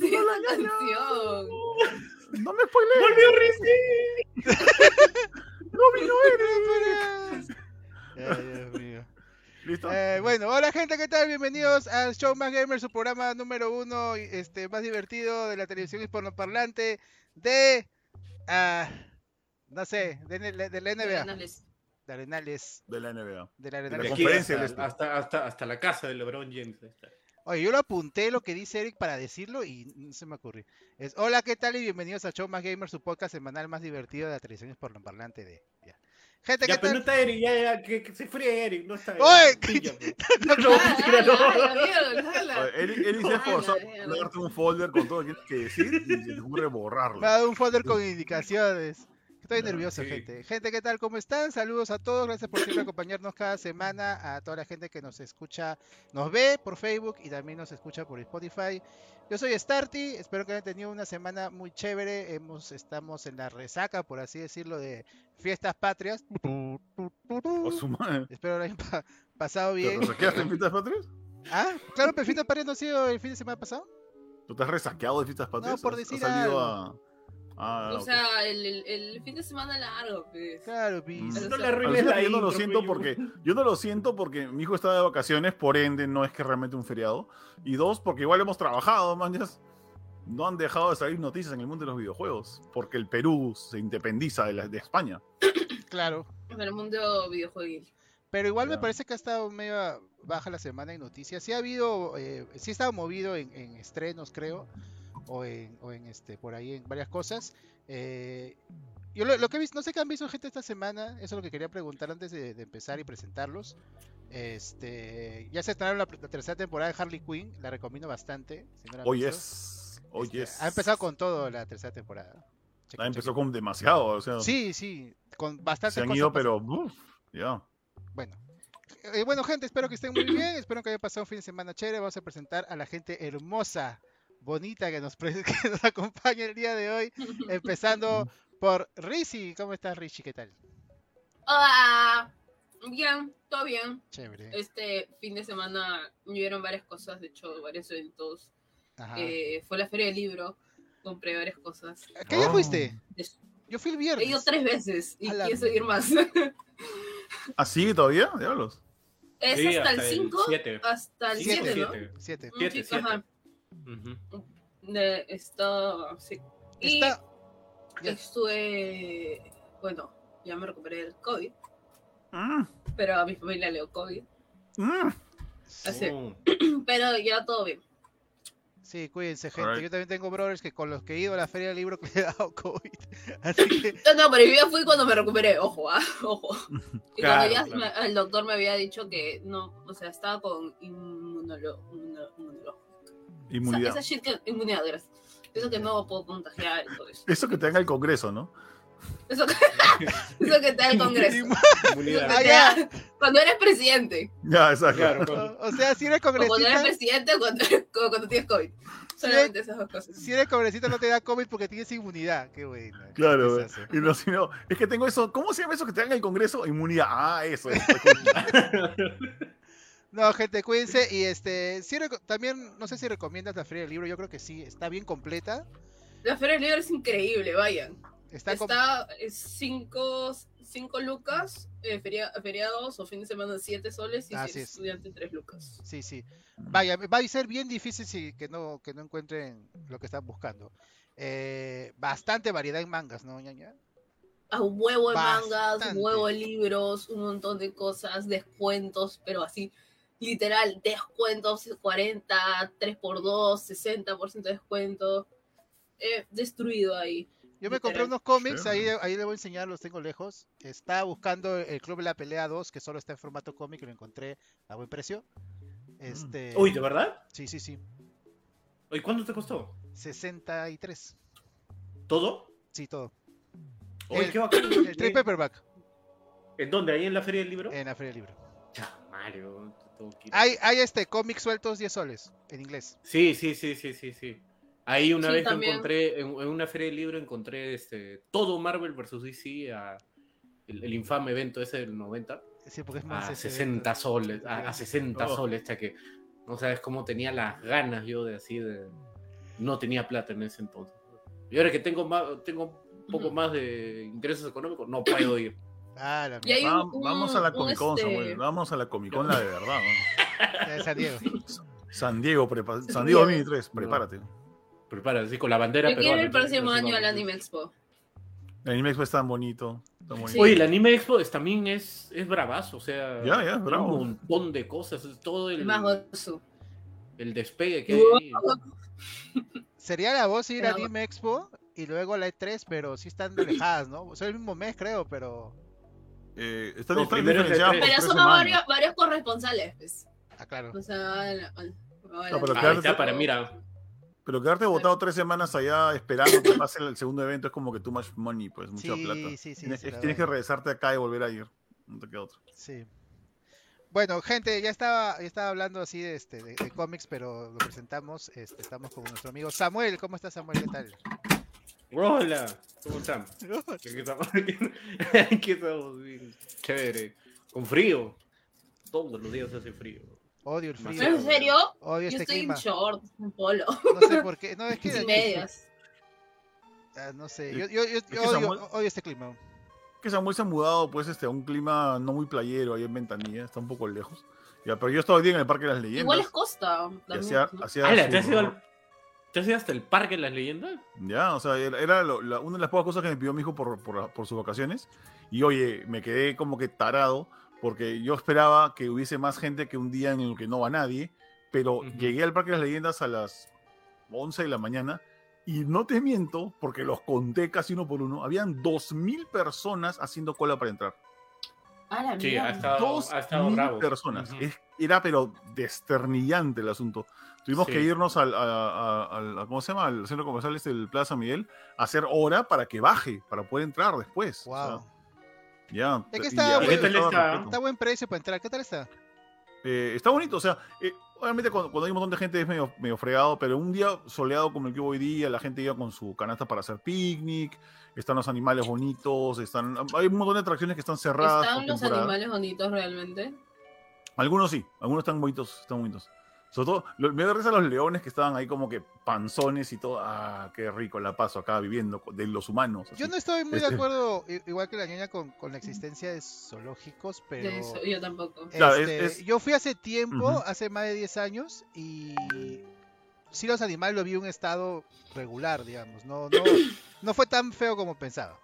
Sí, esa canción. No me spoilees. ¡Volvió Rizzi! No vino Eres. Ay, Dios mío. ¿Listo? Eh, bueno, hola gente, ¿qué tal? Bienvenidos al Show Más Gamer, su programa número uno, este, más divertido de la televisión hispanoparlante de, ah, no sé, de, de- de la NBA, Arenales. de Arenales, De la NBA. de la la De Arenales. aquí conferencia hasta, hasta, hasta, hasta la casa de LeBron James. está. Oye, yo lo apunté lo que dice Eric para decirlo y no se me ocurrió. Es, hola, ¿qué tal? Y bienvenidos al Show Más Gamer, su podcast semanal más divertido de la televisión hispanoparlante de, ya. Gente, Ya, ¿qué pero no tal? está Eric, ya, ya, que, que se fríe Eric, no está Eric. ¡Oye! No, mentira, no. Oye, Eric, Eric se esforzó por darte un folder con todo lo que tienes que decir y se te ocurre borrarlo. Me ha dado un folder con indicaciones. Estoy Ya, nervioso, sí. gente. Gente, ¿qué tal? ¿Cómo están? Saludos a todos. Gracias por siempre acompañarnos cada semana. A toda la gente que nos escucha, nos ve por Facebook y también nos escucha por Spotify. Yo soy Starty. Espero que hayan tenido una semana muy chévere. Hemos, estamos en la resaca, por así decirlo, de fiestas patrias. O su madre. Espero lo hayan pa- pasado ¿Te bien. resaqueaste en Fiestas Patrias? Ah, claro, pero fiestas patrias no ha sido el fin de semana pasado. ¿Tú te has resaqueado de Fiestas Patrias? por ¿Has- has decir salido algo. a... Ah, O ok. sea, el, el, el fin de semana largo, pues. Claro, bis. Mm. No le arruines la yo no lo siento porque yo no lo siento porque mi hijo está de vacaciones, por ende no es que realmente un feriado. Y dos, porque igual hemos trabajado, mañas. No han dejado de salir noticias en el mundo de los videojuegos, porque el Perú se independiza de, la- de España. Claro. En el mundo videojueguil. Pero igual me Ya. parece que ha estado medio baja la semana en noticias. Sí ha habido, eh, sí ha estado movido en, en estrenos, creo, o en, o en este, por ahí en varias cosas. Eh, yo lo, lo que he visto, no sé qué han visto gente esta semana, eso es lo que quería preguntar antes de, de empezar y presentarlos. Este, ya se estrenaron la, la tercera temporada de Harley Quinn, la recomiendo bastante. si no Hoy es. Hoy Este, es. Ha empezado con todo la tercera temporada. Chequen, Ah, empezó chequen. con demasiado, o sea. Sí, sí, con bastante se han ido, pero. ya. Bueno. Eh, bueno, gente, espero que estén muy bien. Espero que hayan pasado un fin de semana chévere. Vamos a presentar a la gente hermosa, bonita que nos, que nos acompaña el día de hoy, empezando por Rizzi. ¿Cómo estás, Richie? ¿Qué tal? Hola, bien, todo bien. Chévere. Este fin de semana hubieron varias cosas, de hecho, varios eventos. Eh, fue la feria del libro, compré varias cosas. ¿Qué día oh. fuiste? Yo fui el viernes. He ido tres veces y la... pienso ir más. ¿Así ¿Ah, todavía? Diablos. Es sí, hasta, hasta, el 5, hasta el 7, ¿no? 7. Sí. Y estuve, bueno, ya me recuperé del COVID. Ah. Pero a mi familia le dio COVID. Ah. Así. Pero ya todo bien. Sí, cuídense, gente. Yo también tengo brothers que con los que he ido a la feria del libro que le he dado COVID. No, no, pero yo ya fui cuando me recuperé, ojo, ¿ah? ojo. Y cuando ya el doctor me había dicho que no, o sea, estaba con inmunólogo. Inmunidad. Esa, esa shit que, inmunidad, gracias. Eso que no puedo contagiar y todo eso. Eso que te haga el Congreso, ¿no? Eso que, eso que te da el Congreso. Inmunidad. Ah, ya. da- Cuando eres presidente. Ya, exacto. Claro, O, sea, si eres O cuando eres congresista, presidente o cuando, cuando tienes COVID. Solamente esas dos cosas. si eres congresista no te da COVID porque tienes inmunidad. Qué bueno. Claro, y no, si no, es que tengo eso, ¿cómo se llama eso que te dan en el Congreso? Inmunidad, ah, eso. eso. No, gente, cuídense. Y este, sí también, no sé si recomiendas la Feria del Libro. Yo creo que sí, está bien completa. La Feria del Libro es increíble, vayan. Está, Está 5 cinco lucas, eh, feria- feriados o fin de semana 7 soles y Así si estudiante 3 lucas. Sí, sí. Vaya, va a ser bien difícil si, que, no, que no encuentren lo que están buscando. Eh, bastante variedad en mangas, ¿no, ñaña? A huevo de mangas, Bastante. huevo de libros, un montón de cosas, descuentos, pero así, literal, descuentos 40, 3x2, 60% de descuento. Eh, destruido ahí. Yo me compré unos cómics, ahí, Chévere. ahí le voy a enseñar, los tengo lejos. Estaba buscando el Club de la Pelea 2, que solo está en formato cómic, y lo encontré a buen precio. Este, Uy, ¿de verdad? Sí, sí, sí. Oye, ¿cuánto te costó? 63. ¿Todo? Sí, todo. El- qué bacán. El trade ¿En- paperback ¿En dónde? ¿Ahí en la Feria del Libro? en la Feria del Libro. Ya, Hay, hay este cómics sueltos 10 soles en inglés. Sí, sí, sí, sí, sí, sí. Ahí una Sí, vez también. encontré, en, en una feria del libro encontré este todo Marvel vs. DC, a- el, el infame evento ese del 90, Sí, porque es a más ese 60 evento. soles, a, a 60 Oh. soles, hasta que No sabes cómo tenía las ganas yo de así de. No tenía plata en ese entonces. Y ahora que tengo más, tengo un poco más de ingresos económicos, no puedo ir. Ah, la Y hay mierda. Va- un- vamos a la Comic Con, este, Samuel. Vamos a la Comic Con, la de verdad. ¿no? de San Diego. San Diego, prepa- San Diego Diego. 2003, prepárate. Prepara, así con la bandera Yo quiero ir el próximo año al Anime Expo. El Anime Expo es tan bonito. tan bonito. Sí. Oye, el Anime Expo es- también es, es bravazo, o sea, Ya, ya, hay bravo. un montón de cosas, es todo el, El despegue que hay. Sería la voz ir a Pero- Anime Expo y luego a la E3, pero sí están alejadas, ¿no? Son el mismo mes, creo, pero. Eh, están, están Pero somos varios, varios corresponsales. Pues. Ah, claro. O sea, No, pero quedarte- para, mira, Pero quedarte votado tres semanas allá esperando que pase el segundo evento es como que too much money, pues mucha Sí, plata. sí, sí, tienes tienes que regresarte acá y volver a ir. No te queda otra. Sí. Bueno, gente, ya estaba, ya estaba hablando así de, este, de, de cómics, pero lo presentamos. Este, estamos con nuestro amigo Samuel. ¿Cómo estás, Samuel? ¿Qué tal? Hola, ¿cómo están? Aquí estamos, aquí estamos bien chévere, con frío. Todos los días hace frío. Odio el frío. ¿En serio? Odio Yo este estoy clima. en short, en polo, No sé por qué. No, es que. sin medias. Ah, no sé. Yo, yo, yo- yo odio, Samuel- odio este clima. Que Samuel se ha mudado pues este, a un clima no muy playero ahí en Ventanilla, está un poco lejos. Ya, pero yo estaba hoy día en el Parque de las Leyendas. Igual es costa. y también, hacía, ¿no? ¿Te has ido, al- ¿te has ido hasta el parque de las leyendas? Ya, o sea, era, era lo- la- una de las pocas cosas que me pidió mi hijo por, por, por sus vacaciones. Y oye, me quedé como que tarado, porque yo esperaba que hubiese más gente que un día en el que no va nadie. Pero Ujú. llegué al Parque de las Leyendas a las 11 de la mañana. Y no te miento, porque los conté casi uno por uno. Habían 2.000 personas haciendo cola para entrar. A la Sí, ha estado, Dos ha estado mil bravo. personas. Ujú. Es- era pero desternillante el asunto. Tuvimos Sí. que irnos al, a- a- ¿cómo se llama? Al centro comercial este del Plaza Miguel a hacer hora para que baje, para poder entrar después. O sea, Wow. ya. Y está ya, bueno. eso ¿Qué tal estaba está? Está buen precio para entrar. ¿Qué tal está? Eh, está bonito, o sea, eh, obviamente cuando, cuando hay un montón de gente es medio, medio fregado, pero un día soleado como el que hubo hoy día, la gente iba con su canasta para hacer picnic, están los animales bonitos, están, hay un montón de atracciones que están cerradas. ¿Están los temporada. animales bonitos realmente? Algunos sí, algunos están bonitos, están bonitos. Sobre todo, lo- me da risa los leones que estaban ahí como que panzones y todo. Ah, qué rico la paso acá viviendo de los humanos. así. Yo no estoy muy de acuerdo, i- igual que la ñaña, con, con la existencia de zoológicos, pero... De eso, yo tampoco. Claro, es- este, es- Yo fui hace tiempo, hace más de 10 años, y sí los animales lo vi en un estado regular, digamos. No, no, no fue tan feo como pensaba.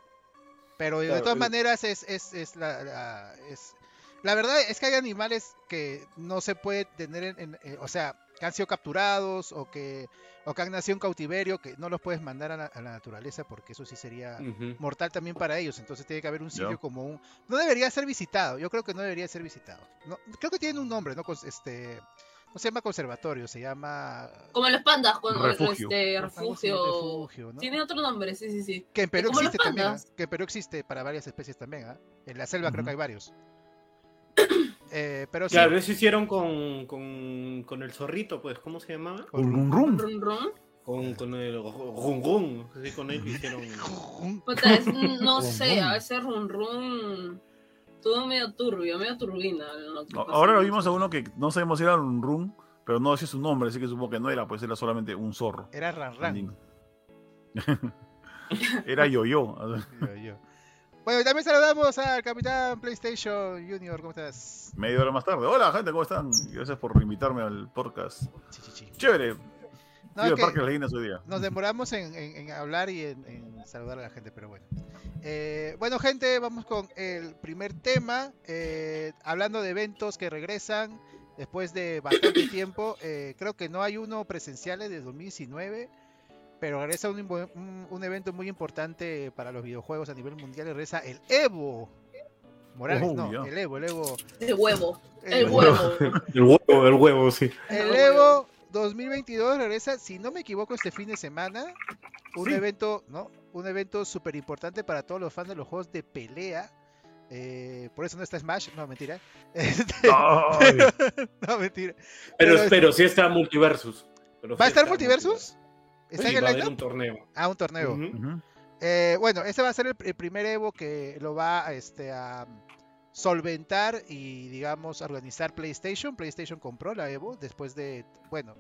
Pero de todas el- maneras es, es, es la, la- es- la verdad es que hay animales que no se puede tener en, en- eh, o sea, que han sido capturados o que, o que han nacido en cautiverio, que no los puedes mandar a la, a la naturaleza porque eso sí sería mortal también para ellos. Entonces tiene que haber un sitio como un. No debería ser visitado. Yo creo que no debería ser visitado. No, creo que tiene un nombre, ¿no? Este, no se llama conservatorio, se llama. Como los pandas, cuando Refugio. este refugio. refugio, ¿no? Tiene otro nombre, sí, sí, sí. Que en Perú como existe también. ¿ah? Que en Perú existe para varias especies también. ¿ah? En la selva creo que hay varios. Eh, pero sí. Claro, eso hicieron con, con, con el zorrito, pues, ¿cómo se llamaba? con- Un rum rum. Run, run. Con, con el rum rum, sí, con él hicieron... Puta, es- no Run, sé, run. a veces run run. Todo medio turbio, medio turbina. No. Ahora lo vimos a uno que no sabemos si era un rum, pero no decía su nombre, así que supongo que no era, pues era solamente un zorro. Era Ran Ran. Era yo-yo. Yo, yo. Bueno, y también saludamos al capitán PlayStation Junior. ¿Cómo estás? Media hora más tarde. Hola, gente, ¿cómo están? Gracias por invitarme al podcast. Chévere. No, es que- Parque de hoy día. Nos demoramos en, en- en hablar y en, en saludar a la gente, pero bueno. Eh, bueno, gente, vamos con el primer tema. eh, hablando de eventos que regresan después de bastante tiempo. eh, creo que no hay uno presencial desde 2019, pero regresa un, impo- un- un evento muy importante para los videojuegos a nivel mundial. Regresa el Evo. Morales, Oh, no, el Evo, el Evo. El huevo. el El Evo. huevo. El huevo, el huevo, sí. El Evo 2022 regresa, si no me equivoco, este fin de semana. Un Sí. evento, ¿no? Un evento súper importante para todos los fans de los juegos de pelea. Eh, por eso no está Smash, no, mentira. Este, no, mentira. Pero, Pero- pero sí está Multiversus. Pero ¿Va a sí estar Multiversus? ¿Está Sí, en el va a haber un torneo. Ah, un torneo. Eh, bueno, este va a ser el, el primer Evo que lo va a, este, a, solventar y, digamos, organizar PlayStation. PlayStation compró la Evo después de, bueno,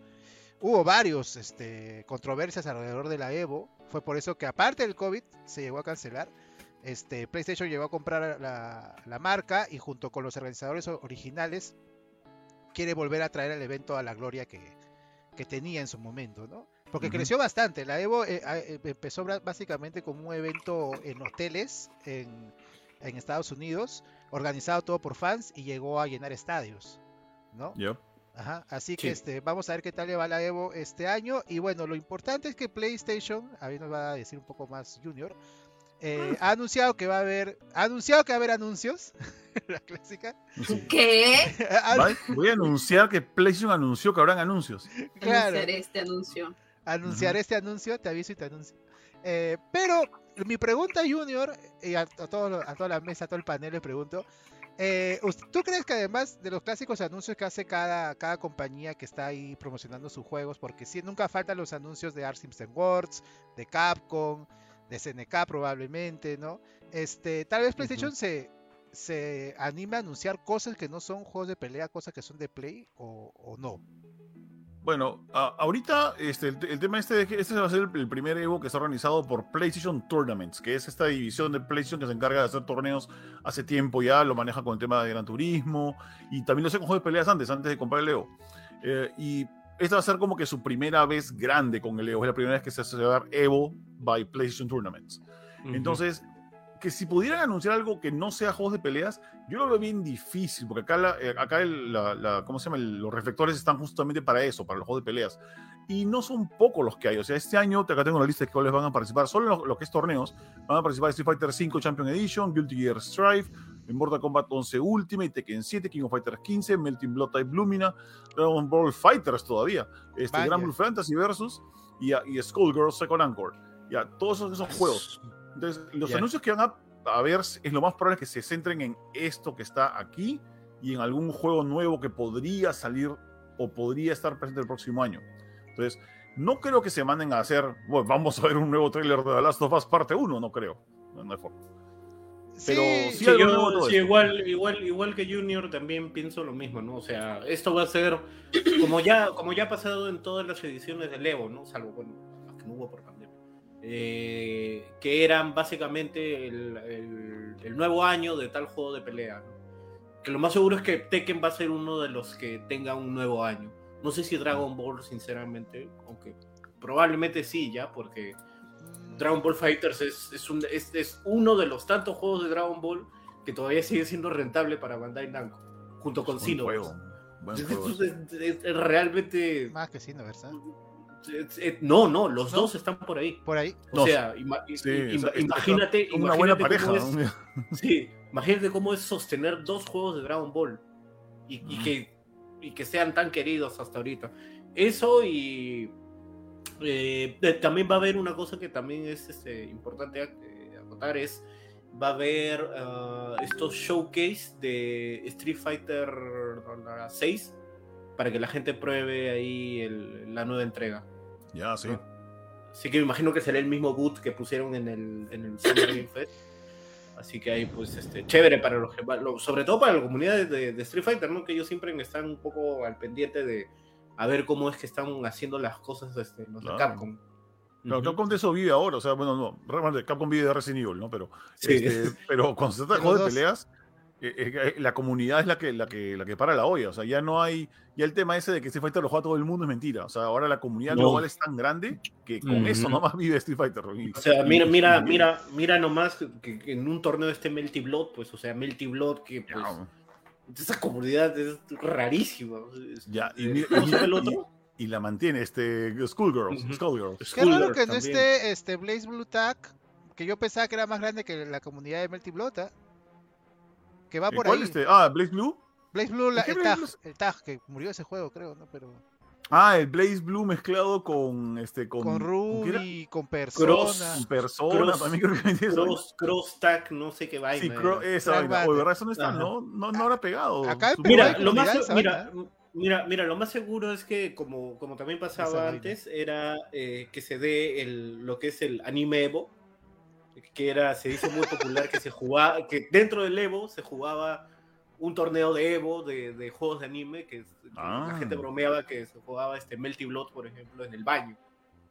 hubo varios este, controversias alrededor de la Evo. Fue por eso que aparte del COVID se llegó a cancelar. Este, PlayStation llegó a comprar la, la marca y junto con los organizadores originales quiere volver a traer el evento a la gloria que, que tenía en su momento, ¿no? Porque creció bastante. La Evo eh, eh, empezó básicamente como un evento en hoteles en, en Estados Unidos, organizado todo por fans y llegó a llenar estadios, ¿no? Ya. Ajá, así que este, vamos a ver qué tal le va la Evo este año. Y bueno, lo importante es que PlayStation, a mí nos va a decir un poco más Junior, eh, ha anunciado que va a haber, ha anunciado que va a haber anuncios, la clásica. Sí. ¿Qué? Voy a anunciar que PlayStation anunció que habrán anuncios. claro, este anuncio. Anunciar este anuncio, te aviso y te anuncio. Eh, pero mi pregunta, Junior, y a, a, todo- a toda la mesa, a todo el panel le pregunto, eh, ¿us- ¿tú crees que además de los clásicos anuncios que hace cada, cada compañía que está ahí promocionando sus juegos, porque sí, nunca faltan los anuncios de Art System Works, de Capcom, de SNK probablemente, ¿no? Este, tal vez PlayStation se, se anime a anunciar cosas que no son juegos de pelea, cosas que son de Play o, o no. Bueno, a- ahorita este, el, el tema este, este va a ser el, el primer Evo que está organizado por PlayStation Tournaments, que es esta división de PlayStation que se encarga de hacer torneos hace tiempo ya, lo maneja con el tema de Gran Turismo y también lo hace con juegos de peleas antes, antes de comprar el Evo. Eh, y esta va a ser como que su primera vez grande con el Evo, es la primera vez que se hace dar Evo by PlayStation Tournaments. Entonces, que si pudieran anunciar algo que no sea juegos de peleas, yo lo veo bien difícil, porque acá, la, eh, acá el- la, la- ¿cómo se llama? El- los reflectores están justamente para eso, para los juegos de peleas. Y no son pocos los que hay. O sea, este año, acá tengo una lista de cuáles van a participar. Solo en lo, lo que es torneos, van a participar Street Fighter 5 Champion Edition, Guilty Gear Strive, Mortal Kombat 11 Ultimate, Tekken 7, King of Fighters 15, Melting Blood Type Lumina, Dragon Ball Fighters todavía, este, Vaya. Grand Blue Fantasy Versus y, y Skullgirls Second Anchor. Ya, todos esos, esos juegos. Entonces, los Ya. anuncios que van a, a ver es lo más probable que se centren en esto que está aquí y en algún juego nuevo que podría salir o podría estar presente el próximo año. Entonces, no creo que se manden a hacer, bueno, vamos a ver un nuevo tráiler de The Last of Us parte 1, no creo. No, no hay forma. Pero sí Sí, yo- sí, igual, igual, igual que Junior también pienso lo mismo, ¿no? O sea, esto va a ser como ya, como ya ha pasado en todas las ediciones del Evo, ¿no? Salvo, bueno, las que no hubo por pandemia. Eh, que eran básicamente el, el- el nuevo año de tal juego de pelea, ¿no? Que lo más seguro es que Tekken va a ser uno de los que tenga un nuevo año. No sé si Dragon Ball, sinceramente, aunque probablemente sí, ya, porque Dragon Ball Fighters es, es, un- es- es uno de los tantos juegos de Dragon Ball que todavía sigue siendo rentable para Bandai Namco, junto con es realmente... Más que sí, ¿no? ¿verdad? No, no, los ¿No? dos están por ahí. Por ahí. O No, sea, ima- Sí, i- o sea, ima- es- imagínate, Una buena imagínate pareja. cómo es- ¿no? Sí, imagínate cómo es sostener dos juegos de Dragon Ball y, que, y que sean tan queridos hasta ahorita. Eso y eh, también va a haber una cosa que también es este, importante eh, acotar es va a haber ah, estos showcase de Street Fighter 6 para que la gente pruebe ahí el- la nueva entrega. Ya, sí. Así que me imagino que será el mismo boot que pusieron en el, en el Summer Game Fest. Así que ahí, pues, este, chévere para los que, lo- sobre todo para la comunidad de, de Street Fighter, ¿no? Que ellos siempre están un poco al pendiente de a ver cómo es que están haciendo las cosas este, los Claro. de Capcom. Claro, Ujú. Capcom de eso vive ahora, o sea, bueno, no, realmente Capcom vive de Resident Evil, ¿no? Pero, Sí. este, pero cuando se trata de juegos de peleas, eh, eh, la comunidad es la que, la, que, la que para la olla, o sea, ya no hay, ya el tema ese de que Street Fighter lo juega todo el mundo es mentira, o sea, ahora la comunidad No. global es tan grande que con Ujú. eso nomás vive Street Fighter. y- O sea, y- mira, mira, y- mira, mira nomás que, que en un torneo este Melty Blood, pues, o sea, Melty Blood, que pues, esa comunidad es rarísima. Ya, y eh, mira- ¿Cómo y el otro? y la mantiene, este, Schoolgirls, Ujú. Skullgirls. Qué raro que no también. esté este Blaze Blue Tag, que yo pensaba que era más grande que la comunidad de Melty Blood, ¿ah? Que va por ¿Cuál ahí. este? Ah, Blaze Blue. Blaze Blue, la- ¿De qué el Blaze tag, Blue? el tag, que murió ese juego, creo, ¿no? Pero Ah, el Blaze Blue mezclado con, este, con, con ¿con? Ruby, con Persona. Cross. Persona, Cross- también creo que eso. Cross, cross tag, no sé qué vaina. Sí, era. cro- esa vaina. Oye, ¿verdad? Eso no está, Ajá. no, no, no habrá pegado. Acá en. Perú Mira, lo más, mira, vaina. mira, mira, lo más seguro es que como, como también Esa pasaba vaina. antes, era eh, que se dé el, lo que es el anime Evo que era, se hizo muy popular que se jugaba, que dentro del Evo se jugaba un torneo de Evo de, de juegos de anime, que, que Ah. la gente bromeaba que se jugaba este Melty Blood, por ejemplo, en el baño.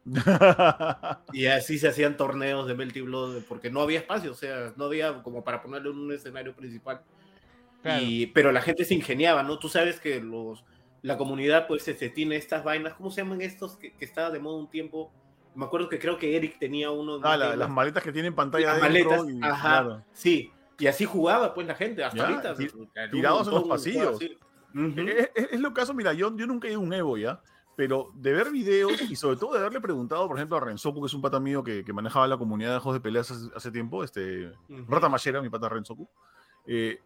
Y así se hacían torneos de Melty Blood, porque no había espacio, o sea, no había como para ponerlo en un escenario principal. Claro. Y, pero la gente se ingeniaba, ¿no? Tú sabes que los, la comunidad, pues, este, tiene estas vainas, ¿cómo se llaman estos que, que estaba de moda un tiempo? Me acuerdo que creo que Eric tenía uno. Ah, la- las maletas que tienen pantalla las maletas, y- ajá, claro. sí. Y así jugaba, pues, la gente, hasta Ya, ahorita. tirados en los pasillos. así. Ujú. Es, es- es lo caso, mira, yo, yo nunca he ido a un Evo ya, pero de ver videos y sobre todo de haberle preguntado, por ejemplo, a Renzoku, que es un pata mío que, que manejaba la comunidad de juegos de peleas hace, hace tiempo, este, Ujú. Rata Machera, mi pata Renzoku, eh,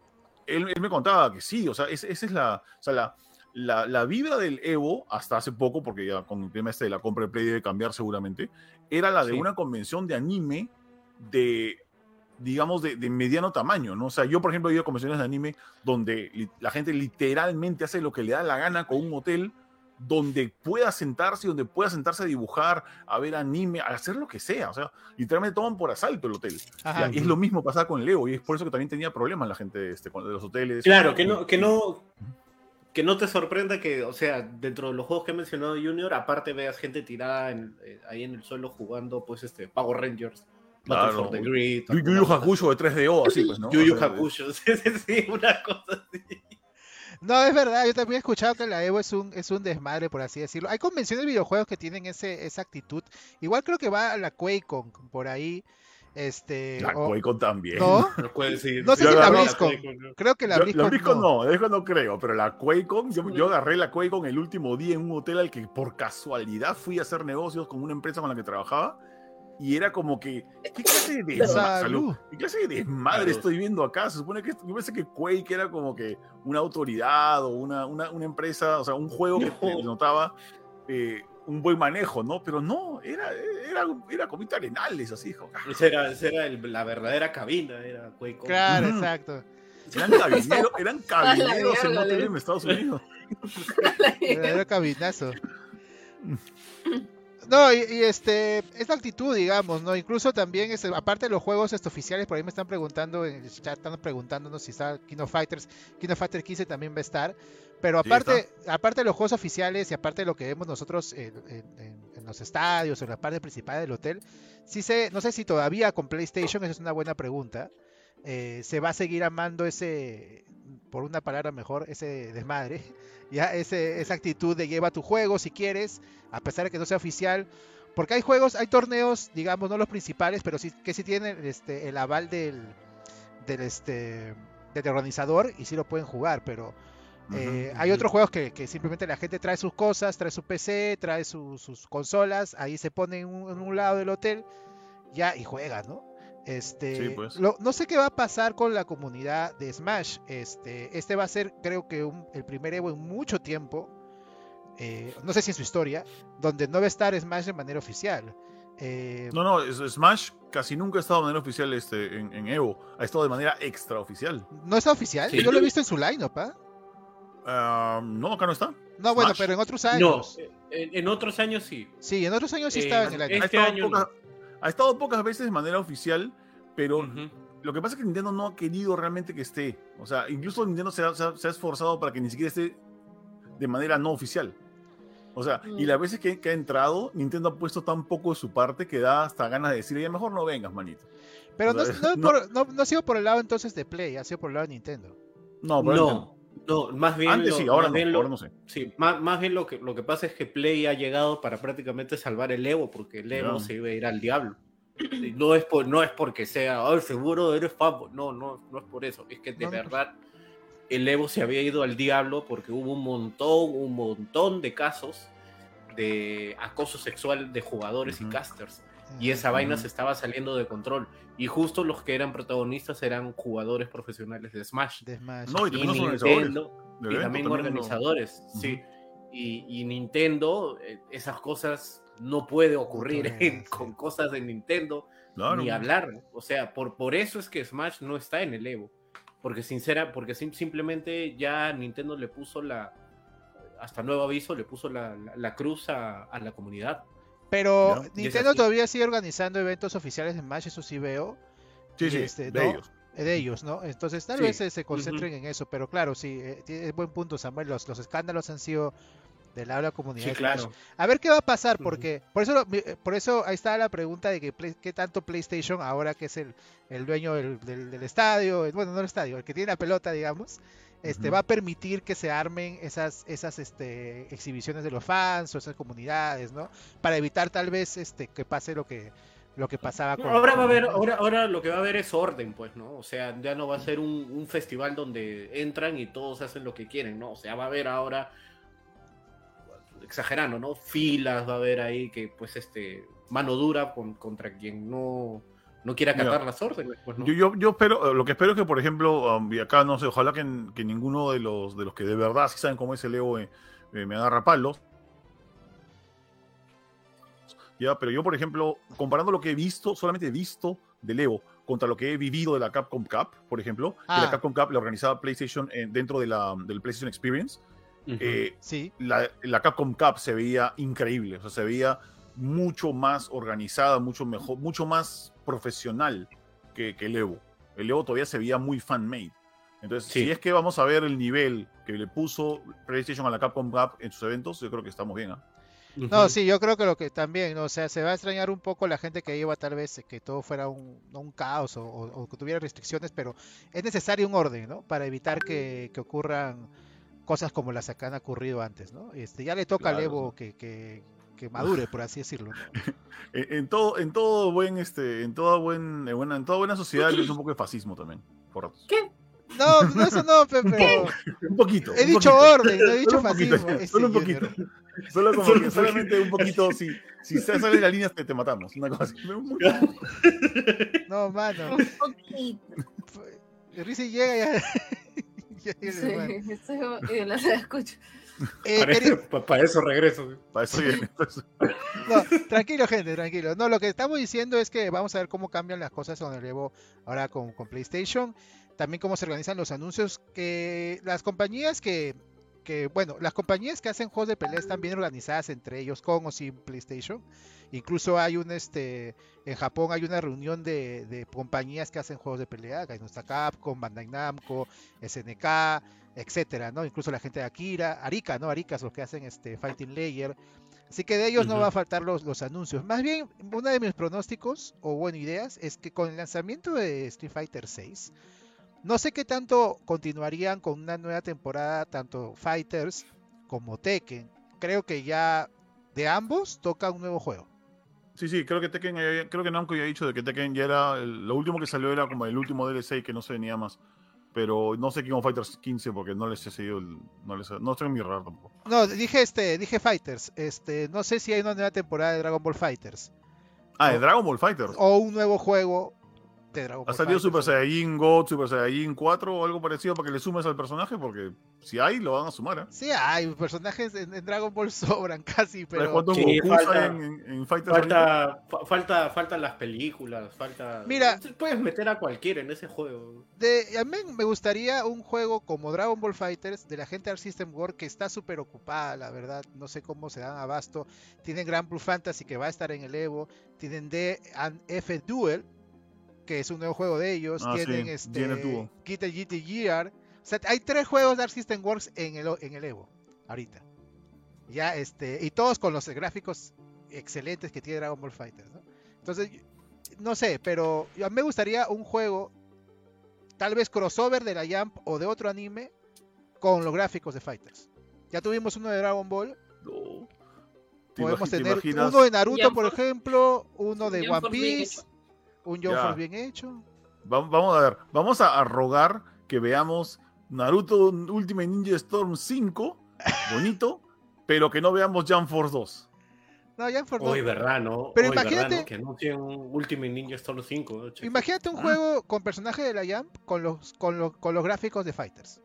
él, él me contaba que sí, o sea, es- esa es la, o sea, la, la, la vibra del Evo hasta hace poco, porque ya con el tema este de la compra de Play debe cambiar seguramente, era la de Sí. una convención de anime de, digamos, de, de mediano tamaño, ¿no? O sea, yo, por ejemplo, he ido a convenciones de anime donde la gente literalmente hace lo que le da la gana con un hotel donde pueda sentarse, donde pueda sentarse a dibujar, a ver anime, a hacer lo que sea. O sea, literalmente toman por asalto el hotel. Ajá. Y es lo mismo pasaba con Leo, y es por eso que también tenía problemas la gente este, con- de los hoteles. Claro, que no, que no, que no te sorprenda que, o sea, dentro de los juegos que he mencionado Junior, aparte veas gente tirada en- eh, ahí en el suelo jugando, pues, este, Power Rangers, Battle Claro. for the Grid, Yu Hakusho de 3DO, así pues, ¿no? Yu Hakusho, sí, sí, sí, una cosa así. No, es verdad, yo también he escuchado que la Evo es un, es un desmadre, por así decirlo. Hay convenciones de videojuegos que tienen ese, esa actitud. Igual creo que va a la QuakeCon por ahí. Este, La o- QuakeCon también. ¿No? No puede decir. No sé si la BlizzCon. Creo que la Yo- BlizzCon, la BlizzCon no. no, la BlizzCon no creo, pero la QuakeCon, yo, yo agarré la QuakeCon el último día en un hotel al que por casualidad fui a hacer negocios con una empresa con la que trabajaba y era como que, ¿qué clase de desmadre, Salud. ¿Qué clase de desmadre Salud. estoy viendo acá? Se supone que, yo pensé que Quake era como que una autoridad o una, una, una empresa, o sea, un juego que te No. notaba eh, un buen manejo, ¿no? Pero no, era, era, era comita arenales, así, hijo. Esa era, esa era el- la verdadera cabina, era Quake. Claro, exacto. Eran cabineros, eran cabineros en le- en Estados Unidos. Verdadero cabinazo. No, y, y, este, esta actitud, digamos, ¿no? Incluso también, este, aparte de los juegos este, oficiales, por ahí me están preguntando, en el chat están preguntándonos si está King of Fighters, King of Fighter 15 también va a estar, pero Sí, aparte, aparte de los juegos oficiales y aparte de lo que vemos nosotros en, en- en- en los estadios, en la parte principal del hotel, sí sé, no sé si todavía con PlayStation, esa es una buena pregunta, eh, se va a seguir amando ese, por una palabra mejor, ese desmadre, ya ese, esa actitud de lleva tu juego si quieres, a pesar de que no sea oficial, porque hay juegos, hay torneos, digamos, no los principales, pero sí que sí tienen este, el aval del, del, este, del organizador y sí lo pueden jugar, pero eh, hay otros juegos que, que simplemente la gente trae sus cosas, trae su PC, trae su- sus consolas, ahí se pone en un, en un lado del hotel ya y juega, ¿no? Este, Sí, pues. lo- no sé qué va a pasar con la comunidad de Smash. Este, este va a ser, creo que, un- el primer Evo en mucho tiempo, eh, no sé si en su historia, donde no va a estar Smash de manera oficial. Eh, No, no, Smash casi nunca ha estado de manera oficial este, en, en Evo. Ha estado de manera extraoficial. ¿No está oficial? Sí. Yo lo he visto en su lineup, ¿ah? Ah, no, acá no está. No, bueno, Smash. pero en otros No, años. en, en otros años sí. Sí, en otros años sí Eh, estaba en el. Ha Este estado, año pocas, ha estado pocas veces de manera oficial, pero lo que pasa es que Nintendo no ha querido realmente que esté. O sea, incluso Nintendo se ha, se ha- se ha esforzado para que ni siquiera esté de manera no oficial. O sea, y Mm. las veces que, que ha entrado, Nintendo ha puesto tan poco de su parte que da hasta ganas de decirle, ya mejor no vengas, manito. Pero no, o sea, no, es no- por- no- no ha sido por el lado entonces de Play, ha sido por el lado de Nintendo. No, pero No, no, más bien. Antes lo- sí, ahora más no, bien lo- ahora no sé. Sí, más, más bien lo que, lo que pasa es que Play ha llegado para prácticamente salvar el Evo, porque el Evo se iba a ir al diablo. No es, por, no es porque sea, "Ay, seguro eres fanboy. No, no, no es por eso. Es que de verdad el Evo se había ido al diablo porque hubo un montón, un montón de casos de acoso sexual de jugadores y casters. Y esa vaina se estaba saliendo de control. Y justo los que eran protagonistas eran jugadores profesionales de Smash. de Smash. No, y Y también los organizadores. Nintendo, y evento también organizadores, Ujú. sí. Y, y Nintendo, eh, esas cosas no puede ocurrir en- sí. con cosas de Nintendo, Claro. ni hablar. O sea, por, por eso es que Smash no está en el Evo. Porque sincera, porque sim- simplemente ya Nintendo le puso la, hasta nuevo aviso, le puso la, la- la cruz a, a la comunidad. Pero es Nintendo todavía sigue organizando eventos oficiales de Smash, eso sí veo. Sí, sí, este, de ¿no? ellos. eh, de ellos, ¿no? Entonces tal Sí. vez se, se concentren en eso, pero claro, sí, eh, tiene buen punto Samuel, los, los escándalos han sido de la habla comunidad. Sí, claro. A ver qué va a pasar, porque por eso eh, por eso ahí está la pregunta de que qué tanto PlayStation ahora que es el, el dueño del, del- del estadio, bueno, no el estadio, el que tiene la pelota, digamos, este va a permitir que se armen esas esas este exhibiciones de los fans o esas comunidades, ¿no? Para evitar tal vez este que pase lo que lo que pasaba con Ahora va a haber, ahora, ahora lo que va a haber es orden, pues, ¿no? O sea, ya no va a ser un, un festival donde entran y todos hacen lo que quieren, ¿no? O sea, va a haber ahora, exagerando, ¿no? Filas, va a haber ahí que, pues, este, mano dura con- contra quien no, no quiera acatar Mira, las órdenes, pues, ¿no? Yo, yo, yo espero, lo que espero es que, por ejemplo, um, y acá no sé, ojalá que, que ninguno de los, de los que de verdad sí saben cómo es el Evo eh, eh, me agarra palos. Ya, pero yo, por ejemplo, comparando lo que he visto, solamente he visto del Evo contra lo que he vivido de la Capcom Cup, por ejemplo, que Ah. la Capcom Cup la organizaba PlayStation eh, dentro de la, del PlayStation Experience, eh, Sí, la, la Capcom Cup se veía increíble, o sea, se veía mucho más organizada, mucho mejor, mucho más profesional que, que el Evo. El Evo todavía se veía muy fan-made. Entonces, Sí. si es que vamos a ver el nivel que le puso PlayStation a la Capcom Cup en sus eventos, yo creo que estamos bien. ¿ah? No, sí, yo creo que lo que también, ¿no? o sea, se va a extrañar un poco la gente que iba tal vez que todo fuera un, caos o, o- o que tuviera restricciones, pero es necesario un orden, ¿no? Para evitar que, que ocurran cosas como las que han ocurrido antes, ¿no? Este, ya le toca al Claro, Evo que, que, que madure, por así decirlo. ¿no? En, en todo, en todo buen, este, en toda buen, en buena, en toda buena sociedad hay un poco de fascismo también. Por ratos. No, no, eso no, pe- pero Un poquito. he un dicho poquito. orden, no he dicho Solo un poquito, fascismo. Solo un poquito. Solo como Solo que solamente un poquito, si, si se sale de la línea te, te matamos. Una cosa así. No, mano. Un poquito. Llega ya. ya llega el Sí, en la sala de escucha. Eh, Para, eso regreso. Para eso viene. para eso- No, tranquilo, gente, tranquilo. No, lo que estamos diciendo es que vamos a ver cómo cambian las cosas con el Evo ahora con, con PlayStation. También cómo se organizan los anuncios. Que las compañías que, que, bueno, las compañías que hacen juegos de pelea están bien organizadas entre ellos, con o sin PlayStation. Incluso hay un, este, en Japón hay una reunión de, de compañías que hacen juegos de pelea. Está Capcom, Bandai Namco, SNK, etcétera, ¿no? Incluso la gente de Akira, Arika, ¿no? Arika es los que hacen este Fighting Layer. Así que de ellos no va a faltar los, los anuncios. Más bien, uno de mis pronósticos, o bueno, ideas, es que con el lanzamiento de Street Fighter 6, no sé qué tanto continuarían con una nueva temporada, tanto Fighters como Tekken. Creo que ya de ambos toca un nuevo juego. Sí, sí, creo que Tekken, ya- creo que Namco ya ha dicho de que Tekken ya era, el- lo último que salió era como el último DLC y que no se venía más. Pero no sé King of Fighters 15 porque no les he seguido, el- no les he- no estoy en mi radar tampoco. No, dije este, dije Fighters. Este, no sé si hay una nueva temporada de Dragon Ball Fighters Ah, de. Dragon Ball Fighters. o un nuevo juego de Dragon ¿Ha salido. Super Saiyajin God, Super Saiyajin 4 o algo parecido para que le sumes al personaje? Porque si hay, lo van a sumar. ¿eh? Sí, hay personajes en, en Dragon Ball sobran casi, ¿Sabes pero cuántos Sí, falta- hay en, en-? Falta, fa- falta, faltan las películas, falta. Mira. puedes meter a cualquiera en ese juego. de, a mí me gustaría un juego como Dragon Ball Fighters de la gente de Art System World que está súper ocupada, la verdad. No sé cómo se dan abasto. Tienen Grand Blue Fantasy que va a estar en el Evo. Tienen D and F Duel, que es un nuevo juego de ellos. Ah, Tienen sí, este. Guitar GT Gear. O sea, hay tres juegos de Art System Works en el, en el Evo, ahorita. Ya, este, y todos con los gráficos excelentes que tiene Dragon Ball Fighters, ¿no? Entonces, no sé, pero yo- a mí me gustaría un juego, tal vez crossover de la Jump o de otro anime, con los gráficos de Fighters. Ya tuvimos uno de Dragon Ball, No. ¿Te podemos te tener uno de Naruto, por ejemplo, uno de One Piece. Un. Force bien hecho. Va- Vamos a ver, vamos a, a rogar que veamos Naruto Ultimate Ninja Storm 5, bonito, pero que no veamos Jump Force 2. No, Jump Force no. Hoy, ¿verdad, no? Pero Hoy, ¿verdad, imagínate- no? Que anuncien un Ultimate Ninja Storm 5. ¿no? Cheque. Imagínate un Ah. juego con personajes de la Jump con los, con los, con los gráficos de Fighters.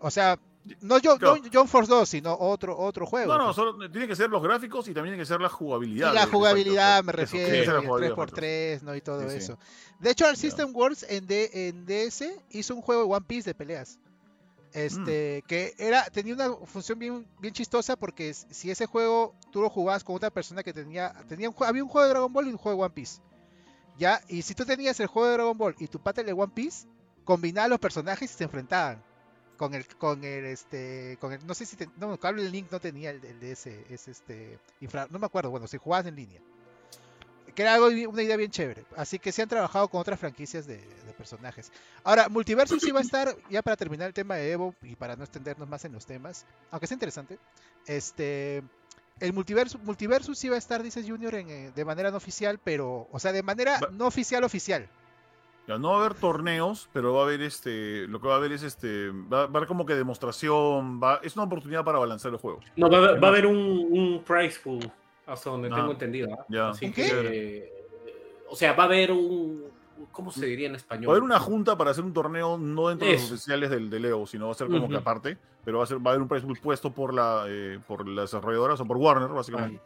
O sea, no yo, Claro. no Jump Force 2, sino otro, otro juego. No, no, pues. solo tienen que ser los gráficos y también tiene que ser la jugabilidad. Y la jugabilidad me refiero, el jugabilidad de 3x3, ¿no? Y todo Sí, sí. eso. De hecho, el. System Works en, D- en DS hizo un juego de One Piece de peleas. Este, Mm. que era, tenía una función bien, bien chistosa porque si ese juego tú lo jugabas con otra persona que tenía, tenía un, había un juego de Dragon Ball y un juego de One Piece. Ya, y si tú tenías el juego de Dragon Ball y tu pata de One Piece, combinaba los personajes y se enfrentaban. Con el, con el, este, con el, no sé si, te- no, Cable Link no tenía el, el de ese, ese, este, infra, no me acuerdo, bueno, si jugabas en línea. Que era algo, una idea bien chévere. Así que se han trabajado con otras franquicias de, de personajes. Ahora, Multiversus sí va a estar, ya para terminar el tema de Evo y para no extendernos más en los temas, aunque es interesante, este, el Multiversus, Multiversus sí va a estar, dice Junior, en, eh, de manera no oficial, pero, o sea, de manera no oficial oficial. Ya no va a haber torneos, pero va a haber este. Lo que va a haber es este. Va, va a haber como que demostración. Va, es una oportunidad para balancear el juego. No, va, a haber- ¿Qué va a haber un, un prize pool, hasta donde Ah, tengo entendido. ¿ah? ya. Así ¿Un que, qué? eh, o sea, va a haber un. ¿Cómo se diría en español? Va a haber una junta para hacer un torneo no dentro de los oficiales del, del EO, sino va a ser como que aparte. Pero va a, ser, va a haber un prize pool puesto por, la, eh, por las desarrolladoras o por Warner, básicamente.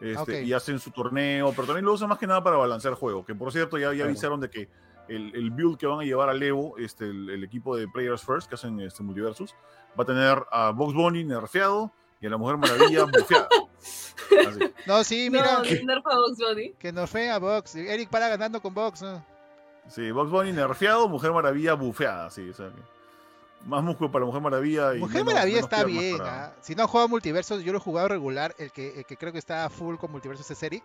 Este. Y hacen su torneo, pero también lo usan más que nada para balancear el juego. Que por cierto, ya, ya Claro. avisaron de que el, el build que van a llevar al Evo, este, el, el equipo de Players First, que hacen este Multiversus, va a tener a Box Bunny nerfeado y a la Mujer Maravilla bufeada. No, sí, mira, No, Nerfa Box Bunny. que fue a Box. Eric para ganando con Box. ¿no? Sí, Box Bunny nerfeado, Mujer Maravilla bufeada, sí, o sea que- más músculo para Mujer Maravilla y Mujer menos- Maravilla menos está bien. para- ¿ah? Si no juega multiversos, yo lo he jugado regular. El que, el que creo que está full con multiversos es Eric.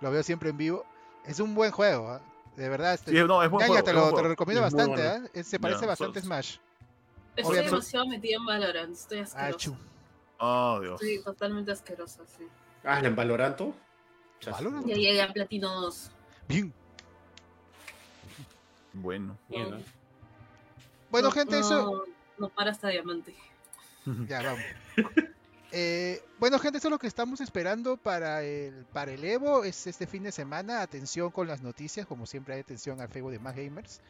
Lo veo siempre en vivo. Es un buen juego. ¿ah? De verdad. Este, Sí, no, es buen Ñaña, juego, te, lo, te recomiendo Es bastante. bueno. ¿ah? Es- Se parece bastante a so- Smash. Estoy Obviamente. demasiado metida en Valorant. Estoy Ah, asquerosa. chu. Ah, Dios. Estoy totalmente asquerosa, sí. Ah, en Valoranto. Valorant. Ya llegué a Platino 2. Bien. Bueno. Bueno, No- gente, no, eso. No para hasta diamante. Ya, vamos. Eh, bueno, gente, eso es lo que estamos esperando para el, para el Evo. Es este fin de semana. Atención con las noticias. Como siempre, hay atención al Facebook de más gamers.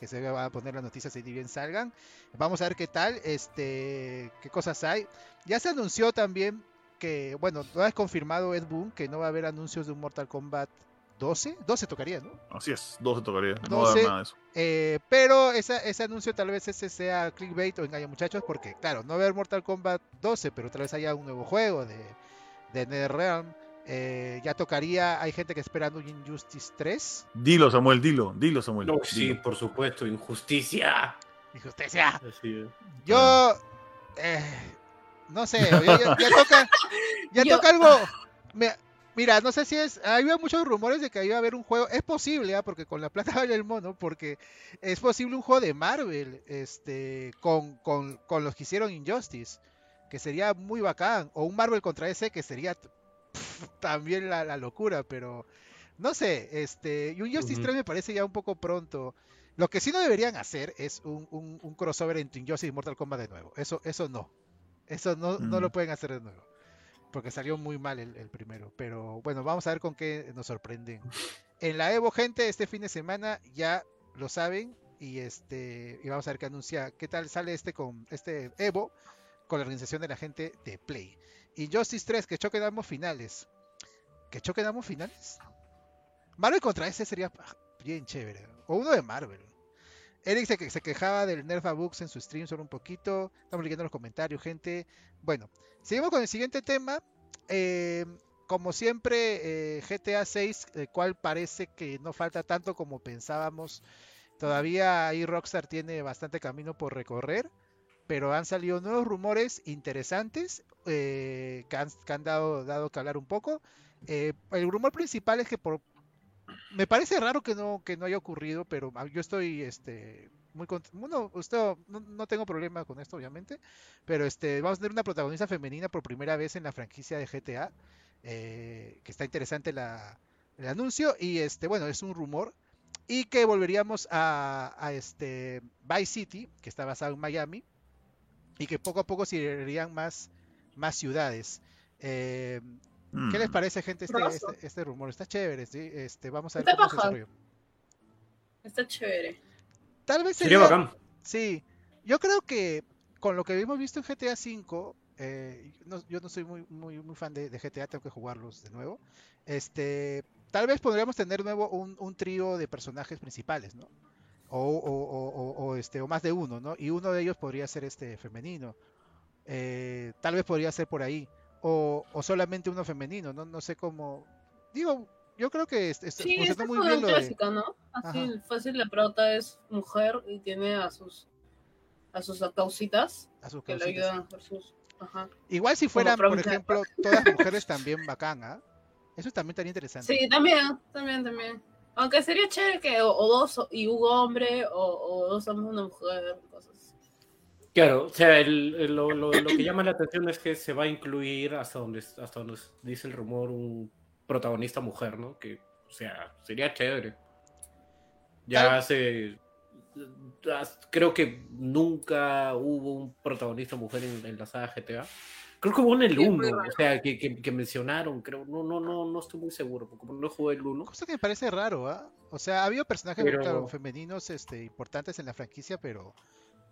Que se va a poner las noticias ni bien salgan. Vamos a ver qué tal. Este, qué cosas hay. Ya se anunció también que, bueno, no es confirmado Ed Boon que no va a haber anuncios de un Mortal Kombat 12. 12 tocaría, ¿no? Así es, 12 tocaría. No va a 12. haber nada de eso. Eh, pero esa- ese anuncio tal vez ese sea clickbait o engaño muchachos porque claro, no va a haber Mortal Kombat 12, pero tal vez haya un nuevo juego de, de NetherRealm. Eh, ya tocaría, hay gente que esperando un Injustice 3. Dilo, Samuel, dilo, dilo, Samuel. No, sí, dilo. por supuesto, injusticia. Injusticia. Así es. Yo eh, no sé, ya, ya- ya toca, ya Yo- toca algo. me- mira, no sé si es, había muchos rumores de que iba a haber un juego, es posible, ¿ah? porque con la plata vale el mono, porque es posible un juego de Marvel, este, con, con, con los que hicieron Injustice, que sería muy bacán, o un Marvel contra ese que sería también la, la locura, pero no sé, este, y un Injustice Ujú. 3 me parece ya un poco pronto. Lo que sí no deberían hacer es un, un- un crossover entre Injustice y Mortal Kombat de nuevo. Eso, eso no. Eso no, no lo Mm. pueden hacer de nuevo. Porque salió muy mal el, primero. Pero bueno, vamos a ver con qué nos sorprenden. En la Evo, gente, este fin de semana ya lo saben. Y este. Y vamos a ver qué anuncia. ¿Qué tal sale este con este Evo? Con la organización de la gente de Play. Y Justice 3, que choque damos finales. ¿Que choque damos finales? Marvel contra ese sería bien chévere. O uno de Marvel. Eric se, que- se quejaba del Nerf a Books en su stream solo un poquito. Estamos leyendo los comentarios, gente. Bueno, seguimos con el siguiente tema. Eh, como siempre, eh, GTA 6, el cual parece que no falta tanto como pensábamos. Todavía ahí Rockstar tiene bastante camino por recorrer. Pero han salido nuevos rumores interesantes eh, que han, dado, que hablar un poco. El rumor principal es que por, me parece raro que no, que no haya ocurrido, pero yo estoy este, muy cont- bueno, usted, no, no tengo problema con esto, obviamente, pero este, vamos a tener una protagonista femenina por primera vez en la franquicia de GTA, eh, que está interesante la, el anuncio, y este, bueno, es un rumor, y que volveríamos a, a este Vice City, que está basado en Miami, y que poco a poco se irían más, más ciudades. Eh, ¿Qué les Mm. parece, gente, este, este, este rumor? Está chévere, ¿sí? Este, vamos a ver Está cómo se desarrolla. Está chévere. Tal vez Sería sería, bacán. sí, yo creo que con lo que hemos visto en GTA V, eh, no- yo no soy muy, muy, muy fan de, de GTA, tengo que jugarlos de nuevo. Este, tal vez podríamos tener nuevo un, un trío de personajes principales, ¿no? O, o- o- o- o, este, o más de uno, ¿no? Y uno de ellos podría ser este femenino. Eh, tal vez podría ser por ahí. O, o solamente uno femenino, ¿no? No sé cómo. Digo, yo creo que es- es- Sí, esa muy bien de. clásica, ¿no? Así Ajá. fácil, la prota es mujer y tiene a sus a sus causitas a sus que le ayudan a hacer sus... Ajá. Igual si fueran, por ejemplo, todas mujeres también bacán, ¿ah? Eso también estaría interesante. Sí, también, también, también. Aunque sería chévere que o, o dos y un hombre o, o dos hombres una mujer, cosas así. Claro, o sea, el- el- lo, lo- lo que llama la atención es que se va a incluir hasta donde, hasta donde dice el rumor un protagonista mujer, ¿no? Que, o sea, sería chévere. Ya hace... as- Creo que nunca hubo un protagonista mujer en, en la saga GTA. Creo que hubo en el Sí, es muy 1, raro. o sea, que, que- que mencionaron, creo. No, no, no, no estoy muy seguro, porque no jugué el 1. Cosa que me parece raro, ¿ah? O sea, ha habido personajes Pero- claro, femeninos este, importantes en la franquicia, pero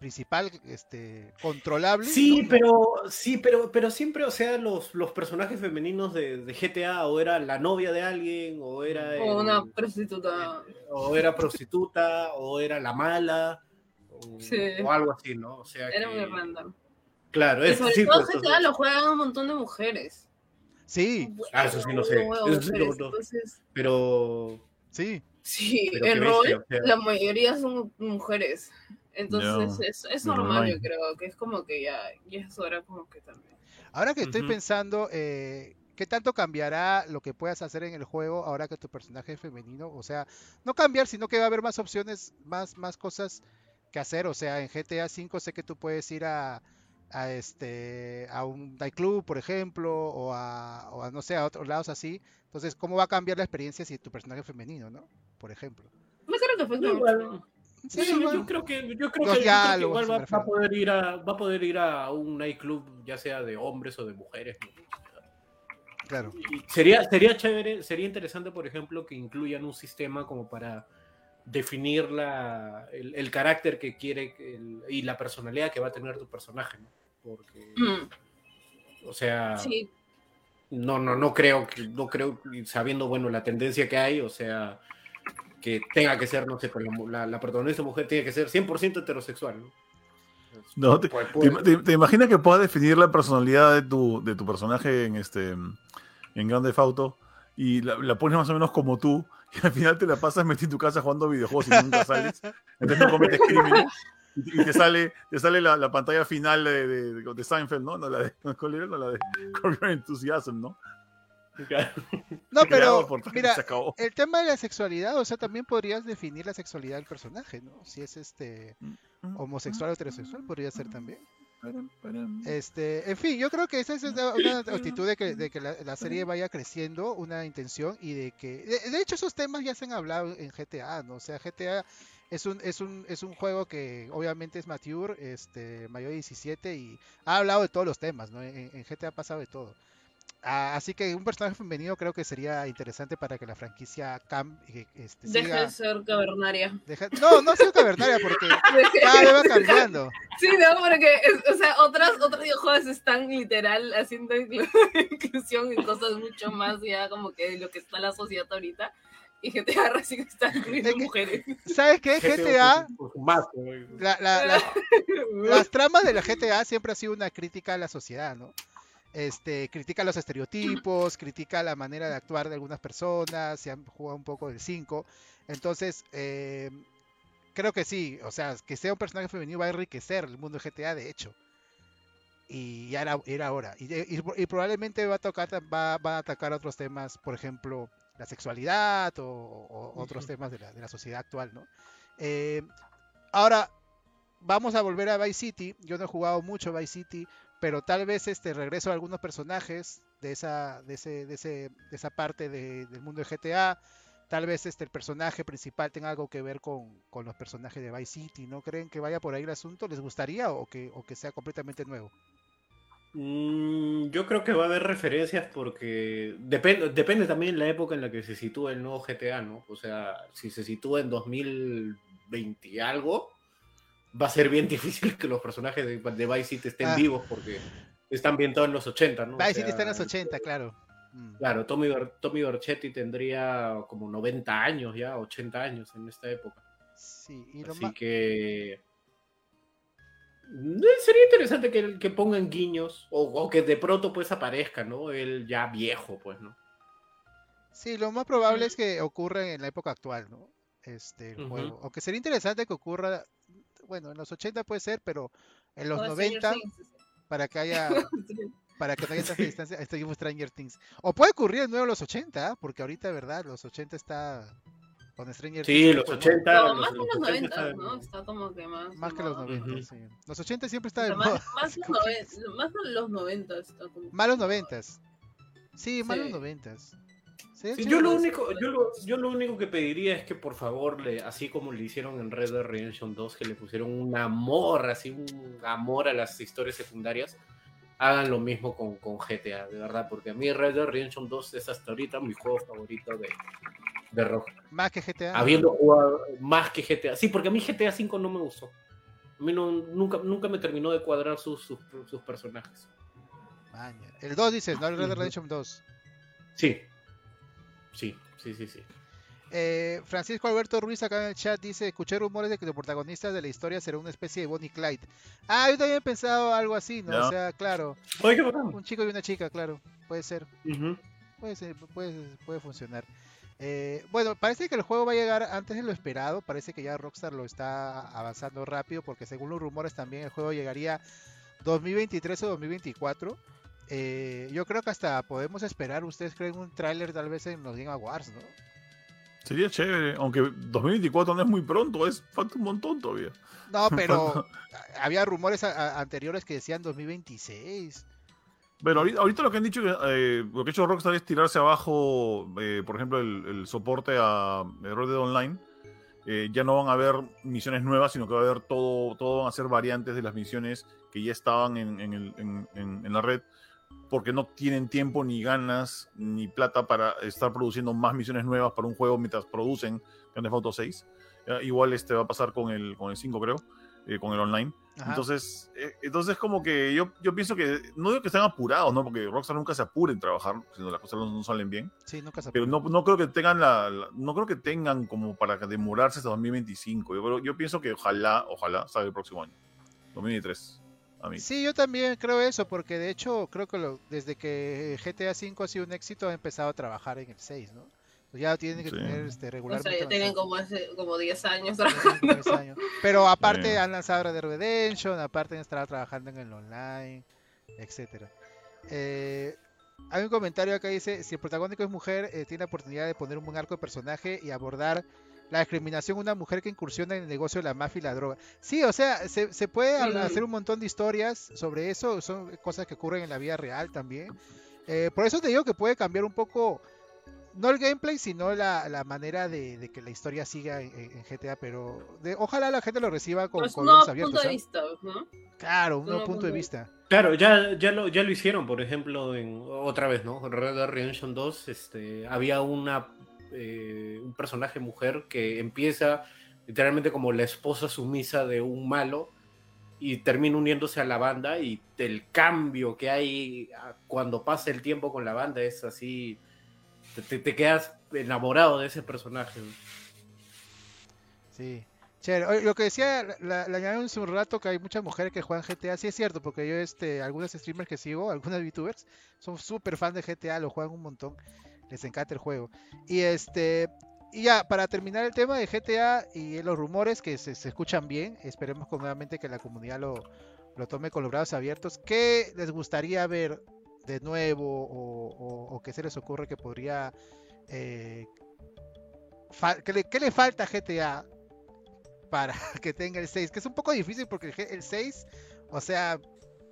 principal, este, controlable. Sí, ¿no? pero sí, pero, pero siempre, o sea, los, los personajes femeninos de, de GTA o era la novia de alguien, o era O una el- prostituta. o era prostituta, o era la mala, o, Sí. o algo así, ¿no? O sea, Era que- muy random. claro, es sobre sí, todo pues, GTA entonces- lo juegan un montón de mujeres. Sí, Ah, eso sí no sé. Huevo, huevo, Eso sí no- mujeres. no. Entonces, pero, sí. sí, pero en rol bestia, o sea, la mayoría son mujeres. Entonces es, es normal, yo creo, que es como que ya, ya es hora como que también. Ahora que estoy pensando, eh, ¿qué tanto cambiará lo que puedas hacer en el juego ahora que tu personaje es femenino? O sea, no cambiar, sino que va a haber más opciones, más, más cosas que hacer. O sea, en GTA V sé que tú puedes ir a, a este a un nightclub, por ejemplo, o a, o a, no sé, a otros lados así. Entonces, ¿cómo va a cambiar la experiencia si tu personaje es femenino, no? Por ejemplo. No creo que no, igual, Sí, sí, igual. yo creo que, yo creo que, yo creo que diálogos, igual va, a poder ir a, va a poder ir a un nightclub, ya sea de hombres o de mujeres, ¿no? Claro. Y Sería, sería chévere, sería interesante, por ejemplo, que incluyan un sistema como para definir la, el, el carácter que quiere el- y la personalidad que va a tener tu personaje, ¿no? Porque, Mm, o sea, sí, no, no, no creo que, no creo, sabiendo, bueno, la tendencia que hay, o sea, que tenga que ser, no sé, pues, la, la, protagonista mujer tiene que ser 100% heterosexual, ¿no? No, te, ¿Te, te- te imaginas que puedas definir la personalidad de tu, de tu personaje en este en Grand Theft Auto y la, la pones más o menos como tú y al final te la pasas metida en tu casa jugando videojuegos y nunca sales? Entonces no cometes crímenes y, y te sale, te sale la, la pantalla final de, de, de- Seinfeld, ¿no? No la de. No, la de Enthusiasm, ¿no? No, pero mira, el tema de la sexualidad, o sea, también podrías definir la sexualidad del personaje, ¿no? Si es este homosexual o heterosexual, podría ser también. Este, en fin, yo creo que esa es una, una actitud de que, de que la, la serie vaya creciendo, una intención y de que, de, de hecho, esos temas ya se han hablado en GTA, ¿no? O sea, GTA es un, es un, es un juego que obviamente es mature, este, mayor de 17 y ha hablado de todos los temas, ¿no? En, en GTA ha pasado de todo. Ah, así que un personaje femenino creo que sería interesante para que la franquicia cam, eh, este, deja siga- de ser cavernaria. deja- no, no sea cavernaria porque cada vez va cambiando. Sí, no, porque, es- o sea, otras, otros videojuegos están literal haciendo inclu- inclusión en cosas mucho más ya como que de lo que está la sociedad ahorita. Y GTA recién está incluyendo Es que- mujeres. ¿Sabes qué? GTA, mazo, güey. la- la- la- las tramas de la GTA siempre ha sido una crítica a la sociedad, ¿no? Este, critica los estereotipos, critica la manera de actuar de algunas personas, se han jugado un poco del 5. Entonces, eh, creo que sí, o sea, que sea un personaje femenino va a enriquecer el mundo de GTA, de hecho. Y ya era, era hora. Y, y- y probablemente va a tocar, va, va a atacar otros temas, por ejemplo, la sexualidad o, o otros temas de la, de la sociedad actual, ¿no? Eh, ahora, vamos a volver a Vice City. Yo no he jugado mucho Vice City, pero tal vez este regreso a algunos personajes de esa, de ese, de ese, de esa parte de- del mundo de GTA. Tal vez este el personaje principal tenga algo que ver con, con los personajes de Vice City. ¿No creen que vaya por ahí el asunto? ¿Les gustaría o que, o que sea completamente nuevo? Mm, yo creo que va a haber referencias porque depende, depende también la época en la que se sitúa el nuevo GTA, ¿no? O sea, si se sitúa en 2020 y algo, va a ser bien difícil que los personajes de, de Vice City estén Ah. vivos porque están ambientados en los 80, ¿no? O Vice City está en los 80, claro. Mm. Claro, Tommy, Tommy Verchetti tendría como 90 años ya, 80 años en esta época. Sí, y lo Así más... que. eh, Sería interesante que, que pongan guiños o, o que de pronto pues aparezca, ¿no? Él ya viejo, pues, ¿no? Sí, lo más probable es que ocurra en la época actual, ¿no? Este, el juego. Aunque sería interesante que ocurra, bueno, en los 80 puede ser, pero en los O de 90 Stranger Things. para que haya para que no haya tanta distancia, estoy en Stranger Things. O puede ocurrir de nuevo en los 80, ¿ah? porque ahorita, ¿verdad? Los 80 está con Stranger Sí, Things. los pues, 80. No, los- más que los los 80 90, está- ¿no? Está como que más. Más que los moda. 90, Ujú. sí. Los 80 siempre está O de sea, moda. más, más, los más los 90 está como. Más los 90. Sí, más los Sí. 90. Sí, yo lo único, yo lo, yo lo único que pediría es que por favor, le, así como le hicieron en Red Dead Redemption 2, que le pusieron un amor, así un amor a las historias secundarias, hagan lo mismo con, con GTA, de verdad, porque a mí Red Dead Redemption 2 es hasta ahorita mi juego favorito de, de Rockstar. Más que GTA. Habiendo jugado más que GTA. Sí, porque a mí GTA 5 no me gustó. A mí no, nunca, nunca me terminó de cuadrar sus, sus, sus personajes. Maña. El 2 dices, ¿no? El Red Dead. Redemption 2. Sí. Sí, sí, sí, sí. Eh, Francisco Alberto Ruiz acá en el chat dice, escuché rumores de que los protagonistas de la historia será una especie de Bonnie y Clyde. Ah, yo también he pensado algo así, ¿no? O sea, claro, Oye, qué un chico y una chica, claro, puede ser, puede ser, puede, puede funcionar. Eh, bueno, parece que el juego va a llegar antes de lo esperado, parece que ya Rockstar lo está avanzando rápido, porque según los rumores también el juego llegaría 2023 o 2024. Eh, yo creo que hasta podemos esperar, ustedes creen un tráiler tal vez en los Game Awards, ¿no? Sería chévere, aunque 2024 no es muy pronto, es falta un montón todavía. No, pero había rumores a- a- anteriores que decían 2026. Pero ahorita, ahorita lo que han dicho, eh, lo que ha hecho Rockstar es tirarse abajo, eh, por ejemplo, el, el soporte a Red Dead Online. Eh, ya no van a haber misiones nuevas, sino que va a haber todo, todo van a ser variantes de las misiones que ya estaban en, en el- en- en- en la red, porque no tienen tiempo, ni ganas, ni plata para estar produciendo más misiones nuevas para un juego mientras producen Grand Theft Auto 6. Eh, igual este va a pasar con el, con el 5, creo, eh, con el online. Ajá. Entonces, eh, entonces como que yo, yo pienso que, no digo que estén apurados, ¿no? Porque Rockstar nunca se apura en trabajar, sino las cosas no, no salen bien. sí, nunca se Pero no, no creo que tengan la, la- no creo que tengan como para demorarse hasta 2025. Yo, yo pienso que ojalá, ojalá salga el próximo año. 2023. A mí. Sí, yo también creo eso, porque de hecho creo que lo- desde que GTA V ha sido un éxito ha empezado a trabajar en el 6, ¿no? Pues ya tienen que Sí. tener este, O regularmente. sea, ya tienen como, ese, como 10 años Ya tienen como 10 años. Pero aparte Sí. han lanzado Red Dead Redemption, aparte han estado trabajando en el online, etcétera. Eh, hay un comentario acá que dice, si el protagónico es mujer, eh, tiene la oportunidad de poner un buen arco de personaje y abordar la discriminación de una mujer que incursiona en el negocio de la mafia y la droga. Sí, o sea, se, se puede ha- hacer un montón de historias sobre eso, son cosas que ocurren en la vida real también. Eh, por eso te digo que puede cambiar un poco, no el gameplay, sino la, la manera de, de que la historia siga en, GTA, pero de- ojalá la gente lo reciba con, Es con un los nuevo abiertos. punto de vista, ¿no? Claro, un nuevo nuevo punto de vista. Claro, ya, ya, lo, ya lo hicieron, por ejemplo, en otra vez, ¿no? En Red Dead Redemption 2 este, había una, eh, un personaje mujer que empieza literalmente como la esposa sumisa de un malo y termina uniéndose a la banda y el cambio que hay cuando pasa el tiempo con la banda es así, te, quedas enamorado de ese personaje. Sí. Chévere. Lo que decía, la, la hace un rato que hay muchas mujeres que juegan GTA, sí es cierto, porque yo, este, algunos streamers que sigo, algunos VTubers, son súper fan de GTA, lo juegan un montón, les encanta el juego. Y este, y ya, para terminar el tema de GTA y los rumores que se, escuchan bien, esperemos que nuevamente que la comunidad lo, lo tome con los brazos abiertos. ¿Qué les gustaría ver de nuevo o, o- que se les ocurre que podría... eh, ¿qué, le, qué falta a GTA para que tenga el 6? Que es un poco difícil porque el, el 6, o sea,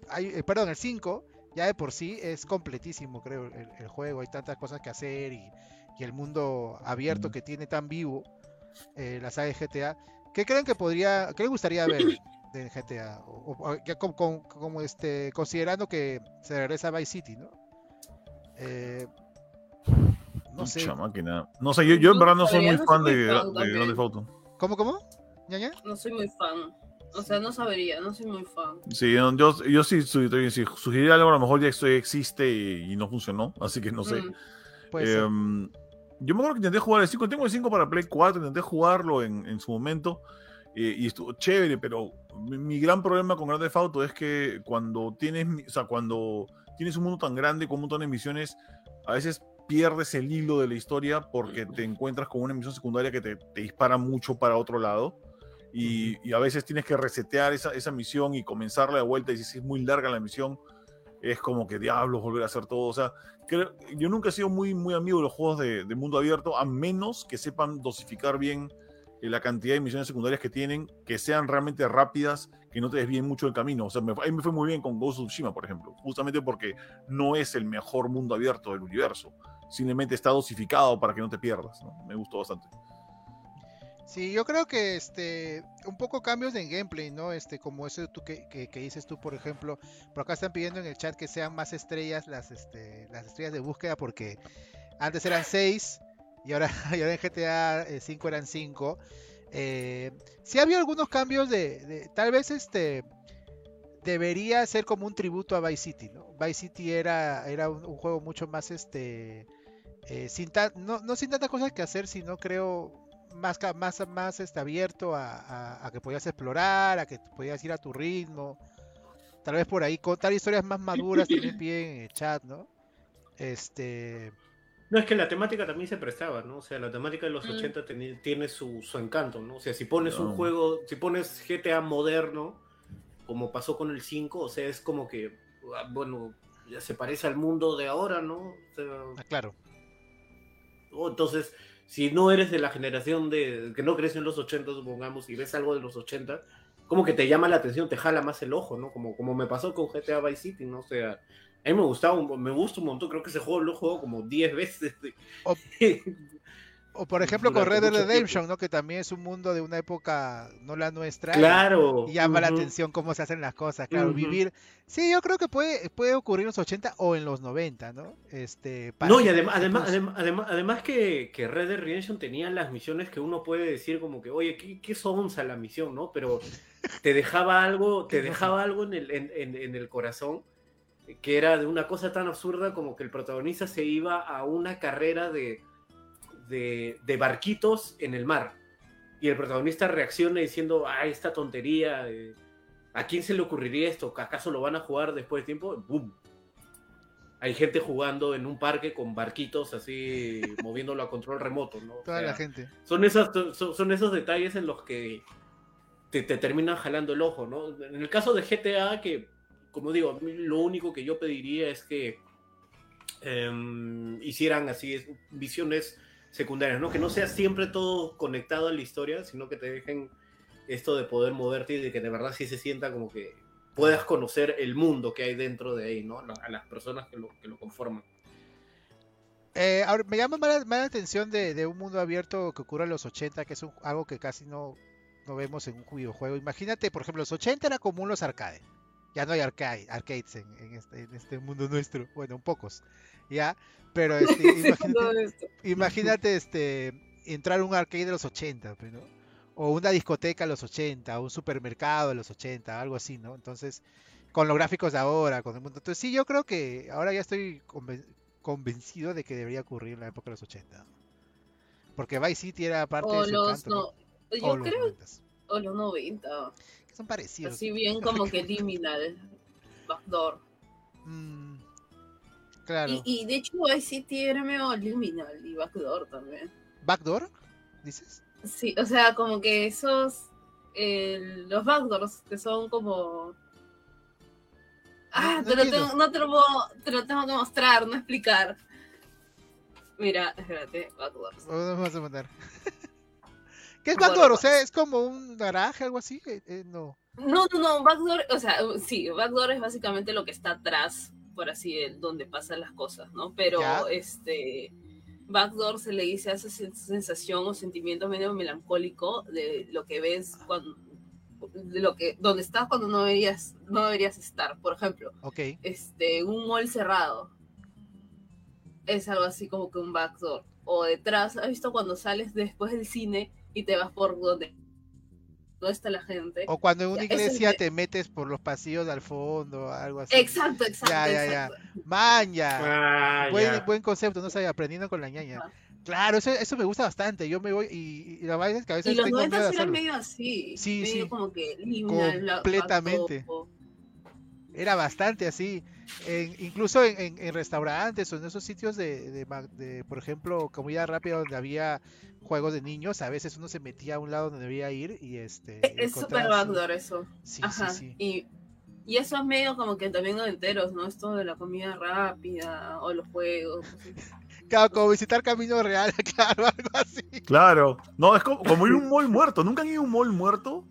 hay, eh, perdón, el 5 ya de por sí es completísimo, creo, el, el juego. Hay tantas cosas que hacer y, y el mundo abierto que tiene tan vivo eh, la saga de GTA. ¿Qué creen que podría, qué les gustaría ver de GTA? O, o- o ya como, este, considerando que se regresa a Vice City, ¿no? Eh, no sé. Mucha máquina. No sé, yo, yo en verdad no soy muy fan de, de también. Grand Theft Auto. ¿Cómo, cómo? ¿Ñaña? No soy muy fan. O sea, no sabría, no soy muy fan. Sí, yo, yo, sí, su- si sugeriría algo, a lo mejor ya esto existe y, y no funcionó, así que no sé. Mm. Puede ser. Em, Yo me acuerdo que intenté jugar el 5, tengo el 5 para Play 4, intenté jugarlo en, en su momento eh, y estuvo chévere, pero mi, mi gran problema con Grand Theft Auto es que cuando tienes, o sea, cuando tienes un mundo tan grande con un montón de misiones, a veces pierdes el hilo de la historia porque te encuentras con una misión secundaria que te, te dispara mucho para otro lado. Y, y a veces tienes que resetear esa, esa misión y comenzarla de vuelta. Y si es muy larga la misión, es como que diablos volver a hacer todo. O sea, creo- yo nunca he sido muy, muy amigo de los juegos de, de mundo abierto, a menos que sepan dosificar bien eh, la cantidad de misiones secundarias que tienen, que sean realmente rápidas, que no te desvíen mucho el camino. O sea, me, a mí me fue muy bien con Ghost of Tsushima, por ejemplo, justamente porque no es el mejor mundo abierto del universo. Simplemente está dosificado para que no te pierdas. ¿no? Me gustó bastante. Sí, yo creo que este un poco cambios en gameplay, ¿no? Este, como eso tú que, que- que dices tú, por ejemplo, por acá están pidiendo en el chat que sean más estrellas las este, las estrellas de búsqueda porque antes eran 6 y ahora, y en GTA 5 eran 5. Eh, sí había algunos cambios de, tal vez este debería ser como un tributo a Vice City, ¿no? Vice City era, era un, un juego mucho más este eh, sin tan- no, no sin tantas cosas que hacer, sino creo más, más, más este, abierto a, a- a que podías explorar, a que podías ir a tu ritmo. Tal vez por ahí contar historias más maduras también piden en el chat, ¿no? Este. No, es que la temática también se prestaba, ¿no? O sea, la temática de los Mm. 80 teni- tiene su, su encanto, ¿no? O sea, si pones un No. juego, si pones GTA moderno, como pasó con el 5, o sea, es como que, ah, bueno, ya se parece al mundo de ahora, ¿no? O sea, Ah, claro. o entonces, si no eres de la generación de que no creció en los 80, supongamos, y ves algo de los 80, como que te llama la atención, te jala más el ojo, ¿no? Como, como me pasó con GTA Vice City, ¿no? O sea, a mí me gustaba, un- me gusta un montón, creo que ese juego lo he jugado como 10 veces. O- O por ejemplo con Red Dead Redemption, ¿no? Que también es un mundo de una época no la nuestra. claro. Y llama la atención cómo se hacen las cosas, claro, vivir. Sí, yo creo que puede, puede ocurrir en los 80 o en los 90, ¿no? Este, No, y además, además, además, además, que, que Red Dead Redemption tenía las misiones que uno puede decir como que, oye, qué, qué sonsa la misión, ¿no? Pero te dejaba algo, te dejaba algo en el, en, en- en el corazón que era de una cosa tan absurda como que el protagonista se iba a una carrera de, de, de barquitos en el mar. Y el protagonista reacciona diciendo, ay, esta tontería, eh, ¿a quién se le ocurriría esto? ¿Acaso lo van a jugar después de tiempo? ¡Bum! Hay gente jugando en un parque con barquitos así, moviéndolo a control remoto, ¿no? O Toda la gente. son, esas, son, son esos detalles en los que te, te terminan jalando el ojo, ¿no? En el caso de GTA, que, como digo, lo único que yo pediría es que em, hicieran así es- visiones secundarias, ¿no? Que no sea siempre todo conectado a la historia, sino que te dejen esto de poder moverte y de que de verdad sí se sienta como que puedas conocer el mundo que hay dentro de ahí, ¿no? A las personas que lo, que lo conforman. Eh, ahora, me llama más la, atención de, de un mundo abierto que ocurre en los 80, que es un- algo que casi no, no vemos en un videojuego. Imagínate, por ejemplo, los 80 era común los arcades. Ya no hay arcade, arcades en, en este, en este mundo nuestro. Bueno, un pocos. ¿Ya? Pero este, imagínate, este, entrar a un arcade de los 80, pues, ¿no? O una discoteca de los 80, o un supermercado de los 80, algo así, ¿no? Entonces, con los gráficos de ahora, con el mundo. Entonces, sí, yo creo que ahora ya estoy conven- convencido de que debería ocurrir en la época de los 80. Porque Vice City era parte O de su los, encanto, no, ¿no? yo O los creo, 90s, o los 90. Son parecidos. Así bien como que liminal. Backdoor. Mm, claro. Y, y de hecho City era medio liminal y backdoor también. ¿Backdoor? ¿Dices? Sí, o sea, como que esos, eh, los backdoors que son como... Ah, no te lo tengo, no te lo puedo, te lo tengo que mostrar, no explicar. Mira, espérate, backdoors. Vamos a mandar. ¿Qué es Bueno, backdoor? O sea, es como un garaje, algo así. Eh, eh, no. No, no, no, backdoor, o sea, sí, backdoor es básicamente lo que está atrás, por así, el- donde pasan las cosas, ¿no? Pero, Ya. este, backdoor se le dice a esa sen- sensación o sentimiento medio melancólico de lo que ves cuando, de lo que, donde estás cuando no deberías, no deberías estar. Por ejemplo, Ok. este, un mall cerrado es algo así como que un backdoor. O detrás, ¿has visto cuando sales después del cine y te vas por donde no está la gente? O cuando en una Ya, iglesia te metes por los pasillos al fondo, algo así. Exacto, exacto, Ya, ya, ya. exacto. Ya. Ah, buen, ya. buen concepto, no sabía, aprendiendo con la ñaña. Claro, eso, eso me gusta bastante. Yo me voy y, y la verdad es que a veces Y los tengo miedo de 90 eran medio así. Sí, medio sí. como que Completamente. Black Era bastante así. En- incluso en, en- en restaurantes o en esos sitios de, de ma- de, por ejemplo, comida rápida donde había juegos de niños, a veces uno se metía a un lado donde debía ir y este. y Es súper backdoor eso. Sí, Ajá. sí, sí. Y, y eso es medio como que también noventeros, ¿no? Esto de la comida rápida o los juegos. Claro, como visitar Camino Real, claro, algo así. Claro. No, es como, como ir a un mall muerto. ¿Nunca han ido a un mall muerto?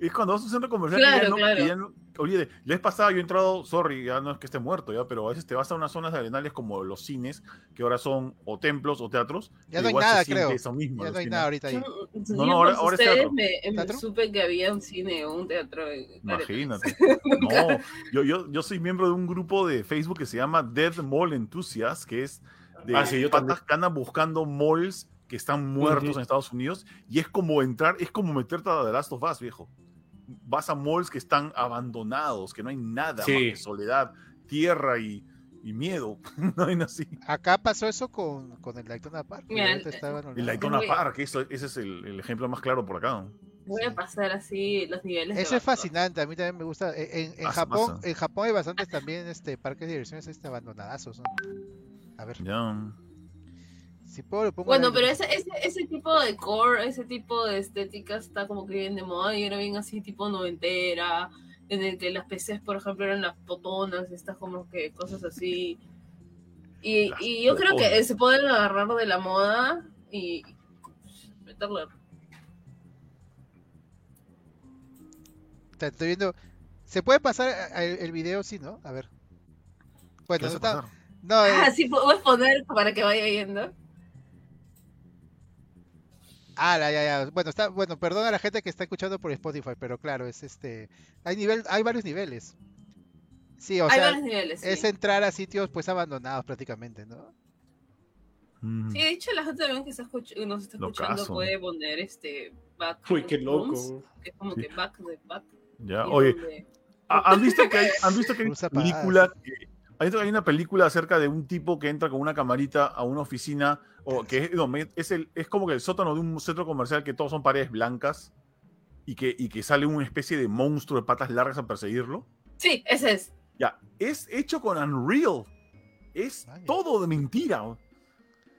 Es cuando vas a un centro comercial ya Claro, no- claro. que ya no- Oye, la vez pasada yo he entrado, sorry, ya no es que esté muerto, ya, pero a veces te vas a unas zonas de arenales como los cines, que ahora son o templos o teatros. Ya no hay nada, creo. Eso mismo, Ya no hay nada ahorita ahí. Yo, yo no, ahora- ahora es ustedes teatro. me, me ¿Teatro? supe que había un cine o un teatro. Imagínate. No, yo, yo, yo soy miembro de un grupo de Facebook que se llama Dead Mall Enthusiasts, que es de Ah, sí, yo patas que andan buscando malls que están muertos Ujú. en Estados Unidos y es como entrar, es como meterte a The Last of Us, viejo. Vas a malls que están abandonados, que no hay nada Sí. más que soledad, tierra y, y miedo. no hay nada así. Acá pasó eso con, con el Daytona Park. que Mira, Y abandonado. Daytona Park, eso, ese es el, el ejemplo más claro por acá. Voy a pasar así los niveles. de Eso es fascinante, a mí también me gusta. E, En, en Pasa, Japón, pasa. en Japón hay bastantes también este parques de diversiones este abandonadazos, ¿no? A ver, Ya. Si puedo lo pongo Bueno, en- pero ese, ese, ese tipo de core, ese tipo de estética está como que bien de moda y era bien así tipo noventera, en el que las PCs, por ejemplo, eran las potonas, estas como que cosas así. Y, yo creo que se pueden agarrar de la moda y meterle. Te estoy viendo. ¿Se puede pasar el, el video? Sí, ¿no? A ver. ¿Qué Bueno, no, está- no, eh, Ah, sí, puedes poner para que vaya yendo. Ah, ya, ya, ya. Bueno, está, bueno, perdón a la gente que está escuchando por Spotify, pero claro, es este, hay nivel, hay varios niveles. Sí, o Hay sea, varios niveles. Sí. es entrar a sitios pues abandonados prácticamente, ¿no? Sí, de hecho, la gente también que está escuch- nos está escuchando Locazo. puede poner este back. Uy, qué rooms, loco. que es como Sí. que back de back. Ya, oye, donde- ¿Ha- ¿Han visto que hay, han visto que hay Usa una película? que- ¿Han visto que hay una película acerca de un tipo que entra con una camarita a una oficina o que es, no, es, el, es como que el sótano de un centro comercial que todos son paredes blancas y que, y que sale una especie de monstruo de patas largas a perseguirlo? Sí, ese es. Ya, es hecho con Unreal. Es Vaya. todo de mentira.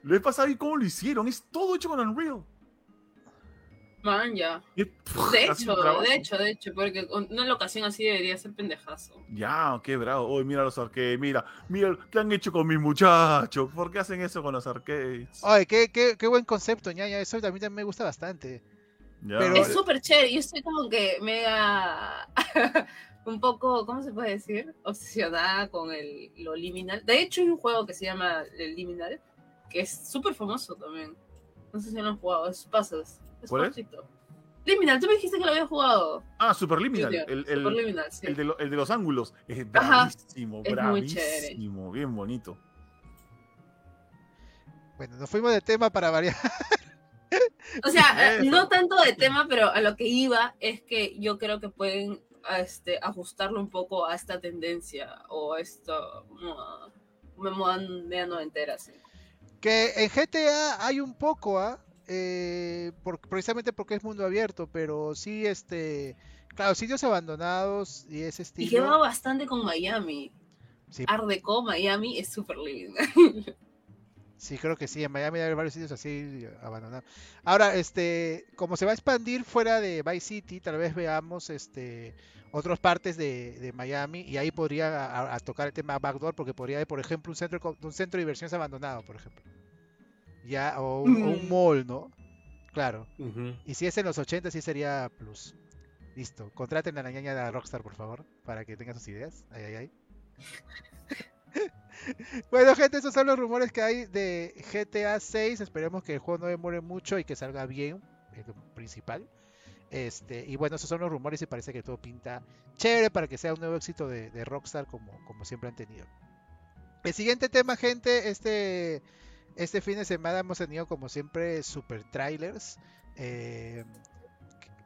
Lo he pasado y cómo lo hicieron. Es todo hecho con Unreal. Man, ya. Y- De hecho, de hecho, de hecho, porque una locación así debería ser pendejazo. Ya, qué bravo. Hoy mira los arcades, mira, mira, ¿qué han hecho con mis muchachos? ¿Por qué hacen eso con los arcades? Ay, qué, qué, qué buen concepto, ñaña, eso también, también me gusta bastante. Ya, pero- Es vale. súper chévere. Yo estoy como que mega. un poco, ¿cómo se puede decir? Obsesionada con el, lo liminal. De hecho, hay un juego que se llama el liminal, que es súper famoso también. No sé si lo han jugado, es Puzzles. Es ¿Cuál es? Liminal, tú me dijiste que lo habías jugado. Ah, Superliminal. Junior, El, el, Superliminal, sí. el de lo- el de los ángulos. Es Ajá, bravísimo, muy chévere. bravísimo. Bien bonito. Bueno, nos fuimos de tema para variar. O sea, eh, Eso. no tanto de tema, pero a lo que iba es que yo creo que pueden este, ajustarlo un poco a esta tendencia o a esto moda, moda media noventera, sí. Que en GTA hay un poco, ¿ah? Eh, por- precisamente porque es mundo abierto, pero sí, este, claro, sitios abandonados y ese Y que va estilo. bastante con Miami. Sí, Art Deco, Miami es súper living. sí, creo que sí, en Miami hay varios sitios así abandonados. Ahora, este, como se va a expandir fuera de Vice City, tal vez veamos, este, otras partes de, de Miami y ahí podría a- a tocar el tema backdoor, porque podría haber, por ejemplo, un centro, un centro de diversiones abandonado, por ejemplo. Ya, o un, o un Mm. mall, ¿no? Claro. Y si es en los 80, sí sería plus. Listo. Contraten a la ñaña de Rockstar, por favor, para que tenga sus ideas. Ay, ay, ay. bueno, gente, esos son los rumores que hay de GTA 6. Esperemos que el juego no demore mucho y que salga bien, es lo principal. Este, y bueno, esos son los rumores y parece que todo pinta chévere para que sea un nuevo éxito de, de Rockstar como, como siempre han tenido. El siguiente tema, gente, este, este fin de semana hemos tenido como siempre super trailers. Eh,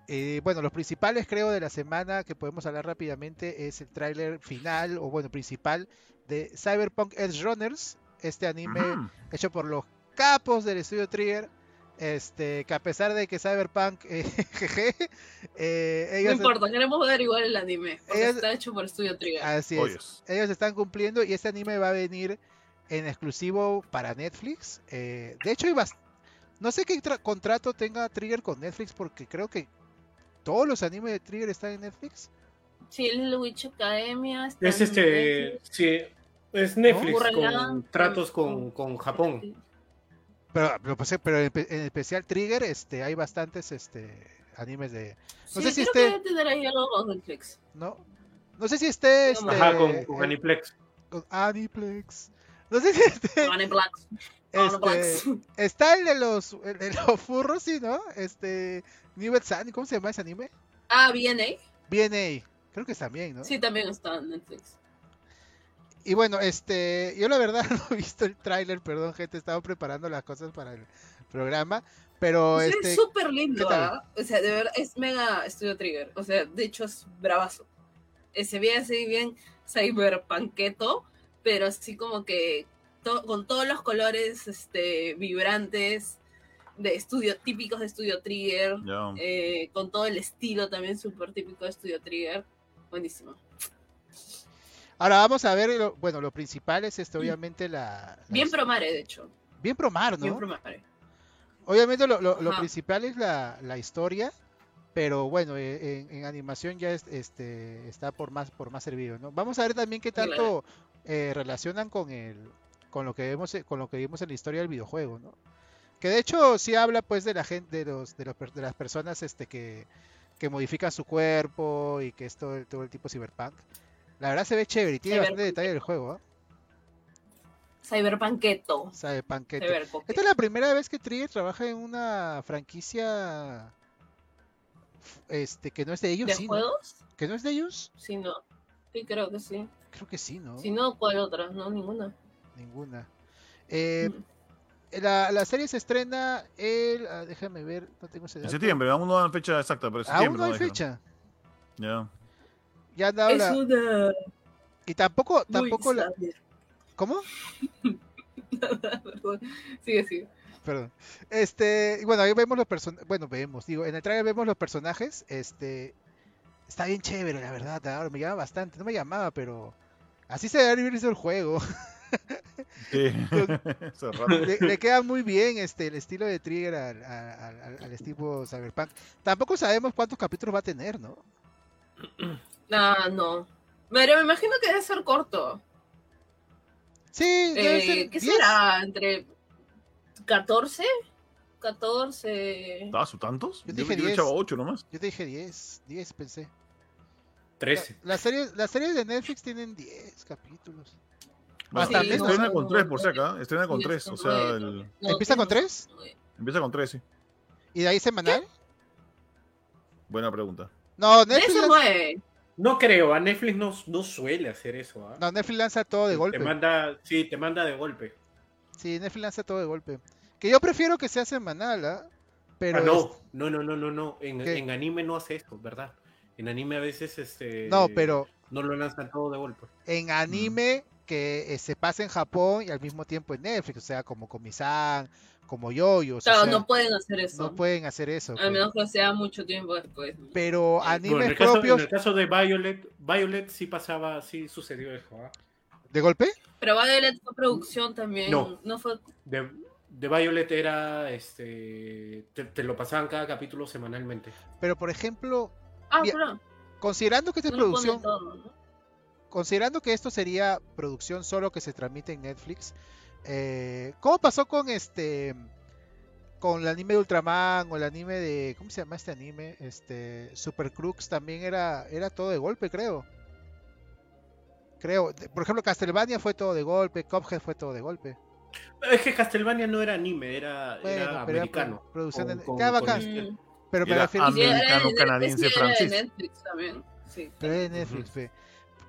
eh, bueno, los principales creo de la semana que podemos hablar rápidamente es el tráiler final o bueno, principal de Cyberpunk Edge Runners, este anime hecho por los capos del estudio Trigger. Este, que a pesar de que Cyberpunk, eh, jeje, eh, No importa, queremos ver igual el anime. Porque Ellos- está hecho por Studio Trigger. así es, Oyes. ellos están cumpliendo y este anime va a venir en exclusivo para Netflix. Eh, de hecho, hay bast- no sé qué tra- contrato tenga Trigger con Netflix porque creo que todos los animes de Trigger están en Netflix. Sí, el Witch Academia. está Es en este, Netflix. sí, es Netflix con tratos con, con- Japón. Pero, pero, pues, pero en, pe- en especial Trigger, este, hay bastantes este, animes de. No Sí, sé si esté-. ¿No? No sé si esté. Este, Ajá, con, con Aniplex. con Aniplex. No sé si Blacks. Este, Blacks. está el de los, el de los furros, sí, ¿no? Este. New Sun, ¿cómo se llama ese anime? Ah, viene. BNA. Creo que también, ¿no? Sí, también está en Netflix. Y bueno, este, yo la verdad no he visto el tráiler, perdón, gente, estaba preparando las cosas para el programa, pero Sí, este, es súper lindo, ¿qué tal? ¿ah? O sea, de verdad, es mega Studio Trigger. O sea, de hecho es bravazo. Eh, Se ve así bien cyberpunketo, pero así como que to- con todos los colores este, vibrantes de estudio, típicos de Studio Trigger, eh, con todo el estilo también súper típico de Studio Trigger. Buenísimo. ahora vamos a ver, lo- bueno, lo principal es este, obviamente la, la Bien promare, de hecho. bien promar, Bien ¿no? promare. Obviamente lo, lo- lo principal es la, la historia, pero bueno, eh, en, en animación ya es- este, está por más, por más servido, ¿no? Vamos a ver también qué tanto eh, relacionan con el, con lo que vemos, con lo que vimos en la historia del videojuego, ¿no? Que de hecho sí habla pues de la gente, de los, de, los de las personas este que, que modifican su cuerpo y que es todo el, todo el tipo cyberpunk. La verdad se ve chévere y tiene bastante detalle del juego, ¿ah? Cyberpunketo. Cyberpunk. Cyberpunk. Esta es la primera vez que Trigger trabaja en una franquicia este que no es de ellos, ¿De sí, ¿no? ¿Que no es de ellos? Sí, no. Sí, creo que sí. Creo que sí, ¿no? Si no, ¿cuál otra? No, ninguna. Ninguna. Eh, Mm. la, la serie se estrena el ah, déjame ver, no tengo ese En septiembre, aún no dan fecha exacta, pero en septiembre. Aún no hay fecha. Ya. Ya han dado Es la- una. y tampoco tampoco la. ¿Cómo? Perdón. Sigue, sigue. Perdón. Este, y bueno, ahí vemos los personajes, bueno, vemos, digo, en el trailer vemos los personajes, este está bien chévere, la verdad, ahora me llama bastante, no me llamaba, pero así se debe haber visto el juego. Sí. Le, le queda muy bien este el estilo de Trigger al, al, al- al estilo Cyberpunk. Tampoco sabemos cuántos capítulos va a tener, ¿no? Ah, no. Pero me imagino que debe ser corto. Sí, debe Eh, ser ¿Qué 10. será? ¿Entre 14? 14. ¿Ah, su tantos? Yo Yo, dije yo 10. echaba 8 nomás. Yo te dije 10, 10 pensé. 13. Las series, las series de Netflix tienen 10 capítulos. Bueno, Hasta Sí, menos. estrena no, con no, 3 no, por si acá. Estrena con Sí, 3. son O sea, el- No, ¿Empieza con tiene- tres? empieza con 3, sí. ¿Y de ahí semanal? Buena pregunta. No, Netflix, eso lanza. No creo, a Netflix no, no suele hacer eso. ¿ah? no, Netflix lanza todo de Te golpe. manda, sí, te manda de golpe. Sí, Netflix lanza todo de golpe. Que yo prefiero que sea semanal, ¿ah? Pero Ah, no, es- no, no, no, no, no. En, en anime no hace esto, ¿verdad? En anime a veces este no, pero no lo lanzan todo de golpe. en anime que eh, se pasa en Japón y al mismo tiempo en Netflix, o sea, como Komi-san, como Yoyos, o Claro, sea, no pueden hacer eso. no pueden hacer eso. A pues. menos que sea mucho tiempo después. Pero Bueno, en, animes el caso, en propios el caso de Violet, Violet sí pasaba, sí sucedió eso. ¿ah? De golpe, Pero Violet fue producción también. No. No, fue. De, de Violet era, este, te, te lo pasaban cada capítulo semanalmente. pero por ejemplo, Ah, considerando que esta es No producción, todo, ¿no? considerando que esto sería producción solo que se transmite en Netflix, eh, ¿cómo pasó con este con el anime de Ultraman o el anime de ¿cómo se llama este anime? Este Super Crux también era era todo de golpe, creo. Creo, De- por ejemplo, Castlevania fue todo de golpe, Cuphead fue todo de golpe. Es que Castlevania no era anime, era, Bueno, era pero era americano. pro- producción Con- de- con- con este-. Pero me Era refiero era de- Americano, que canadiense, era de francés. Netflix también. Sí. pero de Netflix,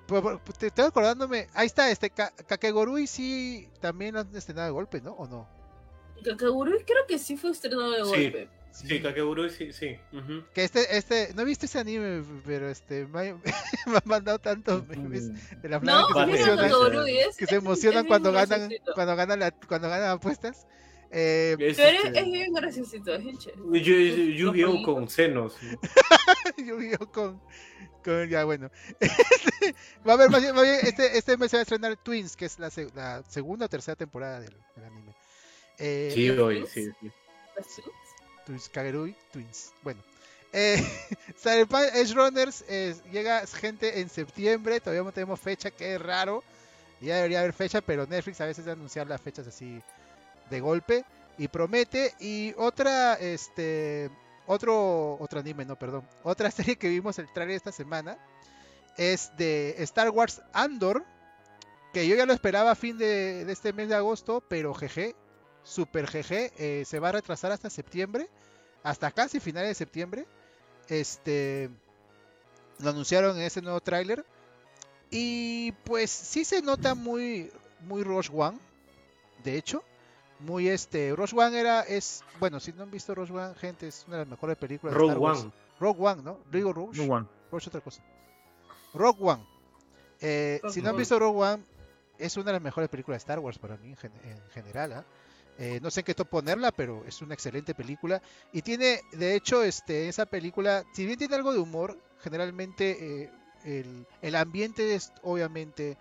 pues, te estoy acordándome, ahí está, este Ka- Kakegurui sí también lo han estrenado de golpe, ¿no? ¿O no? Kakegurui creo que sí fue estrenado de Sí. Golpe. Sí, Kakegurui sí, sí. Que este, este, no he visto ese anime, pero este, me, ha- me han mandado tantos memes de la No, flaca que se Vale. mira emocionan, Kakegurui es. que se emocionan cuando ganan, cuando ganan la, cuando ganan apuestas. Eh, Es, Pero es, este, es bien graciosito, es con senos. Yu-Gi-Oh con, con- ya bueno. Va a haber más bien- más bien, este, este mes se va a estrenar Twins, que es la, se- la segunda o tercera temporada del, del anime. Eh, Sí, oye, sí, sí. Twins, Kagerui, Twins. Bueno. Eh, Edge Runners llega gente en septiembre, todavía no tenemos fecha, que es raro. Ya debería haber fecha, pero Netflix a veces de anunciar las fechas así de golpe y promete. Y otra, este, otro, otro anime, no, perdón, otra serie que vimos el trailer esta semana es de Star Wars Andor, que yo ya lo esperaba a fin de, de este mes de agosto, pero GG, super GG, eh, se va a retrasar hasta septiembre, hasta casi finales de septiembre. Este, lo anunciaron en ese nuevo tráiler. Y pues sí se nota muy, muy Rush One, de hecho. Muy este, Rush One era, es, bueno, si no han visto Rush One, gente, es una de las mejores películas de Rogue Star Wars. One. Rogue One, ¿no? Digo Rush. No one. Rush otra cosa. Rogue One. Eh, Rogue si no han visto Rogue One, es una de las mejores películas de Star Wars para mí en, gen- en general. ¿ah? Eh, no sé en qué top ponerla, pero es una excelente película. Y tiene, de hecho, este, esa película, si bien tiene algo de humor, generalmente eh, el, el ambiente es obviamente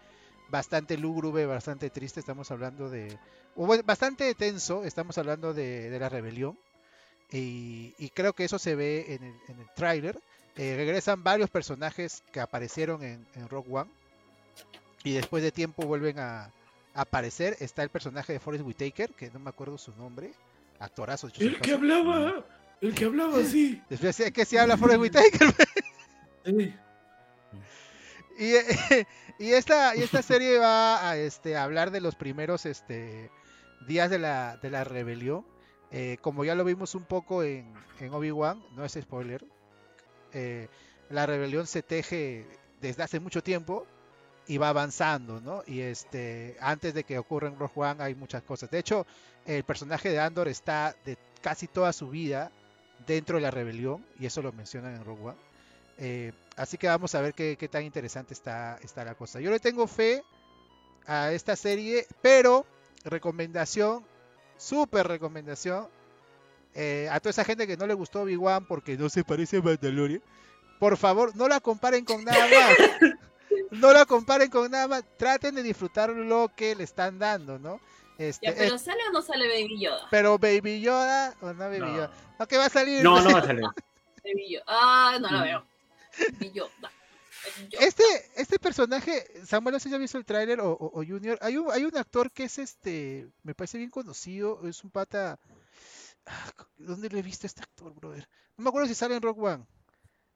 bastante lúgubre, bastante triste. Estamos hablando de. o bueno, bastante tenso, estamos hablando de, de la rebelión. Y, creo que eso se ve en el, en el tráiler. Eh, regresan varios personajes que aparecieron en, en Rogue One. Y después de tiempo vuelven a aparecer. Está el personaje de Forrest Whitaker, que no me acuerdo su nombre. Actorazo. El que hablaba, el que hablaba así. Después de que se habla Forrest Whitaker. Sí. Y, y esta, y esta serie va a este, a hablar de los primeros este, días de la, de la rebelión. Eh, como ya lo vimos un poco en, en Obi-Wan, no es spoiler, eh, la rebelión se teje desde hace mucho tiempo y va avanzando, ¿no? Y este, antes de que ocurra en Rogue One hay muchas cosas. De hecho, el personaje de Andor está de casi toda su vida dentro de la rebelión, y eso lo mencionan en Rogue One. Eh, así que vamos a ver qué, tan interesante está, está la cosa. Yo le tengo fe a esta serie, pero recomendación, súper recomendación, eh, a toda esa gente que no le gustó Obi-Wan porque no se parece a Mandalorian, por favor, no la comparen con nada más. No la comparen con nada más. Traten de disfrutar lo que le están dando, ¿no? Este, Ya, pero es- ¿sale o no sale Baby Yoda? pero Baby Yoda, o no Baby No. Yoda. No, que va a salir. No, no va a salir. Baby Yoda. Ah, no la Mm. veo. Baby Yoda. Baby Yoda. Este, este personaje, Samuel, no sé si has visto el tráiler o, o- o Junior. Hay un, hay un actor que es este, me parece bien conocido, es un pata. Ah, ¿Dónde lo he visto este actor, brother? No me acuerdo si sale en Rock One.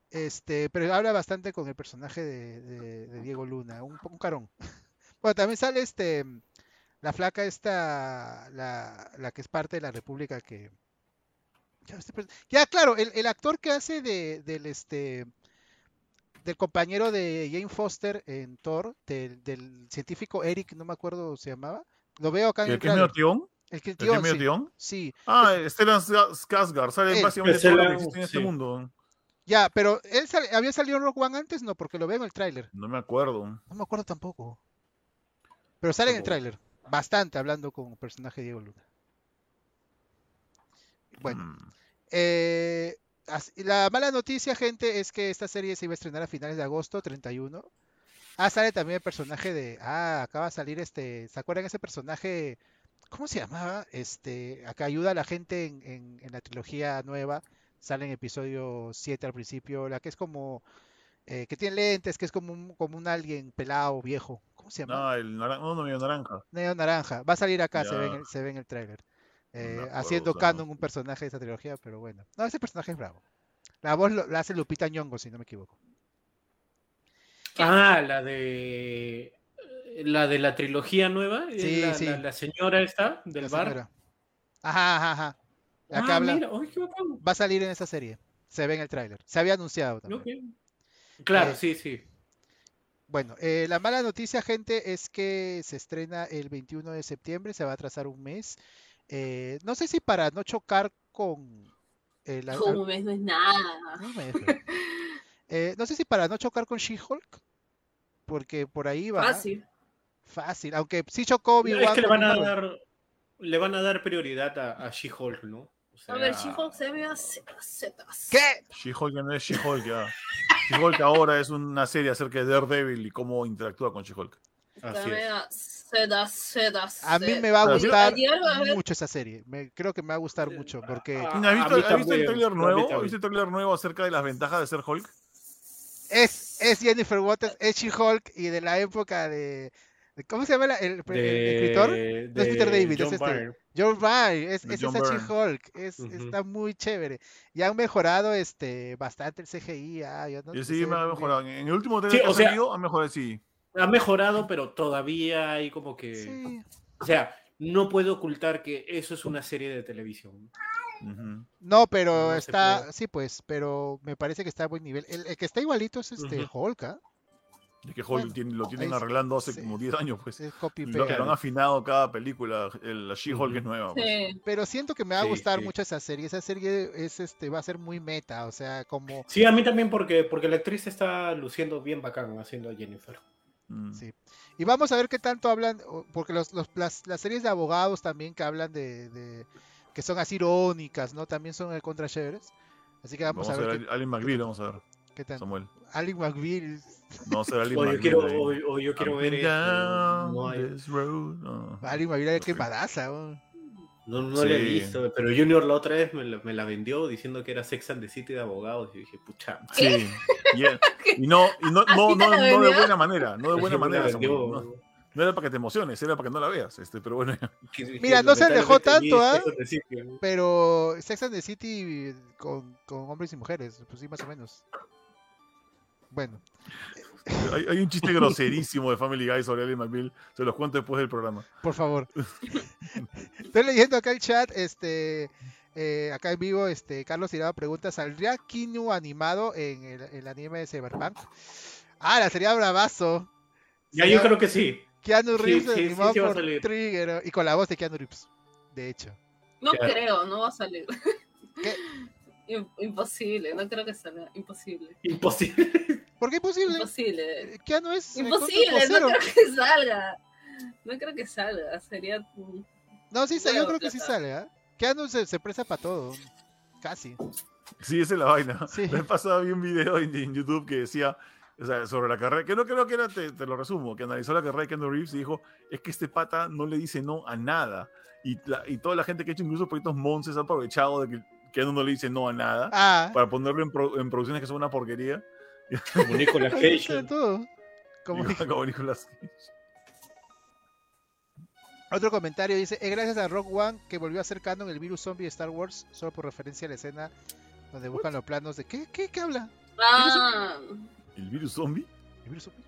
Este, pero habla bastante con el personaje de, de- de Diego Luna, un, un carón. Bueno, también sale este, la flaca esta, la, la que es parte de la República que. Ya, claro, el, el actor que hace de, del este del compañero de Jane Foster en Thor, del, del científico Eric, no me acuerdo se llamaba. Lo veo acá en ¿El el que es tión? El que ¿El Tion, sí. Ah, Stellan Skarsgård. Sale básicamente todo lo que Stellan, existe en este mundo. Ya, pero él sale- había salido en Rock One antes, no, porque lo veo en el tráiler. No me acuerdo. No me acuerdo tampoco. Pero sale en el tráiler, bastante hablando con el personaje de Diego Luna. Bueno, Mm. Eh, la mala noticia, gente, es que esta serie se iba a estrenar a finales de agosto, 31. Ah, sale también el personaje de. Ah, acaba de salir este. ¿Se acuerdan ese personaje? ¿Cómo se llamaba? Este. Acá ayuda a la gente en, en- en la trilogía nueva. Sale en episodio 7 al principio. La que es como. eh, que tiene lentes, que es como un, como un alien pelado, viejo. ¿Cómo se llama? No, el naran- no, no, medio naranja. Neo Naranja. Va a salir acá, se ve en el, se ve en el tráiler. Eh, acuerdo, haciendo sea, canon no. un personaje de esa trilogía, pero bueno. No, ese personaje es bravo. La voz lo- la hace Lupita Nyong'o, si no me equivoco. Ah, la de. La de la trilogía nueva. Sí, la, sí. La, la señora esta del La bar. señora. Ajá, ajá, ajá. Ah, habla mira, ay, qué bacán. va a salir en esa serie. Se ve en el tráiler. Se había anunciado también. Claro, Eh, sí, sí. Bueno, eh, la mala noticia, gente, es que se estrena el 21 de septiembre, se va a atrasar un mes. Eh, no sé si para no chocar con el, al- Un mes no es nada. No. Eh, no sé si para no chocar con She-Hulk, porque por ahí va Fácil. fácil, aunque sí chocó Es Obi-Wan que le van a dar. le van a dar prioridad a, a She-Hulk, ¿no? O A ver, She-Hulk se ve a. ¿Qué? She-Hulk ya no es She-Hulk ya. She-Hulk ahora es una serie acerca de Daredevil y cómo interactúa con She-Hulk. Así Se ve es. a mí me va a gustar mucho esa serie. Me- creo que me va a gustar mucho porque Ah, ¿Has visto, has el mí nuevo? ¿Has también. visto el trailer nuevo acerca de las ventajas de ser Hulk? es, es Jennifer Waters, es She-Hulk y de la época de... de- ¿Cómo se llama la- el, el escritor? De, No es Peter de David, es John este. Byrne. John Byrne, es, De es John esa Byrne. She-Hulk, es, Ujú. está muy chévere. Y han mejorado este bastante el CGI. ah, ya no sí, ve me ha muy bien. mejorado. En el último trailer Sí, que ha salido, ha mejorado, sí. Ha mejorado, pero todavía hay como que. Sí. O sea, no puedo ocultar que eso es una serie de televisión. Ujú. No, pero No está, sí, pues, pero me parece que está a buen nivel. El, el que está igualito es este Ujú. Hulk, ¿ah? Es que Bueno, tiene- lo tienen arreglando hace sí. como 10 años, pues. Es copy Lo, lo han afinado cada película. El, la She-Hulk es nueva. pues. Sí. Pero siento que me va a gustar sí. mucho esa serie. Esa serie es este va a ser muy meta, o sea, como Sí, a mí también porque, porque la actriz está luciendo bien bacán haciendo a Jennifer. Mm. Sí. Y vamos a ver qué tanto hablan, porque los, los- las, las series de abogados también que hablan de, de- que son así irónicas, ¿no? También son el contra chéveres. Así que vamos, Vamos a ver a Alien McBeal, vamos a ver, qué, qué tal. Samuel. Ali McBeal. Vamos a ver Alien O yo McBeal. quiero, o, o yo quiero I'm ver down No, hay- road. No. Ali McBeal es Sí. quemadaza, ¿no? no, no la he Sí. visto, pero Junior la otra vez me la, me la vendió diciendo que era Sex and the City de abogados. Y yo dije, pucha. Sí. Y, y no, y no, ¿Así no, no, no de buena manera. No de buena manera. vendió. Samuel, No, no era para que te emociones, era para que no la veas. Este, pero bueno. Mira, no se alejó tanto, ¿ah? ¿no? Pero Sex and the City con, con hombres y mujeres, pues sí, más o menos. Bueno, Hay, hay un chiste groserísimo de Family Guy sobre Alien McBeal. Se los cuento después del programa. por favor. Estoy leyendo acá el chat, este, eh, acá en vivo, este, Carlos Tirado pregunta, ¿saldría Kinu animado en el, el anime de Cyberpunk? Ah, la sería bravazo. Ya, Sería yo creo que sí. Keanu Reeves sí, sí, animado sí por. Trigger y con la voz de Keanu Reeves, de hecho. No Claro. creo, no va a salir. ¿Qué? Im- Imposible, no creo que salga. Imposible. Imposible. ¿Por qué imposible? Imposible. Keanu es el Imposible, no creo que salga. No creo que salga. Sería. No, sí, sa- yo creo que sí sale, ¿ah? Keanu se, se presta para todo. Casi. Sí, esa es la vaina. Sí. Me pasado vi un video en, en YouTube que decía o sea, sobre la carrera, que no creo que era, te, te lo resumo, que analizó la carrera de Keanu Reeves y dijo, es que este pata no le dice no a nada. Y, la- y toda la gente que ha hecho incluso proyectos Monces ha aprovechado de que Keanu no le dice no a nada Ah, para ponerlo en, pro- en producciones que son una porquería. Como Nicolas Cage. todo. Como como Nicolas Cage. Otro comentario dice, es gracias a Rock One que volvió a ser canon el virus zombie de Star Wars, solo por referencia a la escena donde buscan los planos de... ¿Qué? ¿Qué? ¿Qué habla? Ah, ¿El virus zombie? ¿El virus zombie?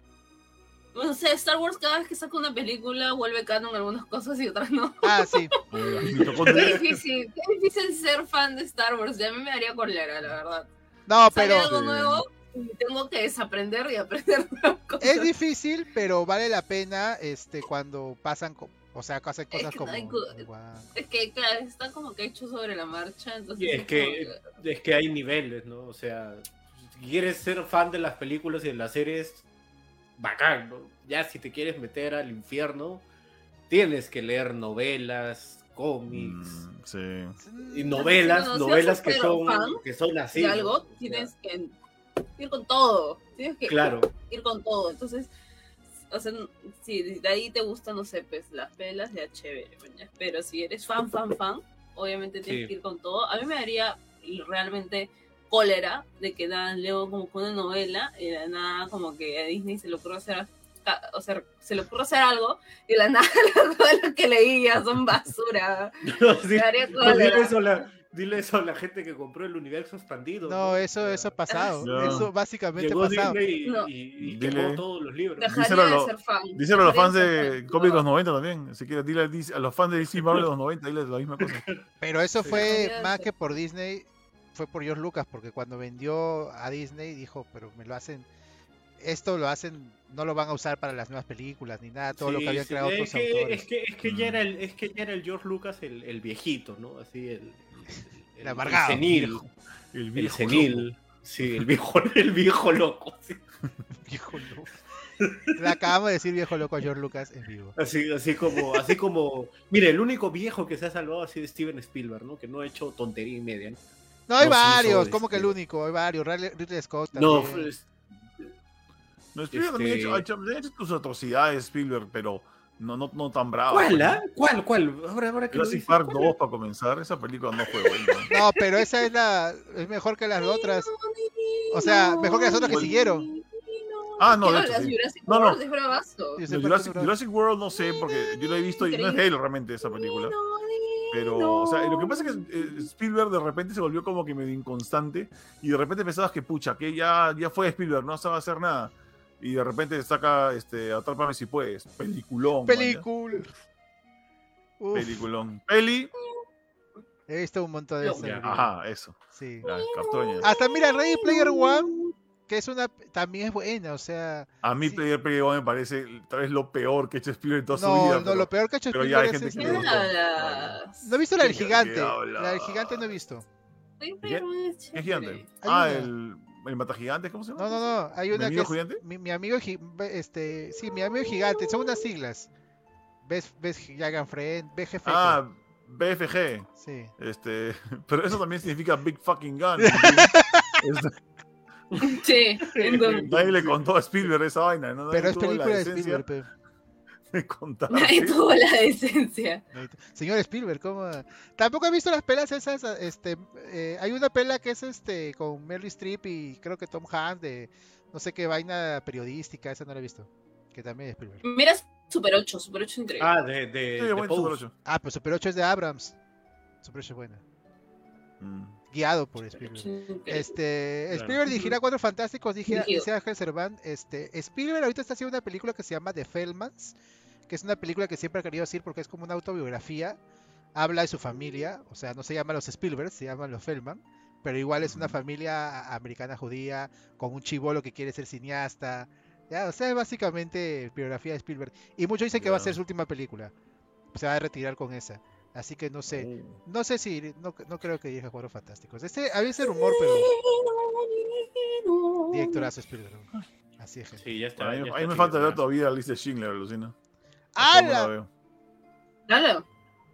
No sé, Star Wars cada vez que saca una película vuelve canon algunas cosas y otras no. Ah, sí. Qué difícil, qué difícil ser fan de Star Wars. Ya a mí me daría colera, la verdad. No, Sale pero algo Sí. nuevo y tengo que desaprender y aprender nuevas cosas. es difícil, pero vale la pena este cuando pasan, co- o sea, hacen Es cosas que como... no co-. Es que, claro, está como que hecho sobre la marcha, entonces... Y es es que, como es que hay niveles, ¿no? O sea, si quieres ser fan de las películas y de las series, bacán, ¿no? Ya si te quieres meter al infierno, tienes que leer novelas, cómics. Mm, sí. Y novelas, novelas que son, que son así. tienes que ir con todo. Tienes que Claro, ir con todo. Entonces, o sea, si de ahí te gustan, no sé, pues las pelas, ya chévere, maña. Pero si eres fan, fan, fan, obviamente tienes Sí. que ir con todo. A mí me daría realmente cólera de que dan leo como una novela y de la nada como que a Disney se le ocurre hacer o sea, se le ocurre hacer algo y de la nada todo lo que leía son basura. Sí, Me daría pues dile, eso a la, dile eso a la gente que compró el universo expandido. No, eso, O sea, eso ha pasado. Ya. Eso básicamente ha pasado. Disney y, No. y- y Dile- quemó todos los libros. Díselo a de lo- ser fan. Díselo a los fans de cómics de los 90 también. Si quieres, dile a, los fans de DC Marvel de los 90, diles la misma cosa. Pero eso Sí. fue más que por Disney, fue por George Lucas, porque cuando vendió a Disney dijo, pero me lo hacen, esto lo hacen, no lo van a usar para las nuevas películas ni nada, todo lo que habían sí, creado es otros que, autores. Es que, es que Mm. ya era el, es que ya era el George Lucas el, el viejito, ¿no? Así el, el, El amargado, senil, El el viejo senil, sí, el viejo, el viejo loco. sí. Viejo loco. Le acabamos de decir viejo loco a George Lucas en vivo. Así, así como, así como, mire, el único viejo que se ha salvado ha sido Steven Spielberg, ¿no? Que no ha hecho tontería y media. ¿no? No, hay varios, como que el este- único? Hay varios. Ridley Scott No, también. es- No, Spielberg también ha hecho, Este- ha hecho- ha hecho tus atrocidades, Spielberg, pero no, no, no tan bravo. ¿cuál, ah? ¿Cuál, cuál? Ahora, ahora que lo Jurassic Park ¿cuál? 2, para comenzar, esa película no fue buena. No, pero esa es la es mejor que las otras. O sea, mejor que las otras que siguieron. Ah, no, ¿Qué de hecho, hablas? sí. Jurassic No, es bravazo. Jurassic, no- Jurassic World no sé, porque yo lo he visto y no es de él realmente esa película. Pero, o sea, lo que pasa es que eh, Spielberg de repente se volvió como que medio inconstante y de repente pensabas que, pucha, que ya, ya fue Spielberg, no sabe hacer nada. Y de repente saca este, Atrápame si puedes, peliculón. Uf, Peliculón. Peli. he visto un montón de películas. Ajá, eso. Sí. La cartoña. Hasta mira, Ready Player One, que es una también es buena, o sea, A mí sí. Player Player One me parece tal vez lo peor que ha hecho Spielberg en toda su no, vida. no, pero- lo peor que ha hecho pero ya hay Spielberg es que ¿Qué le este- hablas? No he visto la del ¿Qué- gigante. qué? La del gigante no he visto. ¿Qué gigante? Hay Ah, el, el matagigante, ¿cómo se llama? No, no, no. Hay ¿Mi una que amigo es gigante? mi, mi amigo este, sí, mi amigo gigante. Son unas siglas. Ves, ves Jagan Friend, BGF. Ah, BFG. sí. Este, pero eso también significa Big Fucking Gun. Este, Sí, entonces. nadie le contó a Spielberg esa vaina, ¿no? Nadie Pero es película de Spielberg. pe. de contar. Nadie tuvo la decencia. Señor Spielberg, ¿cómo? Tampoco he visto las pelas esas. Este, eh, hay una pela que es este con Meryl Streep y creo que Tom Hanks de no sé qué vaina periodística. Esa no la he visto. Que también es Spielberg. Mira Super 8, Super 8 increíble. Ah, de, de, Sí, de Super Pose. 8. Ah, pero Super 8 es de Abrams. Super 8 es buena. Mm. Guiado por Spielberg. 8 increíble. Este, Claro. Spielberg dirigirá Cuatro Fantásticos, dice Ángel Serván. Este, Spielberg ahorita está haciendo una película que se llama The Fellmans, que es una película que siempre ha querido decir porque es como una autobiografía. Habla de su familia, o sea, no se llama los Spielberg, se llaman los Feldman, pero igual es una familia americana judía con un chivolo que quiere ser cineasta. Ya, o sea, es básicamente biografía de Spielberg. Y muchos dicen que va a ser su última película. Se va a retirar con esa. Así que no sé. Oh. No sé si, no, no creo que dirija Cuatro Fantásticos. Este, había ese rumor, pero directorazo Spielberg. Así es, gente. Sí, ya está. A mí, ya a está mí me falta ver todavía la lista de Schindler, alucina. No la ¡Hala! veo. Claro.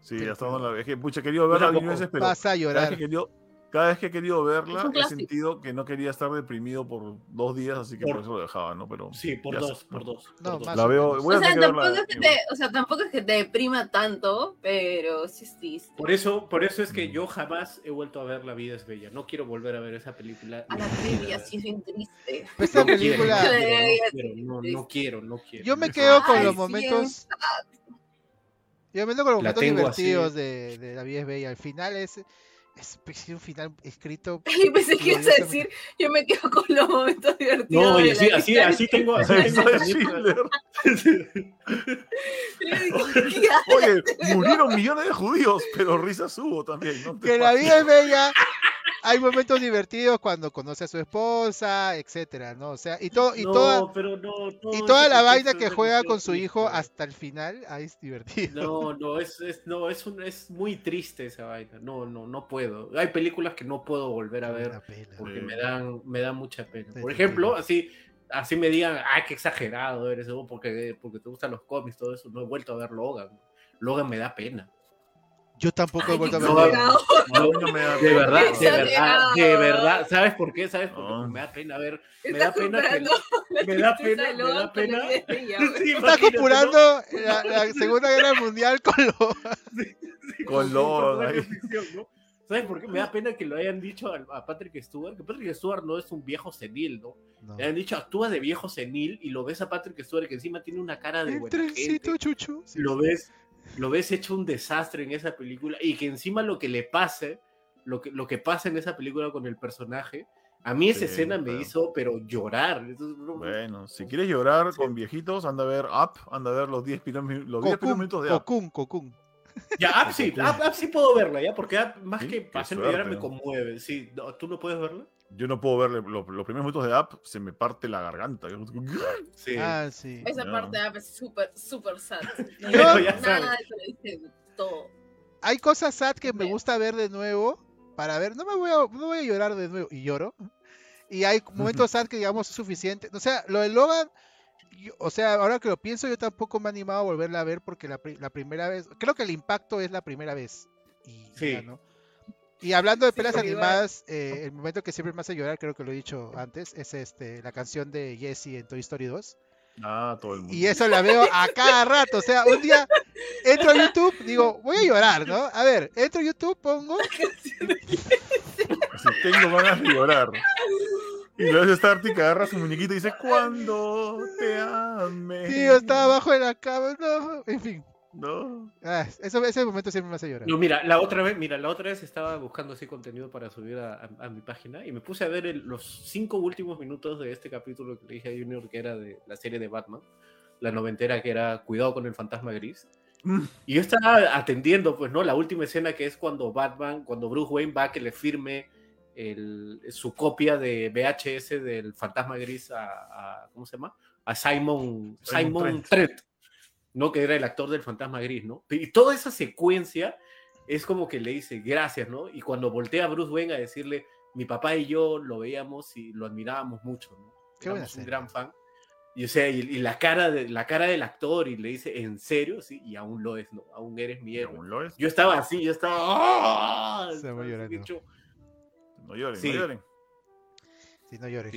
Sí, hasta no la veo. Es que, pucha, querido verla mil veces, pero Vas a llorar. que querido, cada vez que he querido verla, he sentido que no quería estar deprimido por dos días, así que por, Por- eso lo dejaba, ¿no? Pero Sí, por dos, sé, por ¿no? dos. No, por dos. La o veo, menos. voy a O sea, tampoco verla. es que te, o sea, tampoco es que te deprima tanto, pero sí es triste. Por eso, por eso es que Mm. yo jamás he vuelto a ver La vida es bella. No quiero volver a ver esa película. A la quiero. sí es bien triste. Pues No quiero, película, no quiero, no quiero, no quiero, no quiero. yo me quedo con Ay, los sí, momentos. Yo me quedo con los La momentos divertidos de, de La vida es bella. Al final es, es pues, un final escrito. Y pensé que ibas a decir, yo me quedo con los momentos divertidos. No, y así, así, así tengo, así tengo es. Oye, murieron millones de judíos, pero risas hubo también. ¿no? Que la vida es bella. Hay momentos divertidos cuando conoce a su esposa, etcétera, ¿no? O sea, y todo, y no, toda, pero no, no, y toda la vaina que juega con su hijo triste. hasta el final, ahí es divertido. No, no, es, es, no, es, un, es muy triste esa vaina. No, no, no puedo. Hay películas que no puedo volver a ver porque me dan, me dan mucha pena. Por ejemplo, así, así me digan, ah, qué exagerado eres, porque, porque te gustan los cómics, todo eso. No he vuelto a ver Logan. Logan me da pena. Yo tampoco he vuelto a ver. no. No, no me da De verdad, de verdad, de verdad. ¿Sabes por qué? ¿Sabes por qué? No. Me da pena ver. Me da pena que. la Me da pena, me da pena. Sí. Está comparando la, la Segunda Guerra Mundial con. Sí, Con ¿no? ¿Sabes por qué? Me da pena que lo hayan dicho a, a Patrick Stewart, que Patrick Stewart no es un viejo senil, ¿no? No. Le han dicho, actúa de viejo senil y lo ves a Patrick Stewart que encima tiene una cara de El buena trencito gente. chuchu. Sí. Lo ves, lo ves hecho un desastre en esa película y que encima lo que le pase, lo que, lo que pasa en esa película con el personaje, a mí esa Sí, escena me hizo, pero llorar. Entonces, Bueno, si quieres llorar con viejitos, anda a ver Up, anda a ver los 10 primeros los 10 primeros Cocoon, minutos de Up. Cocoon, Cocoon. Ya, Up sí, Up, Up sí puedo verla, ¿ya? Porque Up, más Sí, que hacerme llorar, me conmueve. Sí, no, ¿tú no puedes verla? Yo no puedo ver los, los primeros minutos de Up, se me parte la garganta. Sí. Ah, sí. Esa parte de App es súper, súper sad. No hay ya nada sabes. de eso, dice todo. Hay cosas sad que me gusta ver de nuevo para ver. No me voy a, no voy a llorar de nuevo y lloro. Y hay momentos sad que digamos es suficiente. O sea, lo de Logan yo- o sea, ahora que lo pienso, yo tampoco me he animado a volverla a ver porque la, pri- la primera vez, creo que el impacto es la primera vez. Y, Sí. ya, ¿no? Y hablando de Sí, pelas animadas, eh, el momento que siempre me hace llorar, creo que lo he dicho antes, es este la canción de Jesse en Toy Story 2. Ah, todo el mundo. Y eso la veo a cada rato. O sea, un día entro a YouTube, digo, voy a llorar, ¿no? A ver, entro a YouTube, pongo. Así, tengo ganas de llorar. Y luego está Arctic, agarra su muñequito y dice, cuando te ame. Tío, estaba abajo de la cama. No, en fin. No. Ah, eso, ese momento siempre me hace llorar. No, mira, la otra vez, mira, la otra vez estaba buscando así contenido para subir a, a- a mi página y me puse a ver el- los cinco últimos minutos de este capítulo que le dije a Junior que era de la serie de Batman, la noventera que era Cuidado con el fantasma gris. Mm. Y yo estaba atendiendo, pues, ¿no? La última escena que es cuando Batman, cuando Bruce Wayne va a que le firme el- su copia de VHS del fantasma gris a, a- ¿cómo se llama? A Simon, Simon Simon Trent. Trent. ¿No? Que era el actor del fantasma gris, ¿no? Y toda esa secuencia es como que le dice gracias, ¿no? Y cuando voltea a Bruce Wayne a decirle, mi papá y yo lo veíamos y lo admirábamos mucho, ¿no? Qué Éramos un serie. gran fan. Y o sea, y, y la cara de la cara del actor y le dice, ¿en serio? Sí, y aún lo es, ¿no? Aún eres mi héroe. Aún lo es. Yo estaba así, yo estaba. ¡ah! Se Así llorando. No lloren, Sí. no lloren. Si no llores.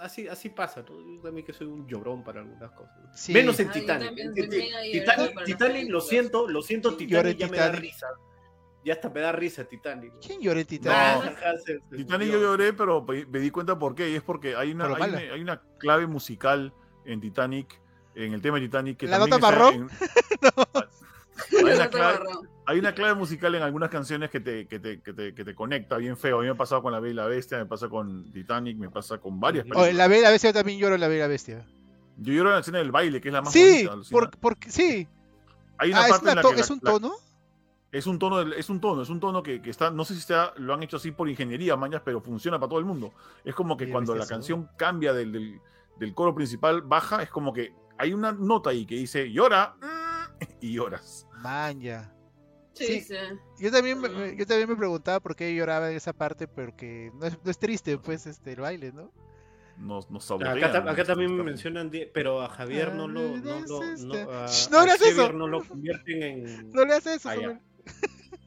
Así, así pasa, ¿no? Yo también que soy un llorón para algunas cosas. Sí. Menos en Ah, Titanic. Titanic, Titanic, lo películas. siento, lo siento, ¿Quién llora en Titanic ya me da risa. Ya hasta me da risa Titanic. ¿Quién en No. Titanic? Titanic yo lloré, pero me di cuenta por qué. Y es porque hay una, Por hay una, hay una clave musical en Titanic, en el tema de Titanic. Que ¿La también nota marrón? en- hay, una clave, marrón. Hay una clave musical en algunas canciones que te, que, te, que, te, que te conecta bien feo. A mí me ha pasado con La Bella y la Bestia, me pasa con Titanic, me pasa con varias. Oh, películas. la Bella Bestia yo también lloro en la Bella Bestia. Yo lloro en la escena del baile, que es la más Sí, bonita. por, porque, sí. Hay una Ah, es, parte una en la to- que la- es un la- tono. Es un tono, es un tono, es un tono que, que está, no sé si está, lo han hecho así por ingeniería, mañas, pero funciona para todo el mundo. Es como que cuando la canción cambia del, del, del coro principal, baja, es como que hay una nota ahí que dice llora y lloras. Man, ya. Sí, Sí. sí. Yo también, me, me- yo también me preguntaba por qué lloraba en esa parte, porque no es, no es triste, pues, este, el baile, ¿no? Nos, nos sabotean. Acá, ta- acá nos- también me mencionan, pero a Javier no lo, no, lo- no, a- Shh, no a hagas Xavier eso. no lo convierten en. No le haces eso, Ah.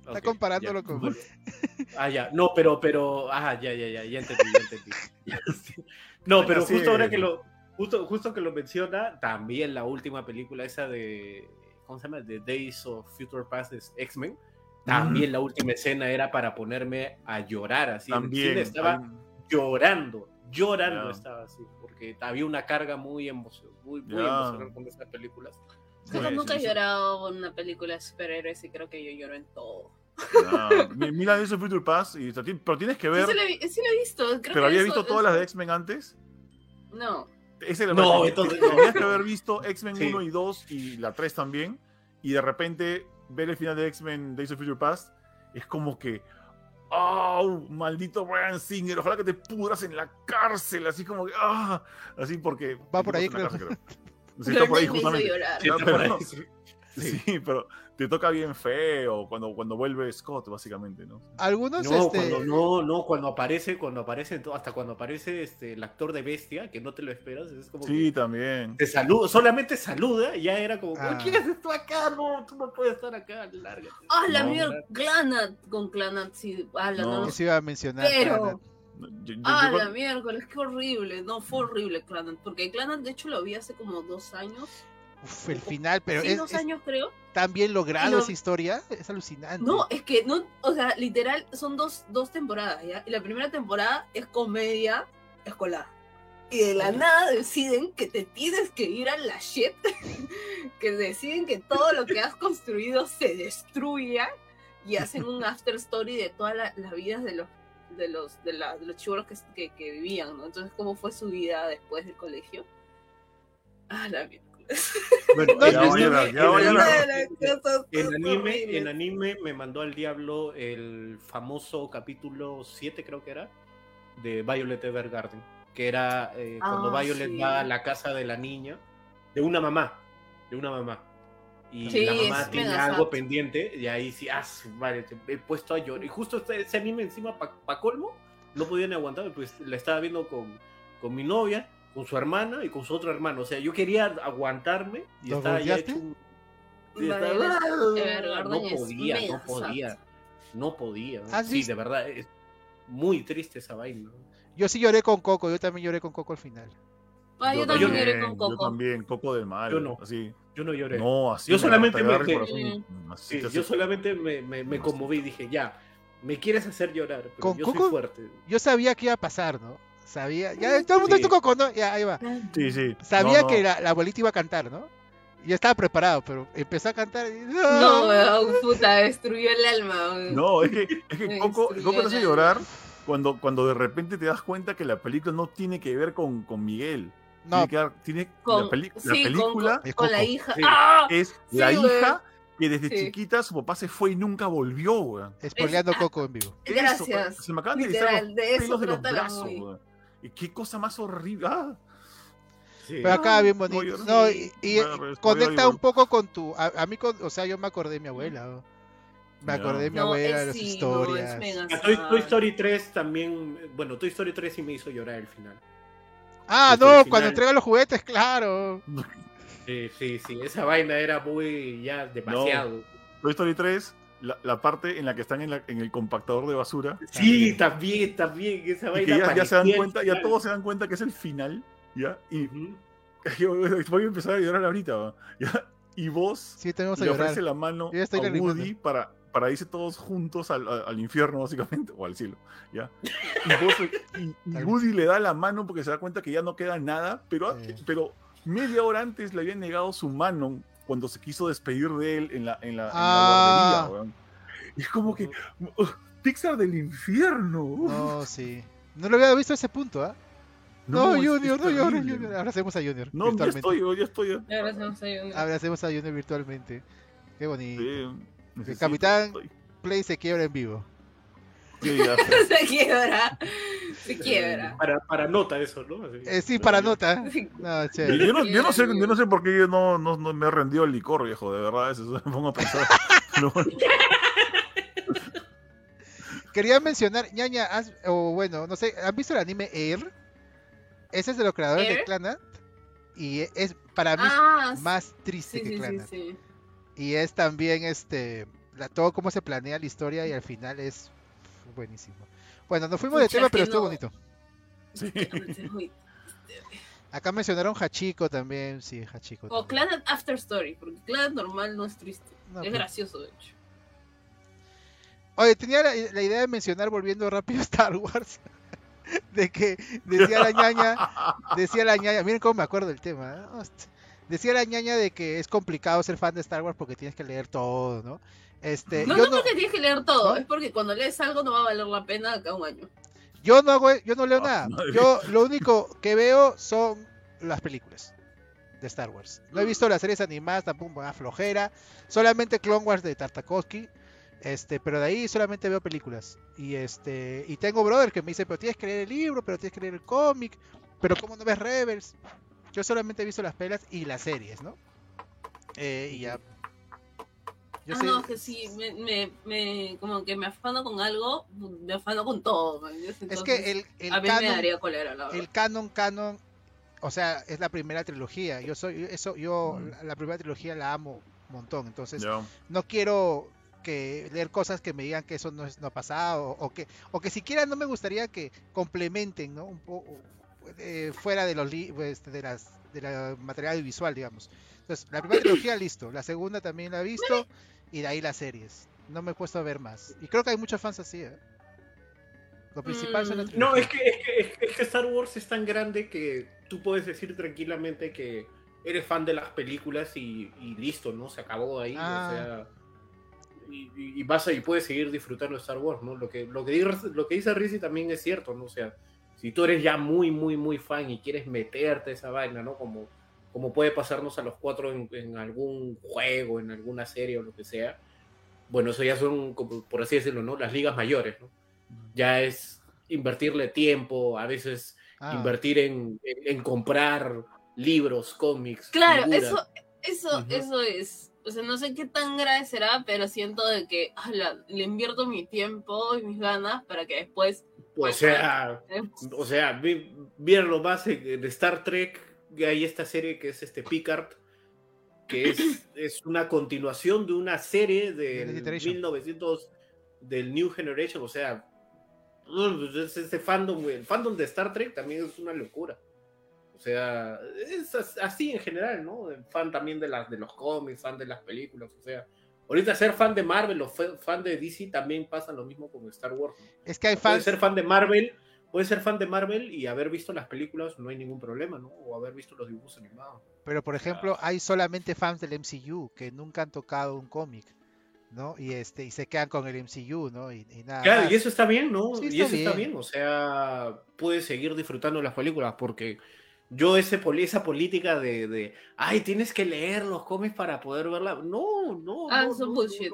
Está Ok, comparándolo ya, con- bueno. Ah, ya. No, pero, pero. Ah, ya, ya, ya, ya entendí, ya entendí. Ya, sí. No, pero Así justo ahora que lo. Justo, justo que lo menciona, también la última película esa de. ¿Cómo se llama? The Days of Future Past de X-Men. También la última escena era para ponerme a llorar así. También. cine estaba hay- llorando, llorando Ya. estaba así, porque había una carga muy, emocio- muy, muy Ya. emocional con esas películas. Yo Sí, nunca sí, he sí. llorado con una película de superhéroes y creo que yo lloro en todo. Mi- mira eso Future Pass, y, pero tienes que ver. sí, lo sí lo he visto. Creo ¿Pero que habías eso- visto todas las de X-Men antes? No. Es la No, entonces- Tenías que haber visto X-Men Sí. 1 y 2 y la 3 también. Y de repente ver el final de X-Men Days of Future Past es como que. ¡Oh! Maldito Brian Singer, ojalá que te pudras en la cárcel, así como que. ¡Ah! Así porque. Va por ahí, creo. cárcel, Sí, está por ahí, justamente. llorar. Sí, No, está pero por ahí, no. sí. Sí, pero te toca bien feo cuando, cuando vuelve Scott, básicamente, ¿no? Algunos, No, este, cuando, no, no, cuando aparece, cuando aparece, hasta cuando aparece este, el actor de Bestia, que no te lo esperas, es como Sí, también. que te saluda, solamente saluda y ya era como, Ah. ¿quién haces tú acá? No, tú no puedes estar acá, lárgate. Ah, la No, mierda, Clanat. Con Clanat, sí. Ah, la No. no. eso iba a mencionar. Pero. Clanat. Yo- yo- Ah, yo- la miércoles, qué horrible. No, fue horrible Clanat. Porque Clanat, de hecho, lo vi hace como dos años. Uf, el final, pero sí, es, dos es años, creo. tan bien logrado No. esa historia, es alucinante. No, es que no, o sea, literal, son dos, dos temporadas, ¿ya? Y la primera temporada es comedia escolar. Y de la nada deciden que te tienes que ir a la shit, que deciden que todo lo que has construido se destruya y hacen un after story de todas la- las vidas de los de los de, la- de los chibolos que, que, que vivían, ¿no? Entonces, ¿cómo fue su vida después del colegio? Ah, la miércoles. Bueno, No, en ya voy a anime- llorar, ya en voy a anime- llorar. En anime, en anime me mandó al diablo el famoso capítulo 7, creo que era, de Violet Evergarden, que era eh, cuando Ah, Violet sí. va a la casa de la niña, de una mamá, de una mamá. Y Sí, la mamá tiene mega algo sad. pendiente, y ahí sí, ah, madre, te- he puesto a llorar. Y justo este- ese anime encima, para colmo, no podían aguantar, pues la estaba viendo con, con mi novia, con su hermana y con su otro hermano. O sea, yo quería aguantarme y ¿Los estaba ya hecho un- y Vale, estaba- Evergarden No podía, no podía. No podía. ¿Has Sí, de verdad, es muy triste esa vaina. Yo sí lloré con Coco, yo también lloré con Coco al final. Ah, yo también yo- lloré con Yo Coco. también, Coco del mal. Yo no. Así. Yo no lloré. No, así. Yo me solamente me- Sí, hace- yo solamente me, me, me conmoví y dije, ya, me quieres hacer llorar, pero ¿Con yo Coco? soy fuerte. Yo sabía que iba a pasar, ¿no? Sabía, ya todo el mundo Sí. es tu Coco, ¿no? Ya, ahí va. Sí, sí. Sabía No, no. que la, la abuelita iba a cantar, ¿no? Yo estaba preparado, pero empezó a cantar y... No, weón, puta, destruyó el alma. weón. No, es que, es que Coco, Coco te hace llorar cuando, cuando de repente te das cuenta que la película no tiene que ver con, con Miguel. No, Tiene que ver- tiene, Con, la, peli- la sí, película con, Es con la hija. Sí. ¡Ah! es Sí, la hija que desde Sí. chiquita su papá se fue y nunca volvió, weón. spoileando Coco en vivo. Eso, Gracias. se me acaban de Literal, los de eso pelos de los trata la brazos, qué cosa más horrible. Ah, Sí. Pero acá bien bonito. No, y, conecta un poco con tu... A, a mí, con- o sea, yo me acordé de mi abuela. ¿no? Me acordé de mi No, abuela, de las sí, historias. es mega A Toy. Story 3 también, bueno, Toy Story 3 sí me hizo llorar al final. Ah, Desde no, el cuando entrega los juguetes, claro. Sí, sí, sí, esa vaina era muy, ya, demasiado. Toy Story 3, la, la parte en la que están en, la- en el compactador de basura. Sí, también, también, esa Y vaina que ya, ya se dan cuenta, ya todos se dan cuenta que es el final. ¿Ya? Y Ujú. yo voy a empezar a llorar ahorita. ¿ya? Y vos Sí, le llorar. ofrece la mano a. Woody para, para irse todos juntos al, al infierno, básicamente, o al cielo. ¿ya? Y, vos- y- y Woody le da la mano porque se da cuenta que ya no queda nada, pero, Sí. pero media hora antes le habían negado su mano cuando se quiso despedir de él en la, en la, en la Ah. guardería. weón. Y es como que uh, Pixar del infierno. uf. No, sí. No lo había visto a ese punto, ¿ah? No, es Junior, no llores. Junior. Abracemos a Junior. No, ya virtualmente. estoy, yo ya estoy. Ya, gracias, ayuda. Abracemos a Junior virtualmente. Qué bonito. Sí, necesito, capitán- estoy. Play se quiebra en vivo. Se quiebra. Se quiebra. Para, para nota eso, ¿no? Así. Eh, sí, para nota. No, Yo, no, yo no sé, yo no sé por qué yo no, no, no me he rendido el licor, viejo, de verdad, eso me pongo a pensar. Quería mencionar, ñaña, has- o bueno, no sé, ¿han visto el anime Air? Ese es de los creadores de? Clanat. Y es para mí Ah, más triste sí, que sí, sí, Clanat. sí. Y es también este la- todo cómo se planea la historia y al final es buenísimo. Bueno, nos fuimos de tema, pero estuvo no. bonito. sí. Acá mencionaron Hachiko también, sí, Hachiko. O también. Clan After Story, porque Clan normal no es triste. No, es pues. gracioso, de hecho. Oye, tenía la, la idea de mencionar volviendo rápido a Star Wars. De que decía la ñaña, decía la ñaña, miren cómo me acuerdo del tema. ¿eh? Decía la ñaña de que es complicado ser fan de Star Wars porque tienes que leer todo, ¿no? Este, No, yo no no, porque tienes que leer todo, ¿No? es porque cuando lees algo no va a valer la pena acá un año. yo no hago, yo no leo Ah, nada. madre. Yo lo único que veo son las películas de Star Wars. No he visto las series animadas, tampoco a flojera. Solamente Clone Wars de Tartakovsky. Este, pero de ahí solamente veo películas. Y este, y tengo brother que me dice, pero tienes que leer el libro, pero tienes que leer el cómic, pero ¿cómo no ves Rebels? Yo solamente he visto las pelas y las series, ¿no? Eh, y ya. Yo ah, sé- no, que sí, me, me, me- como que me afano con algo, me afano con todo. man. es Entonces, que el, el a mí me canon, daría la verdad. el canon, canon, o sea, es la primera trilogía. Yo soy, eso, yo Mm. la, la primera trilogía la amo un montón. Entonces, no quiero que leer cosas que me digan que eso no es no ha pasado o, que o que siquiera no me gustaría que complementen no un poco eh, fuera de los pues, de las de la material visual digamos entonces la primera trilogía listo la segunda también la he visto y de ahí las series no me he puesto a ver más y creo que hay muchos fans así ¿eh? lo principal son la Mm. No, es que, es, que, es Star Wars es tan grande que tú puedes decir tranquilamente que eres fan de las películas y, y listo, ¿no? Se acabó ahí. Ah. O sea, y, y- vas a, y puedes seguir disfrutando de Star Wars, ¿no? Lo que, lo que, dice- lo que dice Rizzi también es cierto, ¿no? O sea, si tú eres ya muy, muy, muy fan y quieres meterte esa vaina, ¿no? Como, como puede pasarnos a los cuatro en, en algún juego, en alguna serie o lo que sea. Bueno, eso ya son, como, por así decirlo, ¿no? Las ligas mayores, ¿no? ya es invertirle tiempo, a veces Ah, invertir en, en- en comprar libros, cómics. Claro, figuras. eso, Eso, Ujú. eso es. O sea, no sé qué tan grave será, pero siento de que ala, le invierto mi tiempo y mis ganas para que después. O sea, o sea, vi- vieron lo más en, Star Trek, que hay esta serie que es este Picard, que es, es una continuación de una serie De del Generation. 1900 del New Generation, o sea, mm, es ese fandom, el fandom de Star Trek también es una locura. O sea, es as- así en general, ¿no? Fan también de, las de los cómics, fan de las películas, o sea, ahorita ser fan de Marvel o fan de DC también pasa lo mismo con Star Wars. ¿no? Es que hay Puede fans. ser fan de Marvel, puede ser fan de Marvel y haber visto las películas no hay ningún problema, ¿no? O haber visto los dibujos animados. Pero por ejemplo, hay solamente fans del MCU que nunca han tocado un cómic, ¿no? Y este, y se quedan con el MCU, ¿no? Y, y nada Claro, más. y eso está bien, ¿no? Sí, y eso está bien. bien, o sea, puedes seguir disfrutando las películas porque yo ese poli- esa política de, de, ay, tienes que leer los cómics para poder verla. No, no. Ah, no, son no, bullshit.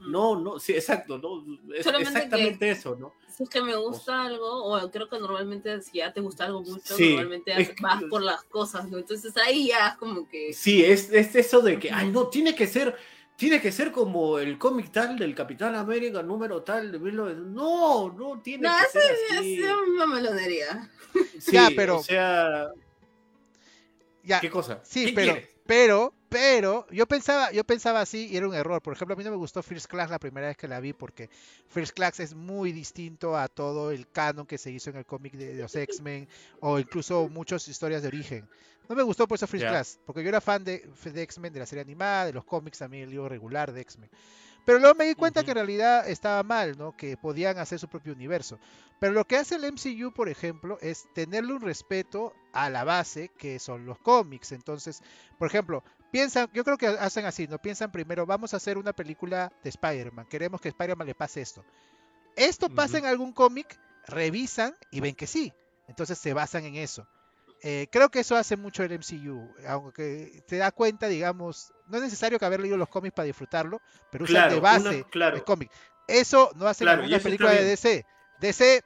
No, no, no, sí, exacto, no. Es Solamente exactamente eso, ¿no? Si es que me gusta algo, o creo que normalmente si ya te gusta algo mucho, Sí, normalmente es vas por las cosas, ¿no? Entonces ahí ya es como que. Sí, es, es eso de que, ay, no, tiene que ser, tiene que ser como el cómic tal del Capitán América número tal de 1900. No, no tiene No, que ser así. Es una melonería. Sí, Ya, pero- o sea, Ya, ¿qué cosa? sí, ¿Qué pero, quieres? pero, pero, yo pensaba, yo pensaba así y era un error. Por ejemplo, a mí no me gustó First Class la primera vez que la vi porque First Class es muy distinto a todo el canon que se hizo en el cómic de, de los X-Men o incluso muchas historias de origen. No me gustó por eso First. Class, porque yo era fan de, de X-Men, de la serie animada, de los cómics también, el libro regular de X-Men. Pero luego me di cuenta que en realidad estaba mal, ¿no? Que podían hacer su propio universo. Pero lo que hace el MCU, por ejemplo, es tenerle un respeto a la base que son los cómics. Entonces, por ejemplo, piensan, yo creo que hacen así, ¿no? Piensan primero, vamos a hacer una película de Spider-Man, queremos que Spider-Man le pase esto. ¿Esto pasa en algún cómic? Revisan y ven que sí. Entonces se basan en eso. Eh, creo que eso hace mucho el MCU, aunque te da cuenta, digamos, no es necesario que haber leído los cómics para disfrutarlo, pero Claro, de una- base claro. el cómic. Eso no hacen Claro, películas de. DC. DC,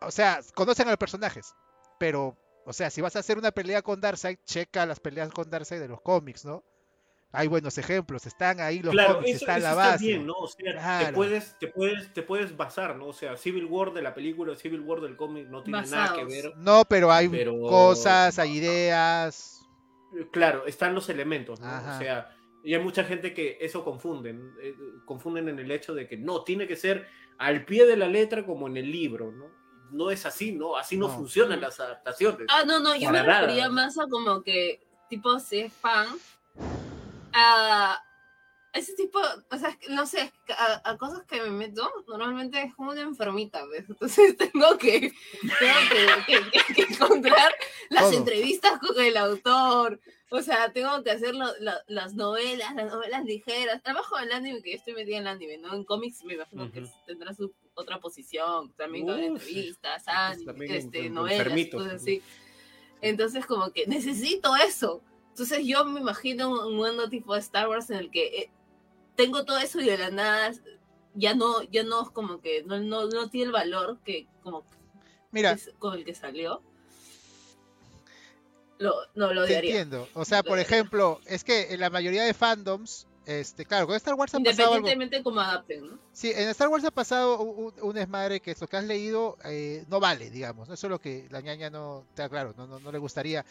o sea, conocen a los personajes, pero, o sea, si vas a hacer una pelea con Darkseid, checa las peleas con Darkseid de los cómics, ¿no? Hay buenos ejemplos, están ahí los claro, cómics, eso, está eso la está base. bien, ¿no? O sea, te Claro. puedes, te puedes, te puedes basar, ¿no? O sea, Civil War de la película, Civil War del cómic no tiene nada que Basados. ver. No, pero hay Pero- cosas, hay ideas. Claro, están los elementos, ¿no? Ajá. O sea, y hay mucha gente que eso confunden, eh, confunden en el hecho de que no, tiene que ser al pie de la letra como en el libro, ¿no? No es así, ¿no? Así no, No. funcionan las adaptaciones. Ah, no, no, yo me refería más a como que, tipo, si es fan, a ese tipo, o sea, que, no sé, que a, a cosas que me meto, normalmente es como una enfermita, ¿ves? Entonces tengo que, tengo que, que- que- que encontrar las Todo. entrevistas con el autor, o sea, tengo que hacer lo- la- las novelas, las novelas ligeras, trabajo en el anime, que yo estoy metida en el anime, ¿no? En cómics me imagino que Ujú. tendrá su otra posición, también con Uh, sí. entrevistas, Pues anime, este, novelas, cosas así. Entonces, como que necesito eso. Entonces, yo me imagino un mundo tipo de Star Wars en el que eh, tengo todo eso y de la nada ya no, ya no es como que no, no, no tiene el valor que como Mira, es con el que salió. Lo, no lo te odiaría. entiendo. O sea, por Lo- ejemplo, es que en la mayoría de fandoms, este, claro, con Star Wars ha pasado algo. Independientemente como adapten, ¿no? Sí, en Star Wars ha pasado un, un- desmadre que es lo que has leído eh, no vale, digamos. ¿no? Eso es lo que la ñaña no, está claro, no, no, no le gustaría.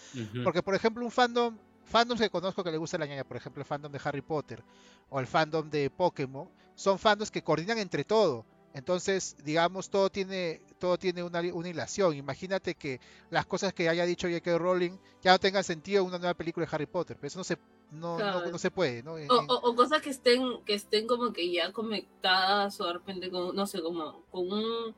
Porque, por ejemplo, un fandom, fandoms que conozco que le gusta la ñaña, por ejemplo, el fandom de Harry Potter o el fandom de Pokémon, son fandoms que coordinan entre todo. Entonces, digamos, todo tiene, todo tiene una, una hilación. Imagínate que las cosas que haya dicho J.K. Rowling ya no tengan sentido en una nueva película de Harry Potter. Pero eso no se, no, no- se puede, ¿no? En- O, en- o- o cosas que estén, que estén como que ya conectadas o de repente con, no sé, como con un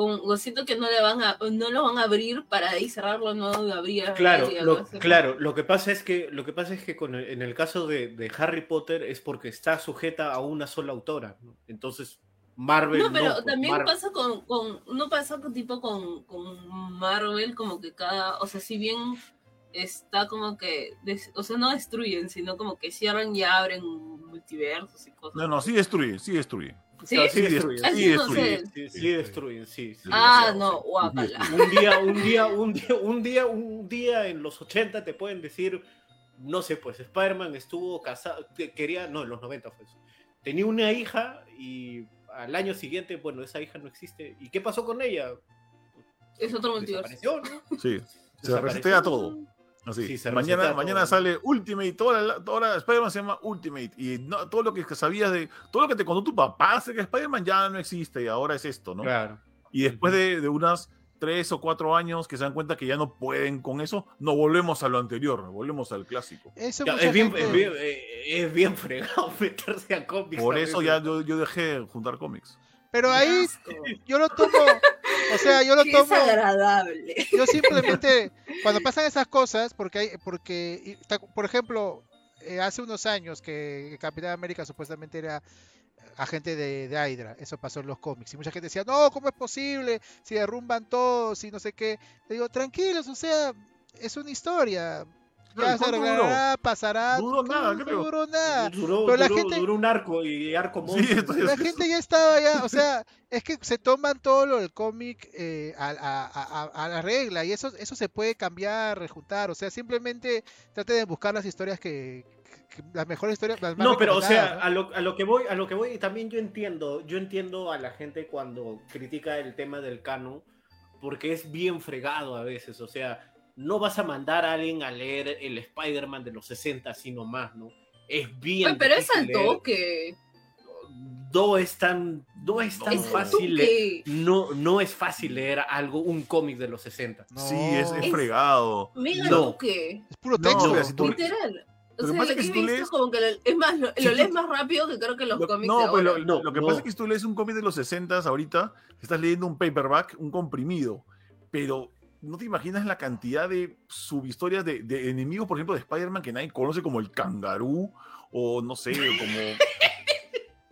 con, o siento que no le van a, no lo van a abrir para ahí cerrarlo, no lo abría. Claro, algo lo, claro, lo que pasa es que lo que pasa es que con el- en el caso de, de Harry Potter es porque está sujeta a una sola autora, ¿no? entonces Marvel No, pero pues, también Mar- pasa con, con, no pasa con tipo con, con Marvel, como que cada, o sea, si bien está como que, des- o sea, no destruyen, sino como que cierran y abren multiversos y cosas. No, no, sí destruye, sí destruye. ¿Sí? Claro, sí Sí, destruyen, sí no destruyen, sé. sí, sí Sí, destruyen, sí, sí, Ah, no, guácala. sí. Un día, un día, un día, un día, un día en los 80 te pueden decir no sé, pues Spider-Man estuvo casado, que- quería, no, en los 90 fue eso. Tenía una hija y al año siguiente, bueno, esa hija no existe. ¿Y qué pasó con ella? Es otro multiverso. Desapareció, ¿no? Sí, se Desapareció. resetea todo. Así. Sí, se mañana mañana sale Ultimate, toda la, ahora Spider-Man se llama Ultimate. Y no- todo lo que sabías de. Todo lo que te contó tu papá acerca de Spider-Man ya no existe y ahora es esto, ¿no? Claro. Y después de, de unas tres o cuatro años que se dan cuenta que ya no pueden con eso, no volvemos a lo anterior, volvemos al clásico. Eso Ya, mucha es, bien, gente- es, bien, eh, es bien fregado meterse a cómics. Por a eso ya yo, yo dejé de juntar cómics. Pero ahí yo lo tomo, o sea, yo lo Qué tomo, desagradable. yo simplemente, cuando pasan esas cosas, porque hay, porque, y por ejemplo, eh, hace unos años que Capitán América supuestamente era agente de, de Hydra, eso pasó en los cómics, y mucha gente decía, no, ¿cómo es posible? Si derrumban todos y no sé qué. Le digo, tranquilos, o sea, es una historia, ya se ¿cuánto arreglará, pasará, Duró nada, no creo. duró nada. Duró, Pero la duró- gente- duró un arco y arco Sí, monstruo. esto es- La gente ya estaba ya, o sea, es que se toman todo lo del cómic eh, a, a- a- a la regla y eso, eso se puede cambiar, rejuntar, o sea, simplemente trate de buscar las historias que, que- las mejores historias, las más No, pero o sea, recomendadas, a lo, a lo que voy, a lo que voy, y también yo entiendo, yo entiendo a la gente cuando critica el tema del canon, porque es bien fregado a veces, o sea, no vas a mandar a alguien a leer el Spider-Man de los 60 así nomás, ¿no? Es bien pero es al toque. No es tan, no es tan Es fácil leer, no, no es fácil leer algo, un cómic de los 60. ¿no? Sí, es, es fregado. Mega al No. toque. es puro No, texto. mira, si tú- Literal. O Lo que sea, pasa que si he tú visto lees- como que lo, es más, lo, si lo lees más rápido que creo que los Lo- cómics no, de pues lo, ahora. lo- No, lo que no. pasa es que si tú lees un cómic de los 60 ahorita, estás leyendo un paperback, un comprimido, pero no te imaginas la cantidad de subhistorias de, de enemigos, por ejemplo, de Spider-Man que nadie conoce como el kangaroo o no sé, como...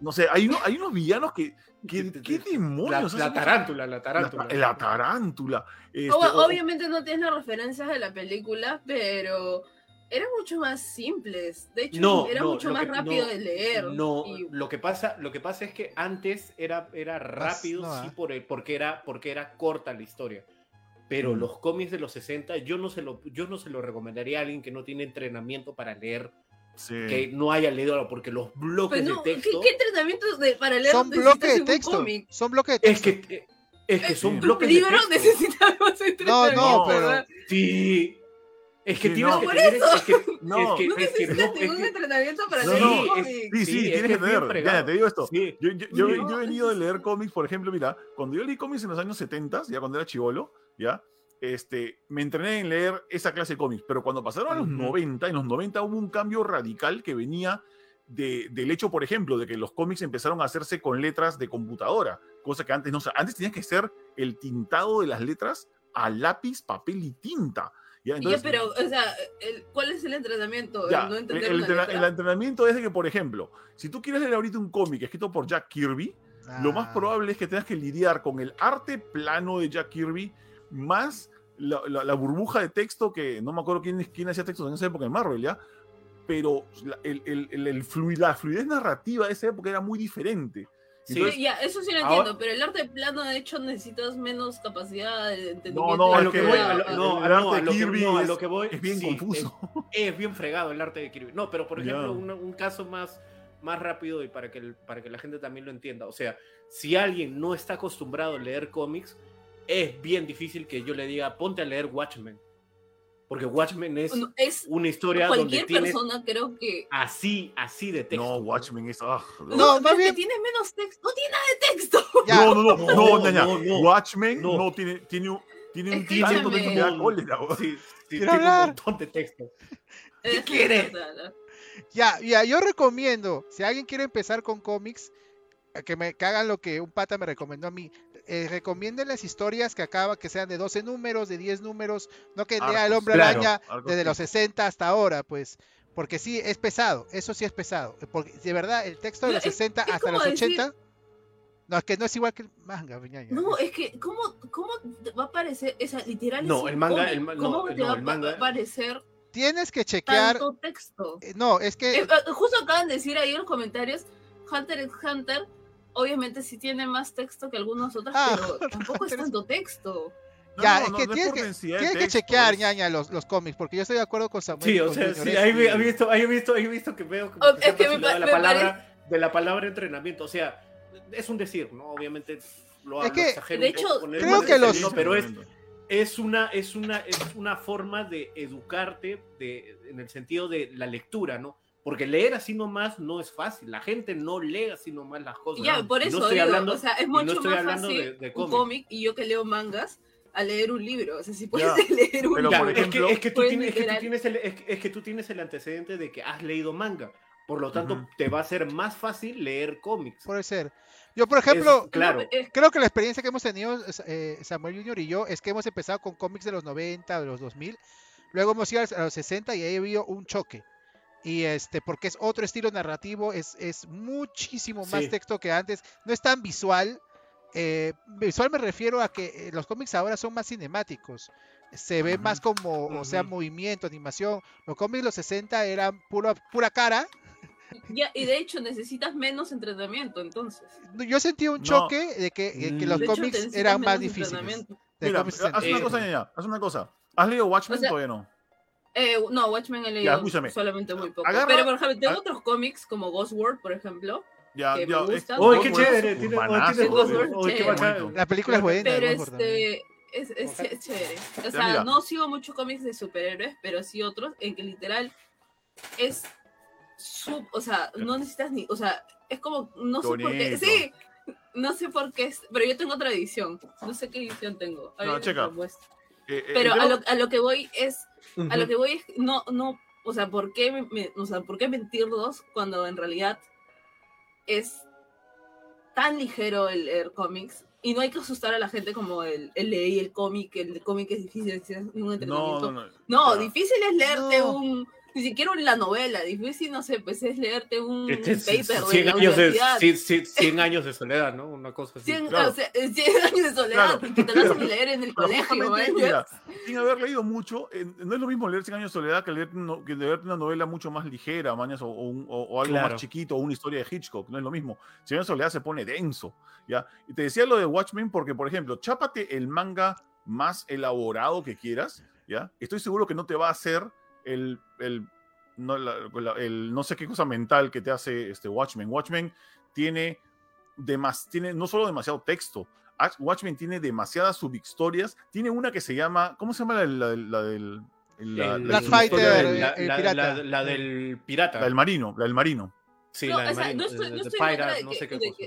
No sé, hay, uno- hay unos villanos que... que ¿Qué La, demonios? la eso? tarántula, la La, tarántula. la tarántula. este, o- Obviamente no tienes las referencias de la película, pero eran mucho más simples. De hecho, No, era no, mucho más que- rápido no, de leer. No, y- lo que pasa, lo que pasa es que antes era, era rápido, no, sí, ah. por el- porque era, porque era corta la historia. Pero los cómics de los 60, yo no se lo, yo no se lo recomendaría a alguien que no tiene entrenamiento para leer, sí. que no haya leído porque los bloques Pues no, de ¿qué, texto qué entrenamiento de, para leer Son bloques de texto, son bloques de es texto. que es que son Sí. bloques de libro texto. necesitamos entrenamiento. no, pero- ¿verdad? Sí. Es que Sí, tienes no. que Por tener, eso. es que, No. es que, No es que necesitas no, es ningún que- entrenamiento para No, leer no, es. Sí, Sí, sí, es tienes que es tener. Ya, te digo esto. sí. Yo, yo, yo, No, yo he venido de es- leer cómics, por ejemplo, mira, cuando yo leí cómics en los años 70, ya cuando era chivolo, ya, este, me entrené en leer esa clase de cómics, pero cuando pasaron a los Ujú. 90, en los 90 hubo un cambio radical que venía de- del hecho, por ejemplo, de que los cómics empezaron a hacerse con letras de computadora, cosa que antes no, o sea, antes tenías que ser el tintado de las letras a lápiz, papel y tinta. ¿ya? Ya, Entonces, pero, o sea, el- ¿cuál es el entrenamiento? ya, El no el, entender el una entrena- el entrenamiento es de que, por ejemplo, si tú quieres leer ahorita un cómic escrito por Jack Kirby, lo más Ah. probable es que tengas que lidiar con el arte plano de Jack Kirby más la, la- la burbuja de texto que no me acuerdo quién, quién hacía textos en esa época en Marvel, ¿ya? Pero la, el, el- el- el flui- la fluidez narrativa de esa época era muy diferente. Sí. Entonces, Sí, ya, eso sí lo ahora- entiendo, pero el arte plano, de hecho, necesitas menos capacidad de entendimiento. no, a es lo que voy, a lo- no, el no, arte a de Kirby no, a es- lo que voy, es bien sí, confuso. Es, es bien fregado el arte de Kirby. No, pero por ejemplo, un, un caso más, más rápido y para que, el- para que la gente también lo entienda. O sea, si alguien no está acostumbrado a leer cómics, es bien difícil que yo le diga, ponte a leer Watchmen. Porque Watchmen es No, es una historia donde cualquier tienes persona, creo que. así, así de texto. no, Watchmen es. ah, No, No, es que tienes menos texto. No tiene nada de texto. Ya, no, no, no, no, No, no, no, no. Watchmen no, No. tiene, tiene un, tiene un tanto texto güey. Sí, sí, tiene un hablar. montón de texto. Es quiere? Ya, ya, yo recomiendo, si alguien quiere empezar con cómics, eh, que me que hagan lo que un pata me recomendó a mí. Eh, recomienden las historias que acaba, que sean de 12 números, de 10 números, no que lea el hombre claro, araña desde los 60 hasta ahora, pues. Porque sí, es pesado, eso sí es pesado. Porque de verdad, el texto de los es- 60 es hasta los decir- 80, no, es que no es igual que el manga, viñaña. No, es que, ¿cómo, cómo te va a parecer? Esa literal No, el manga- cómic. el ma- no, ¿Cómo te no, va el manga- a parecer Tienes que chequear. tanto texto? eh, No, es que. Eh, eh, justo acaban de decir ahí en los comentarios, Hunter x Hunter, obviamente sí tiene más texto que algunos otros, Ah, pero tampoco es tanto texto. No, Ya, no, es no, que no es tienes por que, tienes que chequear, ñaña, los, los cómics, porque yo estoy de acuerdo con Samuel. Sí, o sea, sí, ahí, he visto, ahí he visto, ahí he visto que veo como que se es que me la me palabra, de la palabra entrenamiento. O sea, es un decir, ¿no? Obviamente lo, Es que, de hecho, con creo que los- término, pero es, es una, es una, es una forma de educarte de, en el sentido de la lectura, ¿no? Porque leer así nomás no es fácil. La gente no lee así nomás las cosas. Ya, por eso no estoy digo, hablando, o sea, es no mucho estoy más fácil de, de un cómic. y yo que leo mangas a leer un libro. O sea, si puedes Ya, leer un por libro. es, que, es, que tú tienes, es, que tú literal- tienes el, es, que- es que tú tienes el antecedente de que has leído manga. Por lo tanto, te va a ser más fácil leer cómics. Puede ser. Yo, por ejemplo, Es- claro. Creo que la experiencia que hemos tenido eh, Samuel Junior y yo es que hemos empezado con cómics de los 90, de los 2000, luego hemos ido a los 60 y ahí ha habido un choque. Y este, porque es otro estilo narrativo, es, es muchísimo más Sí. texto que antes, no es tan visual. eh, visual me refiero a que eh, los cómics ahora son más cinemáticos. Se ve más como, o sea, movimiento, animación. Los cómics de los 60 eran pura, pura cara. ya, y de hecho necesitas menos entrenamiento, entonces. Yo sentí un No. choque de que, de que los De cómics eran más difíciles. Mira, haz una Eh, cosa, ñaña, haz una cosa. ¿Has leído Watchmen O sea, todavía no? Eh, no, Watchmen he leído solamente muy poco. Agarra- Pero, por ejemplo, tengo otros cómics como Ghost World, por ejemplo. Ya, que me ya. gusta. es- ¡Uy, qué chévere! Tiene. La película es buena. Pero este. Es, chévere. O sea, no sigo muchos cómics de superhéroes, pero sí otros en que literal es sub, o sea, no necesitas ni, o sea, es como, no sé por qué, sí, no sé por qué, es- pero yo tengo otra edición, no sé qué edición tengo. Te checa. Eh, eh, Pero a lo, a lo que voy es, a lo que voy es, no, no, o sea, ¿por qué, me- o sea, ¿por qué mentirlos cuando en realidad es tan ligero el leer cómics? Y no hay que asustar a la gente como el, el leí el cómic, el cómic es difícil, es un No, entrenamiento. no, no. No, difícil es leerte No. un. Ni siquiera la novela, difícil, no sé, pues es leerte un Este es paper de 100 la años de, universidad. cien- cien- 100 años de soledad, ¿no? Una cosa así. 100, claro. o sea, 100 años de soledad, Claro. que te lo hacen leer en el colegio. mira, sin haber leído mucho, eh, no es lo mismo leer 100 años de soledad que leer, no- que leerte una novela mucho más ligera, mañas, o, o un- o- o algo Claro. más chiquito, o una historia de Hitchcock, no es lo mismo. 100 años de soledad se pone denso, ¿ya? Y te decía lo de Watchmen porque, por ejemplo, chápate el manga más elaborado que quieras, ¿ya? Estoy seguro que no te va a hacer el, el, no, la- la- el no sé qué cosa mental que te hace este Watchmen. Watchmen tiene, demas, tiene no solo demasiado texto, Watchmen tiene demasiadas subhistorias. Tiene una que se llama. ¿Cómo se llama la, la- la del. la- Fighter, del- la, el la- pirata. la- la del pirata. la del marino. La del marino. Sí, no, la del o sea, marino, no estoy, no estoy Pirate, sé qué de cosa.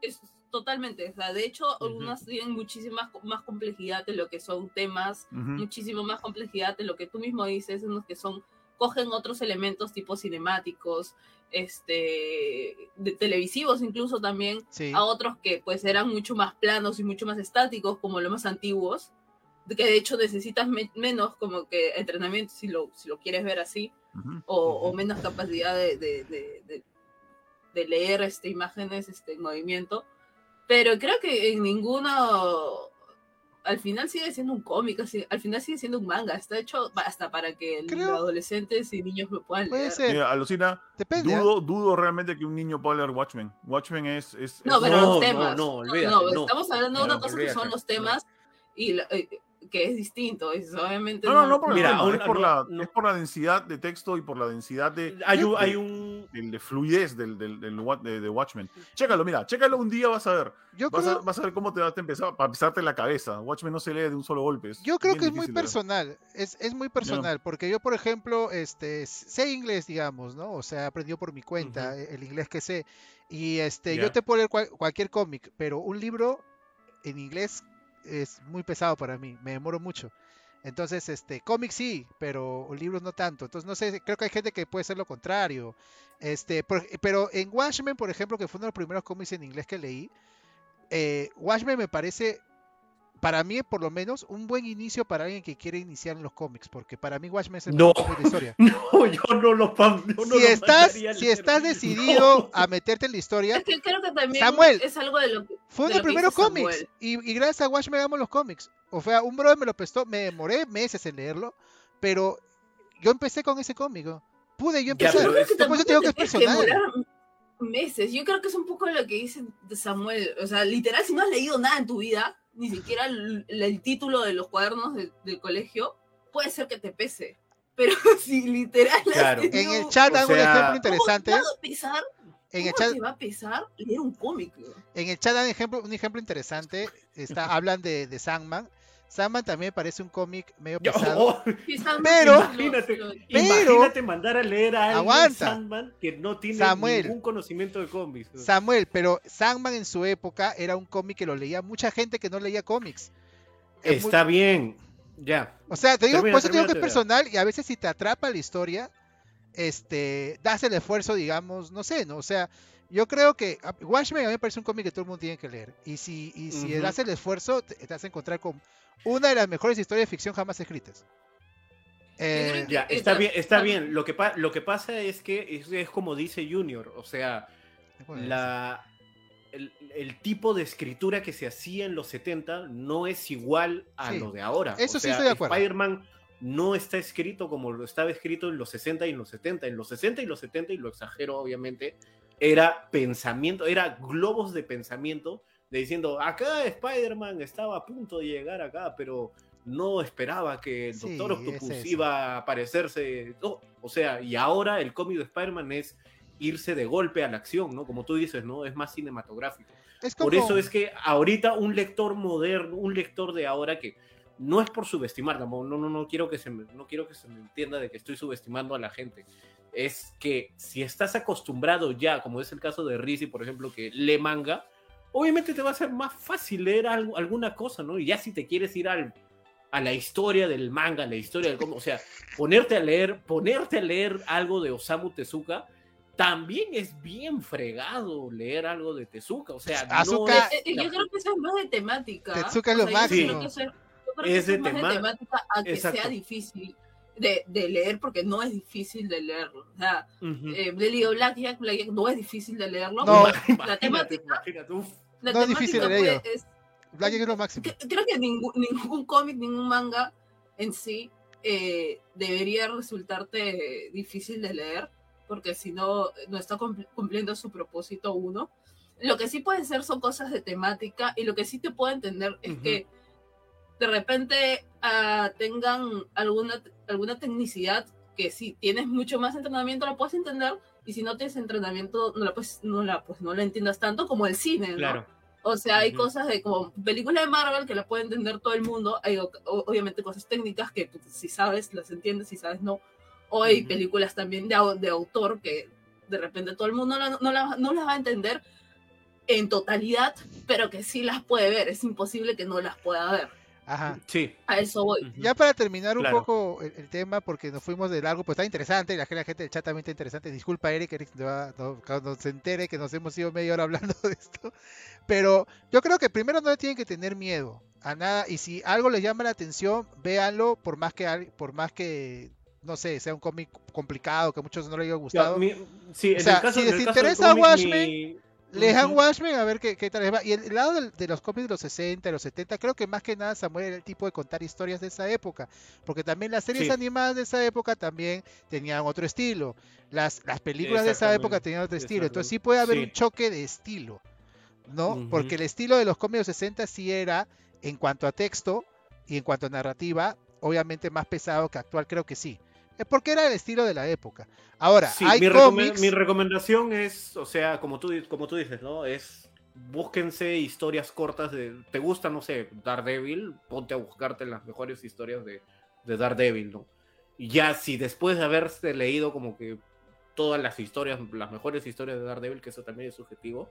es totalmente, o sea, de hecho, algunas tienen muchísima más complejidad de lo que son temas, Ujú. muchísimo más complejidad de lo que tú mismo dices, en los que son, cogen otros elementos tipo cinemáticos, este, de televisivos incluso también, Sí. a otros que pues eran mucho más planos y mucho más estáticos, como los más antiguos, que de hecho necesitas me- menos como que entrenamiento si lo, si lo quieres ver así, o, menos capacidad de, de, de- de- de leer este, imágenes este, en movimiento. Pero creo que en ninguno, al final sigue siendo un cómic, así- al final sigue siendo un manga, está hecho hasta para que Creo- los adolescentes y niños lo puedan Puede leer. ser. Mira, alucina. Depende. Dudo, dudo realmente que un niño pueda leer Watchmen. Watchmen es. es- No, es- pero No, los no, temas. no, olvídate, no, no. estamos hablando de No, una cosa que son los temas y la- eh, que es distinto, es obviamente No, no, no por Mira, aún- es, por no, la, no. es por la densidad de texto y por la densidad de, Hay un, hay un del- de fluidez del, del, del de, de Watchmen. Chécalo, mira, chécalo un día, vas a ver. Yo Vas a, creo, vas a ver cómo te va a empezar para pisarte la cabeza. Watchmen no se lee de un solo golpe. yo creo que es muy de personal. Es, es muy personal. Porque yo, por ejemplo, este, sé inglés, digamos, ¿no? O sea, aprendió por mi cuenta eh, el inglés que sé. Y este, yo Ya. te puedo leer cual- cualquier cómic, pero un libro en inglés es muy pesado para mí. Me demoro mucho. Entonces, este, cómics sí, pero libros no tanto. Entonces, no sé, creo que hay gente que puede ser lo contrario. Este, por- pero en Watchmen, por ejemplo, que fue uno de los primeros cómics en inglés que leí, eh, Watchmen me parece, para mí por lo menos, un buen inicio para alguien que quiere iniciar en los cómics, porque para mí Watchmen es el No. mejor de historia. No, yo no lo yo no si lo estás, si leer. estás decidido No. a meterte en la historia, Es que creo que también Samuel, es algo de lo que... fue uno de los lo que primeros cómics. Y, y gracias a Watchmen hagamos los cómics. O sea, un brother me lo prestó, me demoré meses en leerlo, pero yo empecé con ese cómic. Pude yo Ya, empezar. pero Yo creo que Por eso tampoco te digo que es que personal. demorar meses. Yo creo que es un poco lo que dice Samuel. O sea, literal, si no has leído nada en tu vida, ni siquiera el, el título de los cuadernos de- del colegio, puede ser que te pese. Pero si literal. En el chat O dan un ejemplo ¿Cómo interesante. te va a pesar? En el ¿Cómo chat, te va a pesar leer un cómic? en el chat dan ejemplo, un ejemplo interesante. Está, hablan de, de Sandman. Sandman también parece un cómic medio Yo- pesado. oh, Pero- Imagínate. Pero- imagínate mandar a leer a alguien Aguanta. Sandman que no tiene Samuel. ningún conocimiento de cómics. Samuel, pero Sandman en su época era un cómic que lo leía mucha gente que no leía cómics. Es muy- Está bien, ya. O sea, te digo, Termina, por eso te digo que es personal y a veces si te atrapa la historia, este, das el esfuerzo, digamos, no sé, ¿no? O sea, yo creo que Watchmen a mí me parece un cómic que todo el mundo tiene que leer. Y si, y si das el esfuerzo, te, te vas a encontrar con una de las mejores historias de ficción jamás escritas. Eh, Ya, está bien, está bien. Lo que, pa- lo que pasa es que es, es como dice Junior, o sea, la, el, el tipo de escritura que se hacía en los 70 no es igual a Sí, lo de ahora. eso O sí sea, estoy de acuerdo. Spider-Man no está escrito como lo estaba escrito en los 60 y en los 70. En los 60 y los 70, y lo exagero obviamente, era pensamiento, era globos de pensamiento de diciendo, acá Spider-Man estaba a punto de llegar acá, pero no esperaba que el Sí, Doctor es Octopus eso. iba a aparecerse. No, o sea, y ahora el cómic de Spider-Man es irse de golpe a la acción, ¿no? Como tú dices, ¿no? Es más cinematográfico. es como, Por eso es que ahorita un lector moderno, un lector de ahora que no es por subestimar, no, no, no quiero que se me, no quiero que se me entienda de que estoy subestimando a la gente. Es que si estás acostumbrado ya, como es el caso de Rizzi, por ejemplo, que lee manga, obviamente te va a ser más fácil leer algo, alguna cosa, ¿no? Y ya si te quieres ir al, a la historia del manga, la historia del cómic, o sea, ponerte a leer, ponerte a leer algo de Osamu Tezuka, también es bien fregado leer algo de Tezuka, o sea, no Azuka- es Eh, eh, la- yo creo que eso es más de temática. Tetsuka es lo yo creo máximo. que eso es- yo creo que Es eso de más tema- temática a que Exacto. sea difícil de, de leer, porque no es difícil de leerlo. O sea, Ujú. eh, le digo Blackjack, Blackjack no es difícil de leerlo. No. La temática, la No es difícil de temática, leer. pues, es- Black es lo máximo. que- creo que ningún, ningún cómic, ningún manga en sí eh, debería resultarte difícil de leer, porque si no, no está cumpl- cumpliendo su propósito uno. Lo que sí puede ser son cosas de temática y lo que sí te puedo entender es Ujú. que de repente ah, tengan alguna, alguna tecnicidad que si tienes mucho más entrenamiento la puedes entender y si no tienes entrenamiento no la, puedes, no la, pues, no la entiendas tanto como el cine, ¿no? Claro. O sea, hay Ujú. cosas de como películas de Marvel que la puede entender todo el mundo. Hay o- obviamente cosas técnicas que pues, si sabes las entiendes, si sabes no. O hay Ujú. películas también de, de autor que de repente todo el mundo la- no, la- no las va a entender en totalidad, pero que sí las puede ver. Es imposible que no las pueda ver. Ajá. Sí. A eso voy. Ya para terminar un Claro. poco el, el tema, porque nos fuimos de largo, pues está interesante, la, la gente del chat también está interesante. Disculpa, Eric, Eric no- cuando se entere que nos hemos ido media hora hablando de esto. Pero yo creo que primero no le tienen que tener miedo a nada, y si algo les llama la atención, véanlo, por más que, por más que no sé, sea un cómic complicado, que a muchos no les haya Ya, gustado. mi- sí, O sea, el caso, si les interesa cómic, Lejan Ujú. Watchmen a ver qué, qué tal les va. Y el, el lado de los cómics de los 60, de los 70, creo que más que nada Samuel era el tipo de contar historias de esa época. Porque también las series Sí. animadas de esa época también tenían otro estilo. Las, las películas de esa época tenían otro estilo. Entonces sí puede haber Sí. un choque de estilo. ¿no? Porque el estilo de los cómics de los 60 sí era, en cuanto a texto y en cuanto a narrativa, obviamente más pesado que actual, creo que sí. Es porque era el estilo de la época. Ahora, Sí, hay mi, cómics... mi recomendación es, o sea, como tú, como tú dices, ¿no? Es búsquense historias cortas de. ¿Te gusta, no sé, Daredevil? Ponte a buscarte las mejores historias de, de Daredevil, ¿no? Y ya, si después de haberse leído como que todas las historias, las mejores historias de Daredevil, que eso también es subjetivo,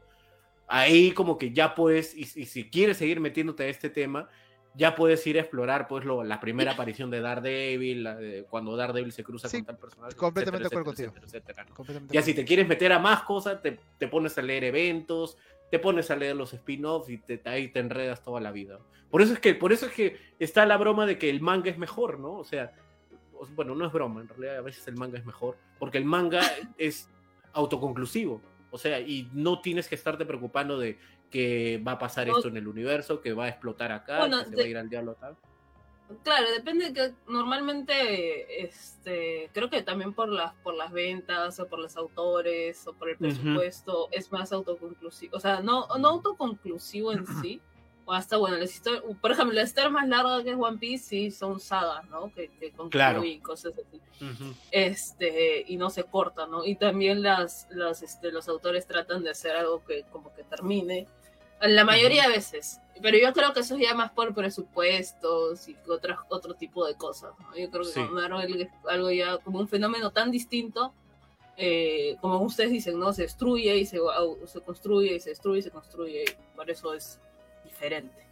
ahí como que ya puedes, y, y si quieres seguir metiéndote a este tema, ya puedes ir a explorar pues lo, la primera aparición de Daredevil, la de- cuando Daredevil se cruza Sí, con tal personaje. completamente etcétera, de acuerdo etcétera, etcétera, ¿no? completamente Ya de si te quieres meter a más cosas, te, te pones a leer eventos, te pones a leer los spin-offs y te, ahí te enredas toda la vida. Por eso es que, por eso es que está la broma de que el manga es mejor, ¿no? O sea, bueno, no es broma, en realidad a veces el manga es mejor, porque el manga es autoconclusivo. O sea, y no tienes que estarte preocupando de que va a pasar esto en el universo, que va a explotar acá, Bueno, que se de- va a ir al diablo tal. Claro, depende de que normalmente, este, creo que también por las, por las ventas o por los autores o por el presupuesto es más autoconclusivo. O sea, no, no autoconclusivo en sí, O hasta, bueno, las historias, por ejemplo, la historia más larga que es One Piece, sí, son sagas, ¿no? Que, que concluyen Claro. y cosas así. Ujú. Este, y no se corta, ¿no? Y también las, las, este, los autores tratan de hacer algo que como que termine. La mayoría de veces. Pero yo creo que eso es ya más por presupuestos y otras, otro tipo de cosas. ¿no? Yo creo que Sí. Marvel es algo ya como un fenómeno tan distinto, eh, como ustedes dicen, ¿no? Se destruye y se, se construye y se destruye y se construye. y por eso es diferente.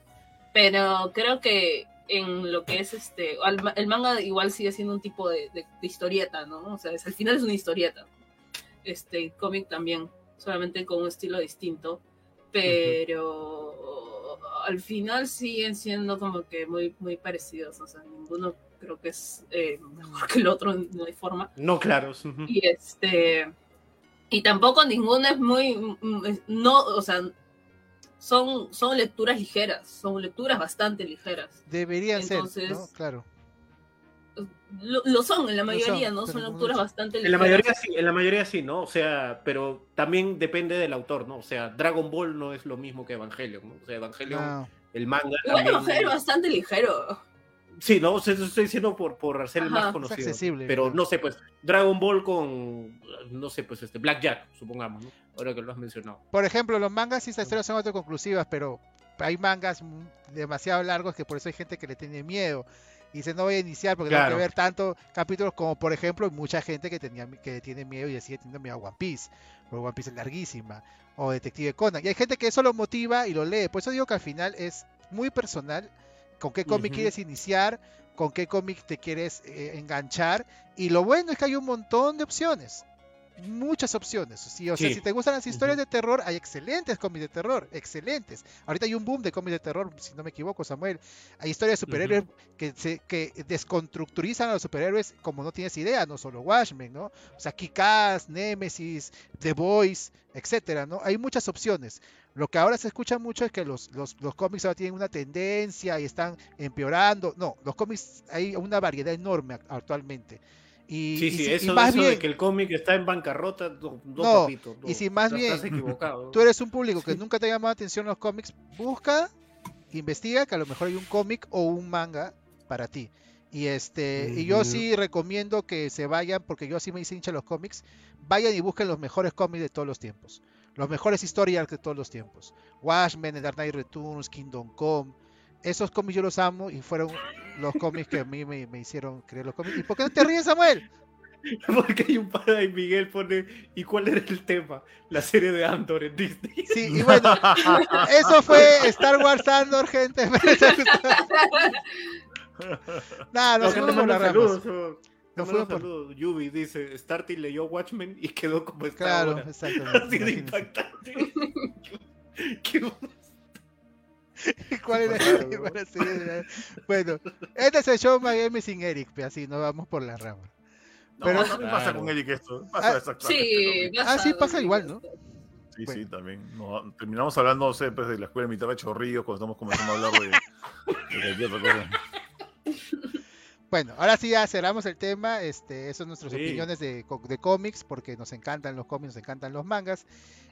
Pero creo que en lo que es este, el manga igual sigue siendo un tipo de, de- de historieta, ¿no? O sea, es, al final es una historieta. Este, cómic también, solamente con un estilo distinto, pero al final siguen siendo como que muy, muy parecidos, o sea, ninguno creo que es eh, mejor que el otro, no hay forma. No, claro. Y este, y tampoco ninguno es muy, no, o sea, son, son lecturas ligeras, son lecturas bastante ligeras. Deberían ser, ¿no? Entonces, Claro. Lo, lo son en la mayoría, ¿no? Son lecturas bastante En la ligeras. mayoría sí, en la mayoría sí, ¿no? O sea, pero también depende del autor, ¿no? O sea, Dragon Ball no es lo mismo que Evangelion, ¿no? O sea, Evangelion, No. el manga. Evangelio es bastante ligero. Sí, no, sea, eso estoy diciendo por, por hacer el más Es conocido. accesible, Pero claro. no sé, pues, Dragon Ball con, no sé, pues, este, Blackjack, supongamos, ¿no? Ahora que lo has mencionado. Por ejemplo, los mangas y estas historias son autoconclusivas, pero hay mangas demasiado largos que por eso hay gente que le tiene miedo. Y dice, no voy a iniciar porque tengo Claro. que ver tantos capítulos como, por ejemplo, mucha gente que tenía que tiene miedo y sigue teniendo miedo a One Piece. Porque One Piece es larguísima. O Detective Conan. Y hay gente que eso lo motiva y lo lee. Por eso digo que al final es muy personal con qué cómic quieres iniciar, con qué cómic te quieres eh, enganchar. Y lo bueno es que hay un montón de opciones. Muchas opciones. Sí, o sea, si te gustan las historias de terror, hay excelentes cómics de terror. Excelentes. Ahorita hay un boom de cómics de terror, si no me equivoco, Samuel. Hay historias de superhéroes que, se, que desconstructurizan a los superhéroes como no tienes idea, no solo Watchmen, ¿no? O sea, Kick-Ass, Nemesis, The Boys, etcétera, ¿no? Hay muchas opciones. Lo que ahora se escucha mucho es que los, los, los cómics ahora tienen una tendencia y están empeorando. No, los cómics hay una variedad enorme ac- actualmente. Y, Sí, y sí, si- y eso, más eso bien, de que el cómic está en bancarrota, no, papito, y si más bien Estás equivocado. tú eres un público que nunca te ha llamado la atención los cómics, busca, investiga que a lo mejor hay un cómic o un manga para ti. Y este, y yo sí recomiendo que se vayan, porque yo así me hice hincha los cómics, vayan y busquen los mejores cómics de todos los tiempos. Los mejores historias de todos los tiempos. Watchmen, The Dark Knight Returns, Kingdom Come. Esos cómics yo los amo y fueron los cómics que a mí me, me hicieron creer los cómics. ¿Y por qué no te ríes, Samuel? Porque hay un par ahí, Miguel pone, ¿y cuál era el tema? La serie de Andor en Disney. Sí, y bueno, eso fue Star Wars Andor, gente. Nada, nos No, te fuimos por las ramas. Yubi dice, Starty leyó Watchmen y quedó como está Claro, ahora. exactamente. Así de impactante. Qué. ¿Cuál era Claro, la ¿no? Bueno, este es el show Miami sin Eric, pe, así nos vamos por las ramas. No, Pero- no pasa con Eric esto. Pasa Ah, exactamente Sí. Ah, sí, pasa igual, ¿no? Sí, Bueno. sí, también. No, terminamos hablando, no sé, pues, de la escuela de mitad de Chorrillos cuando estamos comenzando a hablar de, de cualquier otra cosa. Bueno, ahora sí ya cerramos el tema. Este, esas son nuestras Sí. opiniones de, de cómics, porque nos encantan los cómics, nos encantan los mangas.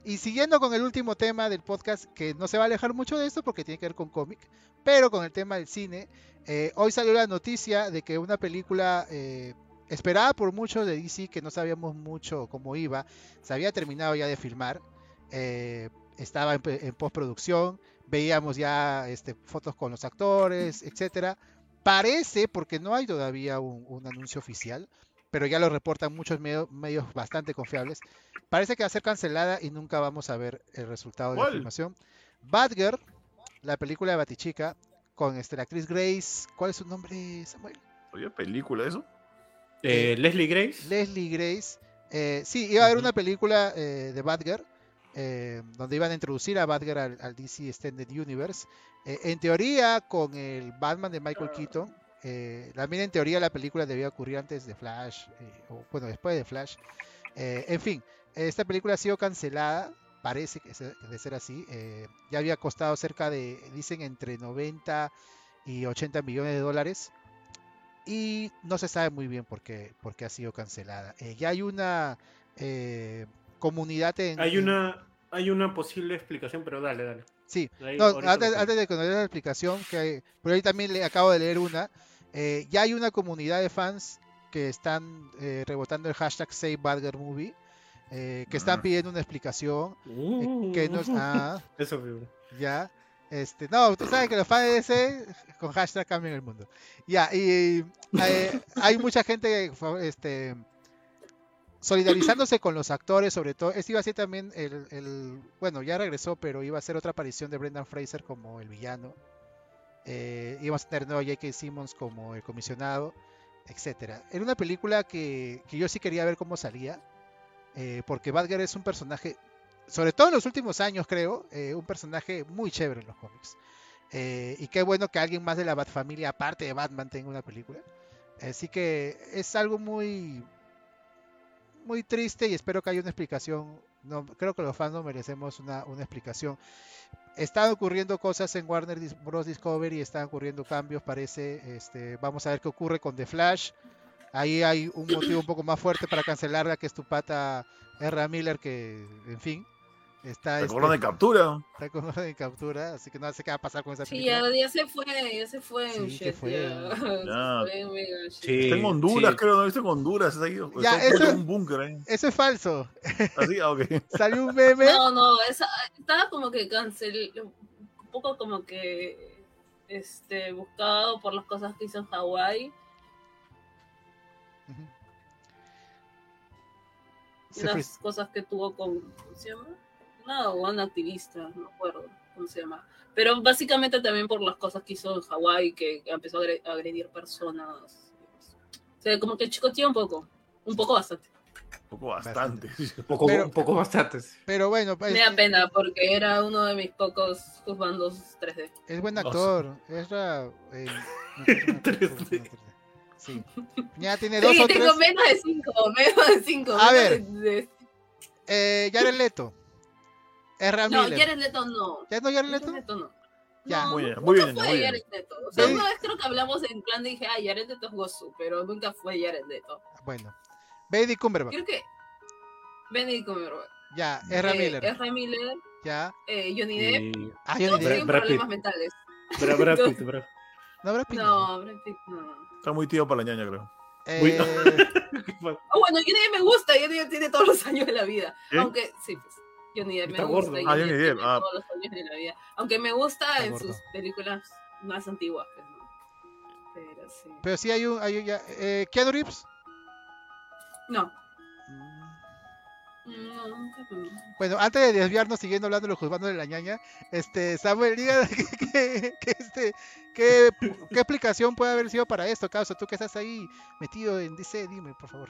Y siguiendo con el último tema del podcast, que no se va a alejar mucho de esto porque tiene que ver con cómic, pero con el tema del cine, eh, hoy salió la noticia de que una película eh, esperada por muchos de DC, que no sabíamos mucho cómo iba, se había terminado ya de filmar, eh, estaba en postproducción, veíamos ya este, fotos con los actores, etcétera. Parece, porque no hay todavía un, un anuncio oficial, pero ya lo reportan muchos medio- medios bastante confiables. Parece que va a ser cancelada y nunca vamos a ver el resultado de la filmación. Batgirl, la película de Batichica, con este, la actriz Grace. ¿Cuál es su nombre, Samuel? ¿Oye, película eso? Eh, Leslie Grace. Leslie Grace. Eh, sí, iba a haber una película eh, de Batgirl, eh, donde iban a introducir a Batgirl al, al DC Extended Universe. Eh, en teoría, con el Batman de Michael Keaton. eh, también en teoría la película debía ocurrir antes de Flash, eh, o bueno, después de Flash. Eh, en fin, esta película ha sido cancelada, parece que se- de ser así. eh, ya había costado cerca de, dicen, entre 90 y 80 millones de dólares y no se sabe muy bien por qué, por qué ha sido cancelada. Ya hay una comunidad en... Hay una, hay una posible explicación, pero dale, dale. Sí, no, antes, de conocer la explicación, que hay- por ahí también le acabo de leer una, eh, ya hay una comunidad de fans que están eh, rebotando el hashtag SaveBadgerMovie, eh, que están Ah. pidiendo una explicación, eh, que no es... Ah, Eso, fue- ya. Este, no, tú sabes que los fans de DC con hashtag cambian el mundo. Ya, y eh, hay mucha gente este, solidarizándose con los actores, sobre todo. Este iba a ser también el, Bueno, ya regresó, pero iba a ser otra aparición de Brendan Fraser como el villano. Eh, íbamos a tener nuevo a J.K. Simmons como el comisionado, etcétera. Era una película que, que yo sí quería ver cómo salía, eh, porque Badger es un personaje, sobre todo en los últimos años, creo, eh, un personaje muy chévere en los cómics. Eh, y qué bueno que alguien más de la Bat familia, aparte de Batman, tenga una película. Así que es algo muy, muy triste y espero que haya una explicación. No, creo que los fans no merecemos una, una explicación. Están ocurriendo cosas en Warner Bros. Discovery, están ocurriendo cambios, parece. Este, vamos a ver qué ocurre con The Flash. Ahí hay un motivo un poco más fuerte para cancelarla, que es tu pata R. Miller, que, en fin, está, El colón de este, captura. está con orden de captura, así que no sé qué va a pasar con esa Sí, película. ya, ya se fue, ya se fue en Sí, que shit, fue. ya. Se Ya. fue en mega shit. Sí. Está en Honduras, sí. creo, ¿no? Está en Honduras. Está ahí. Ya, está eso- en un búnker ahí. Eso es falso. Así, ah, ok. Salió un meme. No, no, esa, estaba como que cancel, un poco como que este buscado por las cosas que hizo en Hawái, y Se las cosas que tuvo con, ¿cómo se llama? No, una activista, no me acuerdo cómo se llama. Pero básicamente también por las cosas que hizo en Hawái, que empezó a agre- a agredir personas. O sea, como que chicoteó un poco, un poco bastante. Un poco bastante. Un poco, Pero- un poco bastantes. Pero bueno, pues, Me da pena porque era uno de mis pocos bandos 3D. es buen O sea- actor. Es ra- eh, no creo que no- 3D. Sí. Ya tiene dos Sí, o tengo tres. menos de 5, menos de 5. A ver. Eh, Jared Leto. Ezra No, Miller. Jared Leto no. ¿Ya no Jared Jared Leto? Leto no. Ya. No, Muy bien, nunca muy bien, fue muy bien. Jared Leto. O sea, Sí. una vez creo que hablamos en plan de dije, ah, Jared Leto es Gozu, pero nunca fue Jared Leto. Bueno. Benedict Cumberbatch. Creo que Benedict Cumberbatch. Ya. Ezra eh, Miller. Ezra Miller, Ya. eh, Johnny Depp. Y... Ah, Todos Johnny Depp. tienen Brad problemas Pitt. mentales. Brad, Brad Pitt, Brad. No, Brad Pitt no. No, Brad Pitt no. Está muy tío para la ñaña, creo. Uy. Eh, Oh, bueno, Johnny Depp me gusta, Johnny Depp tiene todos los años de la vida. ¿Qué? Aunque, sí, pues. Johnny Depp me gusta. gordo. Ah, Johnny Depp, ah. todos los años de la vida. Aunque me gusta Está en gordo. sus películas más antiguas, pues, ¿no? Pero sí. pero sí hay un. Hay un ya, eh, Keanu Reeves. No. Mm. No, nunca Bueno, antes de desviarnos siguiendo hablando de los juzgados de la ñaña, este, Samuel, diga que, que- que este, ¿qué, qué explicación puede haber sido para esto, Causa? Tú que estás ahí metido en DC, dime, por favor.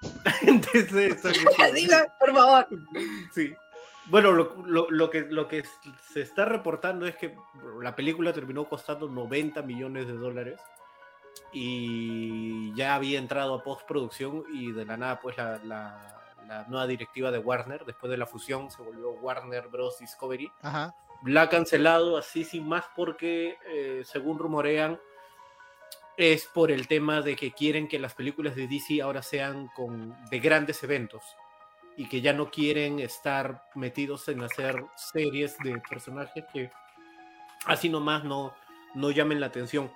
Diga, por favor. Sí. Bueno, lo, lo- lo que, lo que se está reportando es que la película terminó costando 90 millones de dólares y ya había entrado a postproducción y de la nada pues la, la- la nueva directiva de Warner, después de la fusión se volvió Warner Bros. Discovery, Ajá. la ha cancelado así sin más porque eh, según rumorean es por el tema de que quieren que las películas de DC ahora sean con de grandes eventos y que ya no quieren estar metidos en hacer series de personajes que así nomás no, no llamen la atención.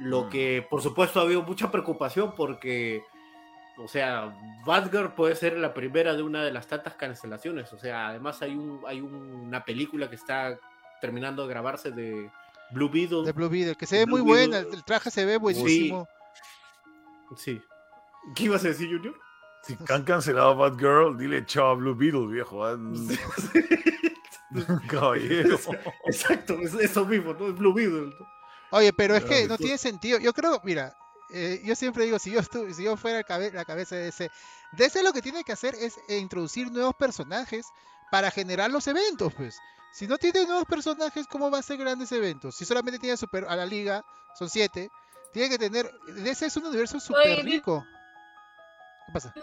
Lo Mm. que por supuesto ha habido mucha preocupación porque o sea, Batgirl puede ser la primera de una de las tantas cancelaciones. O sea, además hay, un, hay un- una película que está terminando de grabarse de Blue Beetle. De Blue Beetle, que se ve muy buena, el traje se ve buenísimo. Sí. ¿Qué ibas a decir, Junior? Si han cancelado a Batgirl, dile chao a Blue Beetle, viejo. Caballero. Exacto, es eso mismo, ¿no? Es Blue Beetle. ¿no? Oye, pero es que no tiene sentido. Yo creo, mira, eh, yo siempre digo, si yo estu- si yo fuera el cabe- la cabeza de DC, DC lo que tiene que hacer es introducir nuevos personajes para generar los eventos, pues. Si no tiene nuevos personajes, ¿cómo va a ser grandes eventos? Si solamente tiene super a la liga, son siete, tiene que tener. DC es un universo súper Oye, rico. ¿Qué pasa?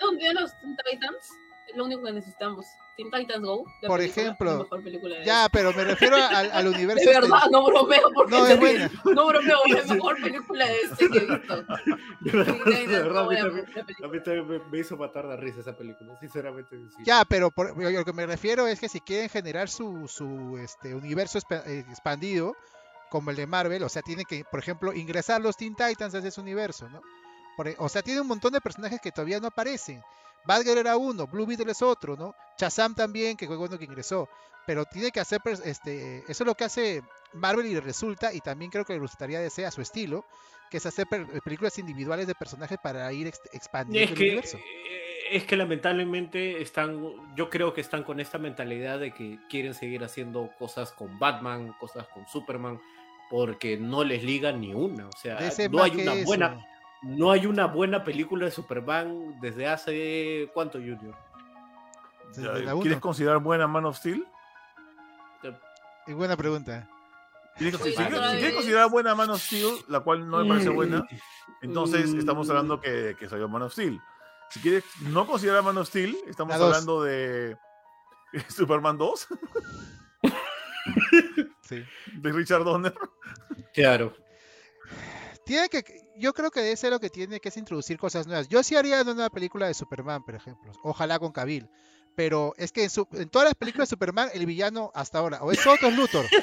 ¿Dónde los Teen Titans? es lo único que necesitamos. Teen Titans Go. la Por película, ejemplo, la mejor película de- Ya, pero me refiero al, al universo. De este- verdad, no bromeo porque No, es buena. No bromeo, es la mejor película de este que he visto. De verdad, a mí la- también- la me, me hizo matar de risa esa película, sinceramente. sí. Ya, pero por, yo- lo que me refiero es que si quieren generar su, su este, universo eh, expandido, como el de Marvel, o sea, tienen que, por ejemplo, ingresar los Teen Titans a ese universo, ¿no? Por e- o sea, tiene un montón de personajes que todavía no aparecen. Badger era uno, Blue Beetle es otro, ¿no? Shazam también, que fue bueno que ingresó. Pero tiene que hacer, este, eso es lo que hace Marvel y le resulta, y también creo que le gustaría de a su estilo, que es hacer películas individuales de personajes para ir ex- expandiendo Es el que, universo. eh, es que lamentablemente están, yo creo que están con esta mentalidad de que quieren seguir haciendo cosas con Batman, cosas con Superman, porque no les liga ni una. O sea, no hay una eso. buena, no hay una buena película de Superman desde hace cuánto, Junior. ¿Quieres considerar buena Man of Steel? Es buena pregunta. ¿Quieres- Sí, si, quieres- si considerar buena Man of Steel, la cual no me parece buena, entonces Mm. estamos hablando que, que salió Man of Steel. Si quieres no considerar Man of Steel, estamos hablando de Superman 2, Sí. de Richard Donner. Claro. Tiene que, yo creo que ese es lo que tiene que es introducir cosas nuevas. Yo sí haría una película de Superman, por ejemplo. Ojalá con Cavill. Pero es que en, su- en todas las películas de Superman, el villano hasta ahora, o es Otto o es Luthor.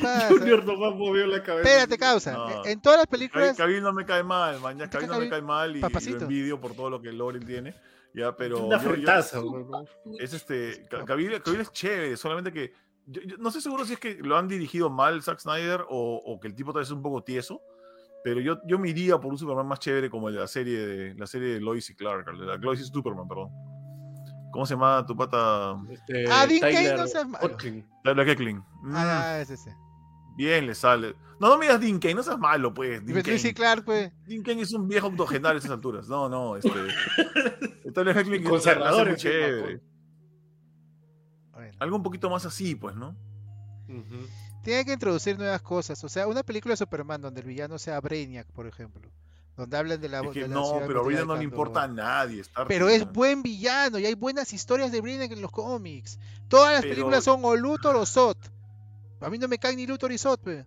Pasa. Junior nomás movió la cabeza. Espérate, causa. No. En, todas las películas, Cavill no me cae mal, man. Ya ¿Te cae Cavill no me cae mal y, y Papacito. lo envidio por todo lo que Loren tiene. Ya, pero Una yo- yo- es este. Ca- Cavill, Cavill es chévere, solamente que. Yo- yo no estoy seguro si es que lo han dirigido mal Zack Snyder o, o que el tipo tal vez es un poco tieso. Pero yo, yo me iría por un Superman más chévere como el de la serie de la serie de Lois y Clark, el de la Lois y Superman, perdón. ¿Cómo se llama tu pata? Este, Ah, Dean Tyler no seas malo. Tyler Keckling. Mm, ah, es ese. Bien le sale. No, no me digas Dean Cain, no seas malo, pues. Dean pues Cain. Clark, pues. Dean Cain es un viejo octogenario a esas alturas. No, no, este. Tyler Keckling es encima, chévere. Algo un poquito más así, pues, ¿no? Ujú. Tiene que introducir nuevas cosas. O sea, una película de Superman donde el villano sea Brainiac, por ejemplo. Donde hablan de la, Es que de la no, pero a Brina no le importa a nadie. Pero es buen villano y hay buenas historias de Brainiac en los cómics. Todas las Pero- películas son o Luthor o Zod. A mí no me caen ni Luthor y pe.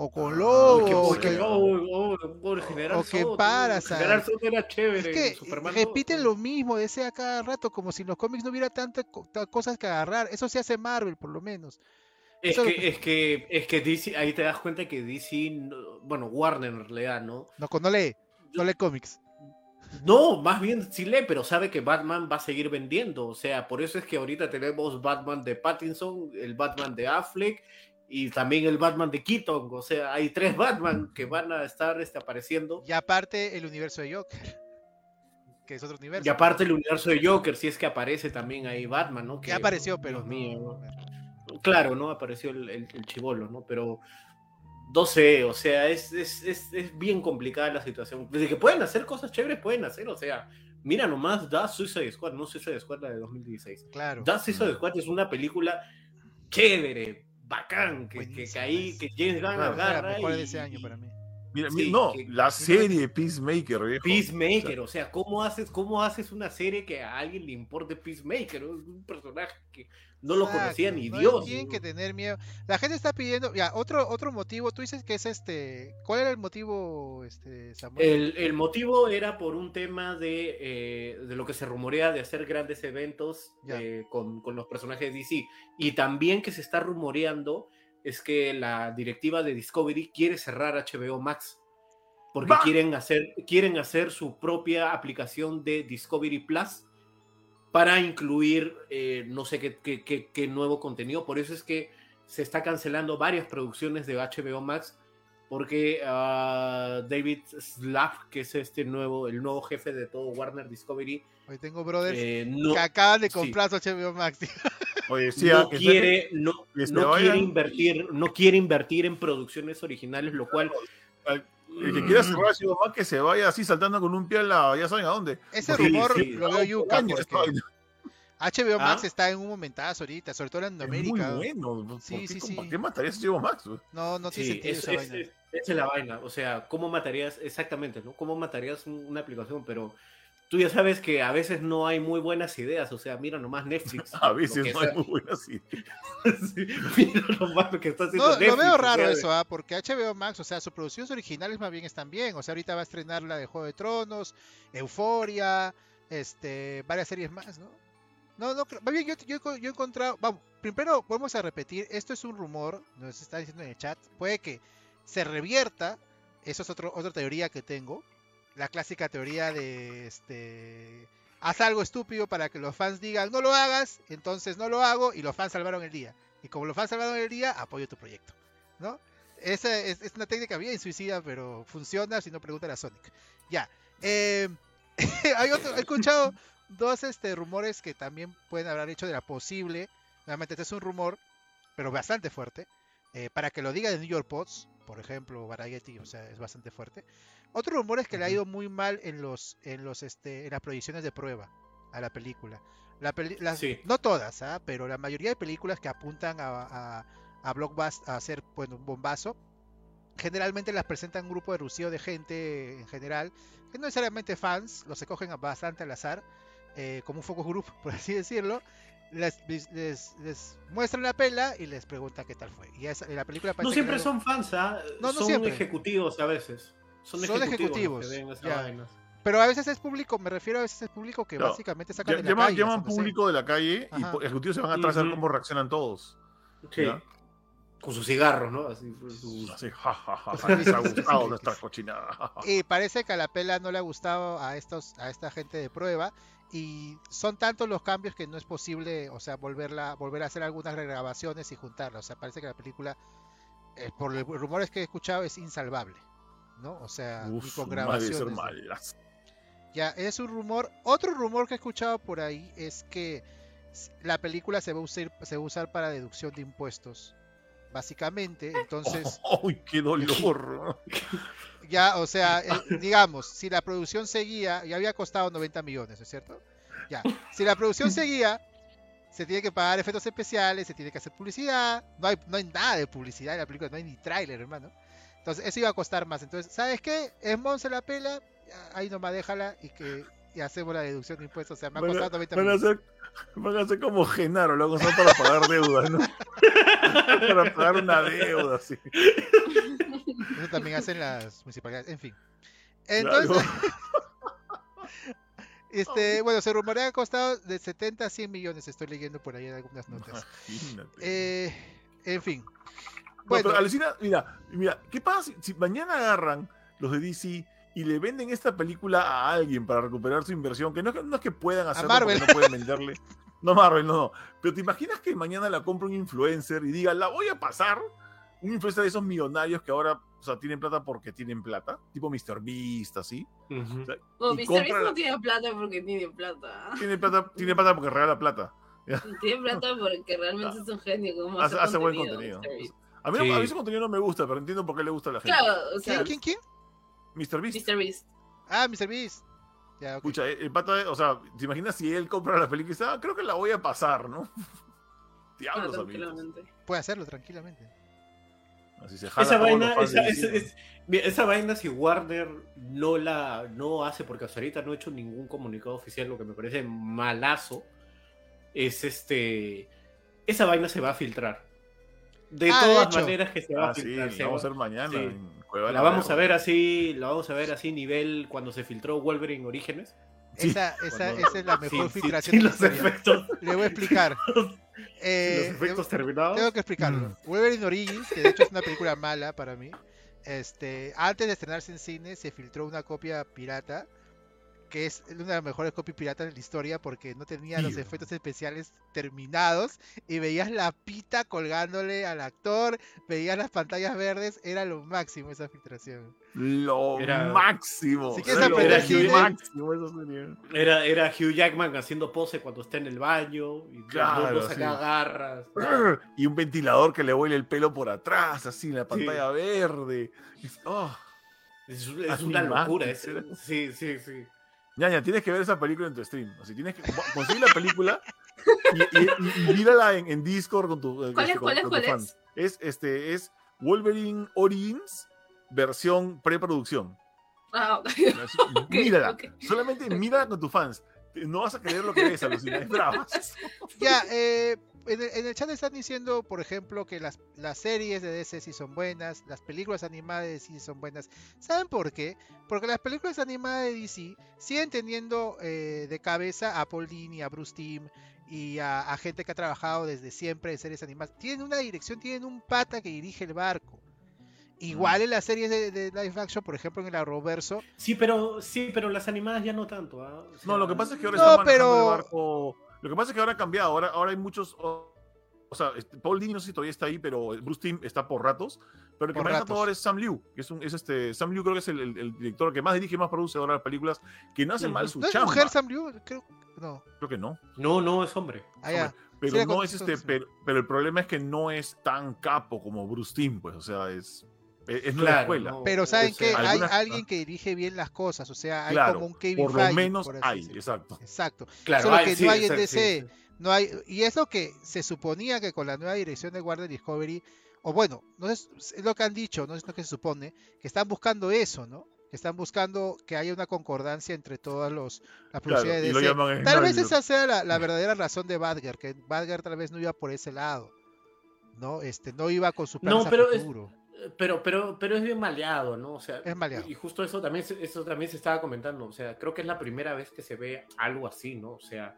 O con Ah, Lobo, o que- el general o que Parasite. General Zod era chévere. Es que repiten 2. lo mismo, ese a cada rato, como si en los cómics no hubiera tantas co- ta- cosas que agarrar. Eso se hace Marvel, por lo menos. Es que, que- es que, es que DC, ahí te das cuenta que DC, no- bueno, Warner en realidad, ¿no? No, no lee, no lee cómics. No, más bien sí lee, pero sabe que Batman va a seguir vendiendo. O sea, por eso es que ahorita tenemos Batman de Pattinson, el Batman de Affleck y también el Batman de Keaton. O sea, hay tres Batman que van a estar este, apareciendo. Y aparte, el universo de Joker. Que es otro universo. Y aparte el universo de Joker, si es que aparece también ahí Batman, ¿no? Que apareció, pero. Dios no- mío, Claro, ¿no? Apareció el, el, el chivolo, ¿no? Pero no sé, o sea, es, es, es, es bien complicada la situación. Desde que pueden hacer cosas chéveres, pueden hacer, o sea, mira nomás, Da Suicide Squad, no Suicide Squad la de 2016. Claro. Da Suicide Squad es una película chévere, bacán, que, que, que Buenísima, ahí, es- que James Gunn Claro. Agarra mejor de ese año para mí. Mira, Sí, no, que- la serie Peacemaker, viejo. Peacemaker, o sea, ¿cómo haces, ¿cómo haces una serie que a alguien le importe Peacemaker? ¿no? Un personaje que no lo conocía ni no Dios. Tienen que tener miedo. La gente está pidiendo. Ya, otro, otro motivo. Tú dices que es este. ¿Cuál era el motivo, este, Samuel? El, el motivo era por un tema de, eh, de lo que se rumorea de hacer grandes eventos eh, con, con los personajes de DC. Y también que se está rumoreando es que la directiva de Discovery quiere cerrar HBO Max. Porque ¡Bah! quieren hacer, quieren hacer su propia aplicación de Discovery Plus para incluir eh, no sé qué, qué- qué- qué nuevo contenido. Por eso es que se está cancelando varias producciones de HBO Max porque ah, David Slav, que es este nuevo, el nuevo jefe de todo Warner Discovery, Hoy tengo brothers eh, no, que acaban de sí. comprar su HBO Max. tío. Oye, sí, no ah, que quiere, no, no quiere invertir, no quiere invertir en producciones originales, lo cual Al- El que quiera cerrar HBO Max que se vaya así saltando con un pie a la, ya saben a dónde. Ese Sí, rumor sí. lo veo porque vaina. HBO Max ¿Ah? está en un momentazo ahorita, sobre todo en Es Latinoamérica. muy bueno. ¿Por Sí, qué, sí, ¿Para sí. qué matarías HBO Max? No, no tiene Sí, sentido es, esa es- vaina. es- esa es la vaina. O sea, ¿cómo matarías exactamente, no? ¿Cómo matarías un- una aplicación? Pero tú ya sabes que a veces no hay muy buenas ideas, o sea, mira nomás Netflix. A veces no hay muy buenas ideas. Sí, mira nomás lo que está haciendo No, lo veo raro eso, ¿ah? porque HBO Max, o sea, sus producciones originales más bien están bien. O sea, ahorita va a estrenar la de Juego de Tronos, Euforia, este, varias series más, ¿no? No, no, creo- más bien yo, yo, yo he encontrado, vamos, primero vamos a repetir, esto es un rumor, nos está diciendo en el chat, puede que se revierta, eso es otro, otra teoría que tengo, la clásica teoría de, este, haz algo estúpido para que los fans digan, no lo hagas, entonces no lo hago y los fans salvaron el día. Y como los fans salvaron el día, apoyo tu proyecto, ¿no? Esa es, una técnica bien suicida, pero funciona si no preguntan a Sonic. Ya. eh, hay otro, he escuchado dos este, rumores que también pueden haber hecho de la posible. Nuevamente, este es un rumor, pero bastante fuerte. eh, para que lo diga de New York Post, por ejemplo, Variety, o sea, es bastante fuerte. Otro rumor es que le ha ido muy mal en los, en los, este, en las proyecciones de prueba a la película. La peli- las- Sí. No todas, ¿ah? pero la mayoría de películas que apuntan a, a, a Blockbuster a hacer bueno, un bombazo, generalmente las presentan un grupo de rucio de gente en general, que no necesariamente fans, los escogen bastante al azar, eh, como un focus group, por así decirlo. Les, les, les muestran la pela y les preguntan qué tal fue. Y esa- la película No siempre son fans, ¿ah? No, no son siempre. ejecutivos a veces. Son, Son ejecutivos. Pero a veces es público, me refiero a veces es público que No, básicamente sacan de la Llaman, calle, llaman público de la calle y Ajá. po- ejecutivos se van atrás a ver cómo reaccionan todos. Sí. ¿Ya? Con sus cigarros, ¿no? Así, sus- Así, ja, ja, ja, ja, les ha gustado nuestra cochinada. Y parece que a la pela no le ha gustado a estos, a esta gente de prueba. Y son tantos los cambios que no es posible, o sea, volverla, volver a hacer algunas regrabaciones y juntarla. O sea, parece que la película, eh, por los rumores que he escuchado, es insalvable. ¿No? O sea, ni con grabaciones. malas. Ya, es un rumor. Otro rumor que he escuchado por ahí es que la película se va a usar, se va a usar para deducción de impuestos. Básicamente, entonces, ¡Ay, qué dolor! ya, o sea, eh, digamos, si la producción seguía, ya había costado 90 millones, ¿no es cierto? Ya, si la producción seguía, se tiene que pagar efectos especiales, se tiene que hacer publicidad, no hay, no hay nada de publicidad en la película, no hay ni tráiler, hermano. Entonces, eso iba a costar más. Entonces, ¿sabes qué? Es Monse la pela, ahí nomás déjala y que y hacemos la deducción de impuestos. O sea, me ha Van costado 90 van a ser, van a ser como Genaro, lo usar para pagar deudas, ¿no? para pagar una deuda, sí. Eso también hacen las municipalidades, en fin. Entonces, este, bueno, se rumorea que ha costado de 70 a 100 millones, estoy leyendo por ahí en algunas notas. Eh, en fin. Bueno, pero alucina, mira, mira, ¿qué pasa si, si mañana agarran los de DC y le venden esta película a alguien para recuperar su inversión? Que no, es que- no es que puedan hacerlo porque Marvel. no pueden venderle. No, Marvel, no, no. Pero ¿te imaginas que mañana la compra un influencer y diga, la voy a pasar? Un influencer de esos millonarios que ahora, o sea, tienen plata porque tienen plata, tipo Mr. Beast, así. No, Y Mr. Beast no tiene plata porque tiene plata. Tiene plata, tiene plata porque regala plata. Tiene plata porque realmente es un genio. Como Hace, hace hace buen contenido. A mí, no- Sí. a mí ese contenido no me gusta, pero entiendo por qué le gusta a la gente. Claro, o sea, ¿quién, quién, quién? Mr. Beast. Mr. Beast. Ah, Mr. Beast. Ya, ok. Escucha, el pata, o sea, ¿te imaginas si él compra la película y dice, ah, creo que la voy a pasar, ¿no? Ah, Diablos, amigos. tranquilamente. Puede hacerlo tranquilamente. Así se jala Esa vaina, esa, vaina si Warner no la no hace, porque hasta ahorita no ha hecho ningún comunicado oficial, lo que me parece malazo, es este, esa vaina se va a filtar. De Ah, de todas maneras que se va Ah, a sí, filtrar. la vamos a hacer mañana sí. en la vamos a ver así, la vamos a ver así nivel cuando se filtró Wolverine Orígenes. Sí, esa, esa, cuando- esa es la mejor Sí, filtración sí, de la los efectos, Le voy a explicar. Eh, los efectos terminados. Tengo que explicarlo. Wolverine Origins, que de hecho es una película mala para mí. Este, antes de estrenarse en cine se filtró una copia pirata, que es una de las mejores copias piratas de la historia porque no tenía los efectos especiales terminados y veías la pita colgándole al actor, veías las pantallas verdes, era lo máximo esa filtración. Lo Era- máximo. Si quieres Era aprender eso sería. Era, era Hugh Jackman haciendo pose cuando está en el baño y Claro, sí. agarras. Y un ventilador que le huele el pelo por atrás, así, en la pantalla verde. Es- oh. Es, es Así una locura. es- sí, sí, sí. Ñaña, tienes que ver esa película en tu stream. Así, tienes que conseguir la película y, y, y- y mírala en, en Discord con tu, ¿Cuál este, es? con- ¿Cuál es? con ¿Cuál tus es? fans. Es este es Wolverine Origins versión preproducción. Ah, ok. Así, Ok, mírala. Solamente mírala con tus fans. No vas a creer lo que ves, alucina. Es brava. Ya, eh, en, el, en el chat están diciendo, por ejemplo, que las, las series de DC sí son buenas, las películas animadas de DC son buenas. ¿Saben por qué? Porque las películas animadas de DC siguen teniendo eh, de cabeza a Paul Dini, a Bruce Timm y a, a gente que ha trabajado desde siempre en series animadas. Tienen una dirección, tienen un pata que dirige el barco. Igual en las series de, de live action, por ejemplo en el Arrowverso, Sí, pero sí, pero las animadas ya no tanto. ¿ah? O No, lo que pasa es que ahora No, está manejando pero- el barco. Lo que pasa es que ahora ha cambiado. Ahora, ahora hay muchos. O, o sea, este, Paul Dini no sé si todavía está ahí, pero Bruce Timm está por ratos. Pero el que Por maneja ratos. todo ahora es Sam Liu, que es, un, es este. Sam Liu creo que es el, el- el director que más dirige, más produce ahora las películas, que no hace mal su ¿no es chamba. mujer Sam Liu? Creo, no. Creo que no. No, no, es hombre. Ah, ya. Pero Sí, no es este. Pero, pero el problema es que no es tan capo como Bruce Timm, pues. O sea, es. Es, es Claro, escuela. no, Pero o saben sea, que hay algunas- alguien que dirige bien las cosas, o sea, hay Claro, como un Kevin Por lo Feige, menos por hay, exacto. Exacto. Claro, Solo hay- que sí, no hay en DC. sí, sí. No hay, y es lo que se suponía que con la nueva dirección de Warner Discovery, o bueno, no es, es lo que han dicho, no es lo que se supone, que están buscando eso, ¿no? Que están buscando que haya una concordancia entre todas los, las producciones de DC. Tal vez esa sea la, la verdadera razón de Badger, que Badger tal vez no iba por ese lado, ¿no? Este, no iba con su plan No, pero es- futuro. Pero, pero, pero es bien maleado, ¿no? O sea, Es maleado. Y justo eso también, se- eso también se estaba comentando. O sea, creo que es la primera vez que se ve algo así, ¿no? O sea,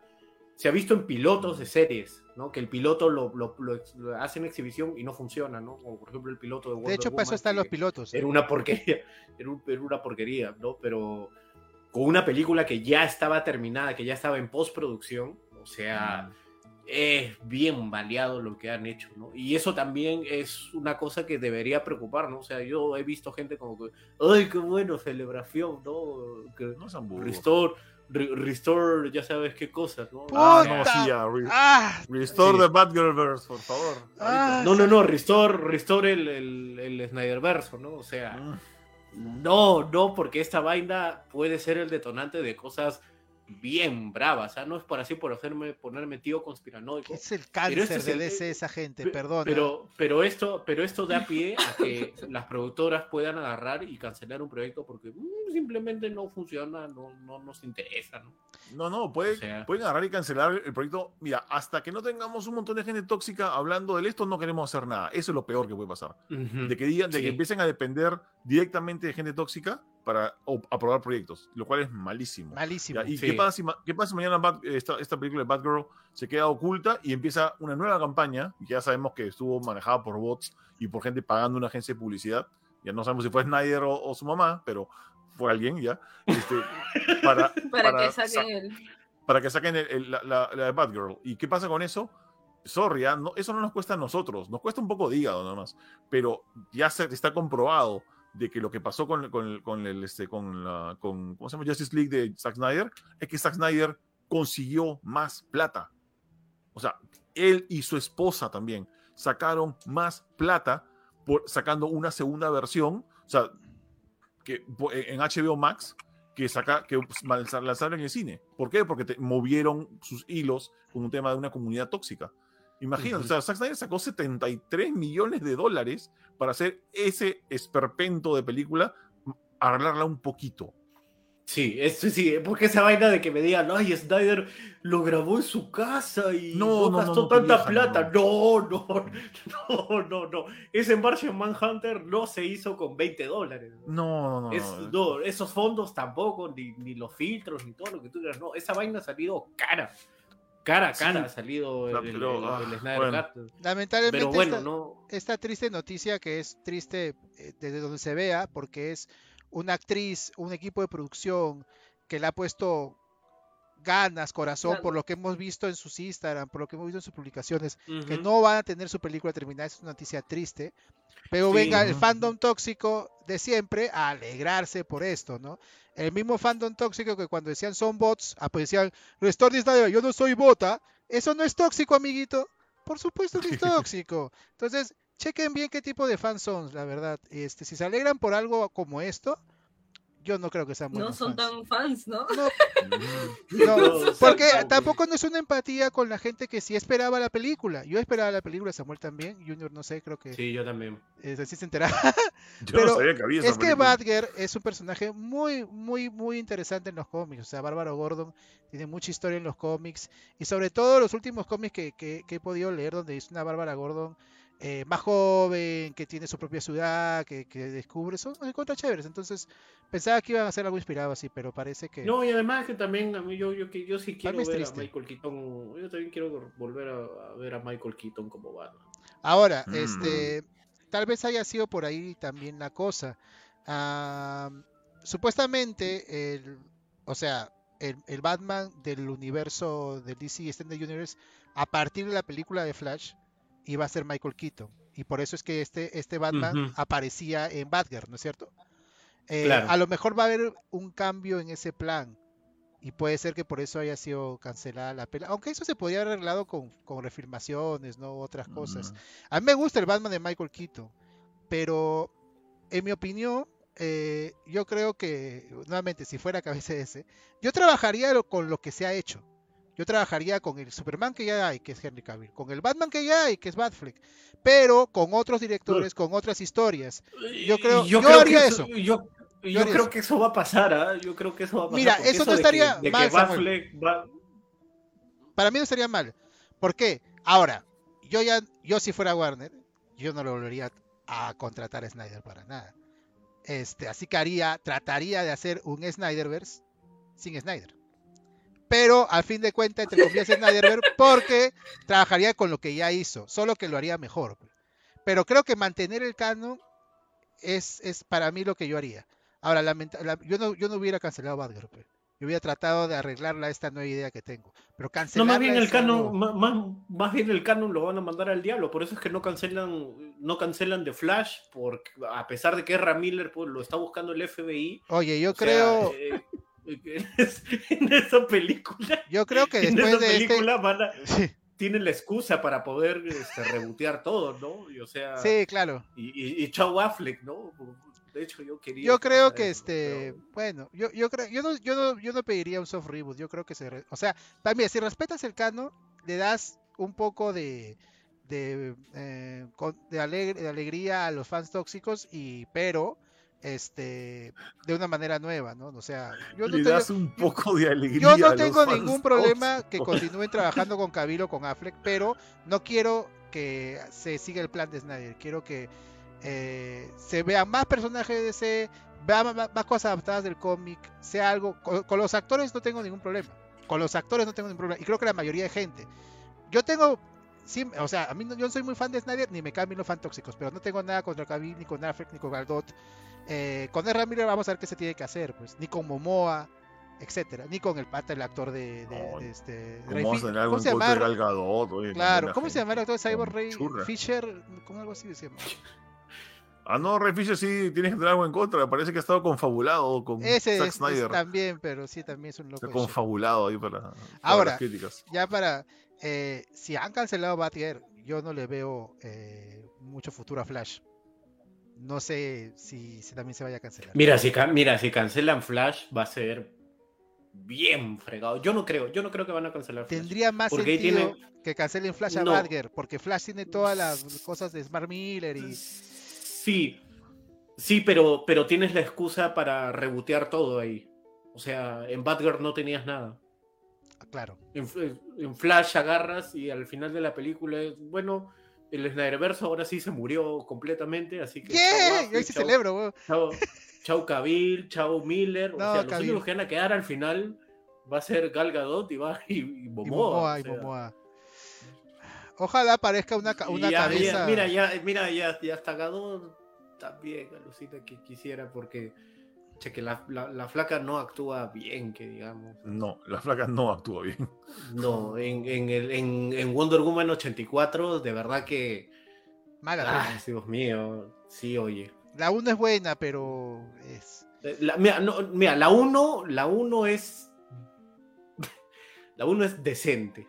se ha visto en pilotos de series, ¿no? Que el piloto lo, lo, lo hace en exhibición y no funciona, ¿no? Como por ejemplo el piloto de Wonder De hecho, para eso están los pilotos. Era una porquería, era, un- era una porquería, ¿no? Pero con una película que ya estaba terminada, que ya estaba en postproducción, o sea, es bien baleado lo que han hecho, ¿no? Y eso también es una cosa que debería preocupar, ¿no? O sea, yo he visto gente como que, ¡ay, qué bueno, celebración, ¿no? Que No. Restore, re- Restore, ya sabes qué cosas, ¿no? Ah, no, sí, ya. re- ¡Ah! Restore Sí. the Batgirlverse, por favor. Ah, No, no, no, Restore, Restore el, el, el Snyderverso, ¿no? O sea. Mm. no, no, porque esta vaina puede ser el detonante de cosas bien bravas, ¿ah? No es por así por hacerme, ponerme tío conspiranoico. Es el Pero cáncer este es de el- DC esa gente, Pe- perdón. Pero, pero, esto, pero esto da pie a que las productoras puedan agarrar y cancelar un proyecto porque mm, simplemente no funciona, no, no nos interesa, ¿no? No, no, puede- O sea- pueden agarrar y cancelar el proyecto. Mira, hasta que no tengamos un montón de gente tóxica hablando de esto, no queremos hacer nada. Eso es lo peor que puede pasar. De que digan, de Sí. que empiecen a depender directamente de gente tóxica para o- aprobar proyectos, lo cual es malísimo. Malísimo. Ya, ¿Y Sí. qué, pasa si, qué pasa si mañana Bat- esta, esta película de Batgirl se queda oculta y empieza una nueva campaña, que ya sabemos que estuvo manejada por bots y por gente pagando una agencia de publicidad? Ya no sabemos si fue Snyder o, o su mamá, pero fue alguien ya. este, para, Para, para que sa- saquen el. para que saquen el- el- la, la- la Batgirl. ¿Y qué pasa con eso? Sorry, ah, no, eso no nos cuesta a nosotros, nos cuesta un poco de hígado nada más, pero ya se, está comprobado de que lo que pasó con, con, con el, este, con, la, con ¿cómo se llama? Justice League de Zack Snyder es que Zack Snyder consiguió más plata. O sea, él y su esposa también sacaron más plata por sacando una segunda versión, o sea, que po- en HBO Max que saca que pues, lanzar- lanzaron en el cine. ¿Por qué? Porque te movieron sus hilos con un tema de una comunidad tóxica. Imagínate, Ujú. o sea, Zack Snyder sacó 73 millones de dólares para hacer ese esperpento de película, arreglarla un poquito. Sí, es, sí, porque esa vaina de que me digan, ay, Snyder lo grabó en su casa y No, no, no, gastó no, no, tanta vieja, plata. No, no, no, no, no. Ese Martian Manhunter no se hizo con 20 dólares. No, no, no. Es- no. no, esos fondos tampoco, ni, ni los filtros, ni todo lo que tú quieras. No, esa vaina ha salido cara. Cara a Sí, cara ha salido el, ah, el Snyder bueno. Cut. Lamentablemente Pero bueno, esta, no. esta triste noticia que es triste eh, desde donde se vea, porque es una actriz, un equipo de producción que le ha puesto ganas, corazón, Claro. por lo que hemos visto en sus Instagram, por lo que hemos visto en sus publicaciones, que no van a tener su película terminada, es una noticia triste. Pero Sí, venga el fandom tóxico de siempre a alegrarse por esto, ¿no? El mismo fandom tóxico que cuando decían son bots, ah, pues decían, Restore this Snyder, yo no soy bota. Eso no es tóxico, amiguito. Por supuesto que es tóxico. Entonces, chequen bien qué tipo de fans son, la verdad. Este, si se alegran por algo como esto, yo no creo que sean No buenos son fans. tan fans, ¿no? No, No, porque tampoco. tampoco no es una empatía con la gente que sí esperaba la película. Yo esperaba la película, Samuel también, Junior no sé, creo que Sí, yo también. eh, sí se enteraba. Yo Pero no sabía que había esa Es que. Badger es un personaje muy, muy, muy interesante en los cómics. O sea, Bárbaro Gordon tiene mucha historia en los cómics. Y sobre todo los últimos cómics que, que- que he podido leer, donde es una Bárbara Gordon eh, más joven, que tiene su propia ciudad, que, que descubre, son contra chéveres. Entonces, pensaba que iban a hacer algo inspirado así, pero parece que. No, y además que también a mí yo, yo, que- yo sí quiero ver triste. a Michael Keaton. Yo también quiero volver a, a ver a Michael Keaton como Batman. Ahora, Mm. este, tal vez haya sido por ahí también la cosa. Supuestamente, el, o sea, el, el Batman del universo del DC Extended Universe, a partir de la película de Flash, iba a ser Michael Keaton. Y por eso es que este, este Batman aparecía en Batgirl, ¿no es cierto? Eh, Claro. A lo mejor va a haber un cambio en ese plan. Y puede ser que por eso haya sido cancelada la película. Aunque eso se podría haber arreglado con, con refilmaciones, ¿no? Otras cosas. A mí me gusta el Batman de Michael Keaton, pero en mi opinión, eh, yo creo que, nuevamente, si fuera cabeza de ese, yo trabajaría lo- con lo que se ha hecho. Yo trabajaría con el Superman que ya hay, que es Henry Cavill, con el Batman que ya hay, que es Batfleck, pero con otros directores, con otras historias. Yo creo- yo haría que eso. Yo, yo creo eso. que eso va a pasar, ¿ah? Yo creo que eso va a pasar. Mira, eso no estaría que mal. Batfleck Para mí no sería mal. ¿Por qué? Ahora, yo ya, yo si fuera Warner, yo no lo volvería a contratar a Snyder para nada. Este, así que haría, trataría de hacer un Snyderverse sin Snyder. Pero al fin de cuentas, entre comillas, Snyderverse, porque trabajaría con lo que ya hizo, solo que lo haría mejor. Pero creo que mantener el canon es, es para mí lo que yo haría. Ahora, lamenta- la- yo, no, yo no hubiera cancelado Batgirl. pues. Yo hubiera tratado de arreglarla esta nueva idea que tengo. Pero No, cancelar más bien el canon, ma- más, más bien el canon lo van a mandar al diablo. Por eso es que no cancelan, no cancelan The Flash, porque a pesar de que Ezra Miller pues, lo está buscando el FBI. Oye, yo sea, creo, eh, en esa película, yo creo que en después esa de este, película van a- sí, tienen la excusa para poder este, rebotear todo, ¿no? Y, o sea, sí, claro. y, y, y Chau Affleck, ¿no? De hecho, yo quería. Yo creo que eso, este, pero- bueno, yo, yo creo, yo no, yo no, yo no pediría un soft reboot. Yo creo que se, re- o sea, también si respetas el canon, le das un poco de, de, eh, con- de, alegre- de alegría a los fans tóxicos y, pero, este, de una manera nueva, ¿no? O sea, yo no Le tengo- das un poco de alegría. Yo a no los tengo fans ningún problema que continúen trabajando con Cavill o con Affleck, pero no quiero que se siga el plan de Snyder. Quiero que eh, se vean más personajes de DC, vean más, más cosas adaptadas del cómic, sea algo. Con, con los actores no tengo ningún problema. Con los actores no tengo ningún problema. Y creo que la mayoría de gente. Yo tengo. sí, o sea, a mí no- yo no soy muy fan de Snyder ni me caen bien los fan tóxicos, pero no tengo nada contra Cavill, ni con Affleck, ni con Galdot. Eh, con Ezra Miller vamos a ver qué se tiene que hacer, pues, ni con Momoa, etcétera, ni con el pata, el actor de, de- No, de este ¿Cómo ¿Cómo se llama? Gal Gadot? Oye, Claro, ¿cómo se llama el actor de Cyborg Ray churra. Fisher? ¿Cómo algo así se llama? Ah, no, Ray Fisher sí tienes que tener algo en contra. Parece que ha estado confabulado con Ese Zack es, es Snyder. también, pero sí, también es un loco. Está confabulado ahí para, para Ahora, las críticas. Ya para, eh, si han cancelado Batgirl, yo no le veo eh, mucho futuro a Flash. No sé si, si también se vaya a cancelar. Mira si, mira, si cancelan Flash, va a ser bien fregado. Yo no creo, yo no creo que van a cancelar Flash. Tendría más Porque sentido tiene- que cancelen Flash a No. Batgirl, porque Flash tiene todas las cosas de Smart Miller y Sí, sí, pero, pero tienes la excusa para rebotear todo ahí. O sea, en Batgirl no tenías nada. claro. En, en Flash agarras y al final de la película es, bueno, el Snyderverse ahora sí se murió completamente, así que... chau ¡Yeah! Affleck, Yo sí chau- celebro, weón. Chao, chao Cavill, chao Miller. No, o sea, los únicos que van a quedar al final va a ser Gal Gadot y, va, y, y Y Momoa. Y. Momoa. Ojalá aparezca una, una ya- cabeza. ya- mira, ya, mira, ya, ya hasta Gadot también, alucina que quisiera, porque che, que la, la- la flaca no actúa bien, que digamos. No, la flaca no actúa bien. No, en, en, el- en, en Wonder Woman 84, de verdad que. Mala Ay. Dios mío, sí, oye. La 1 es buena, pero es. Eh, La, mira, no, mira, la 1 la uno es. La 1 es decente.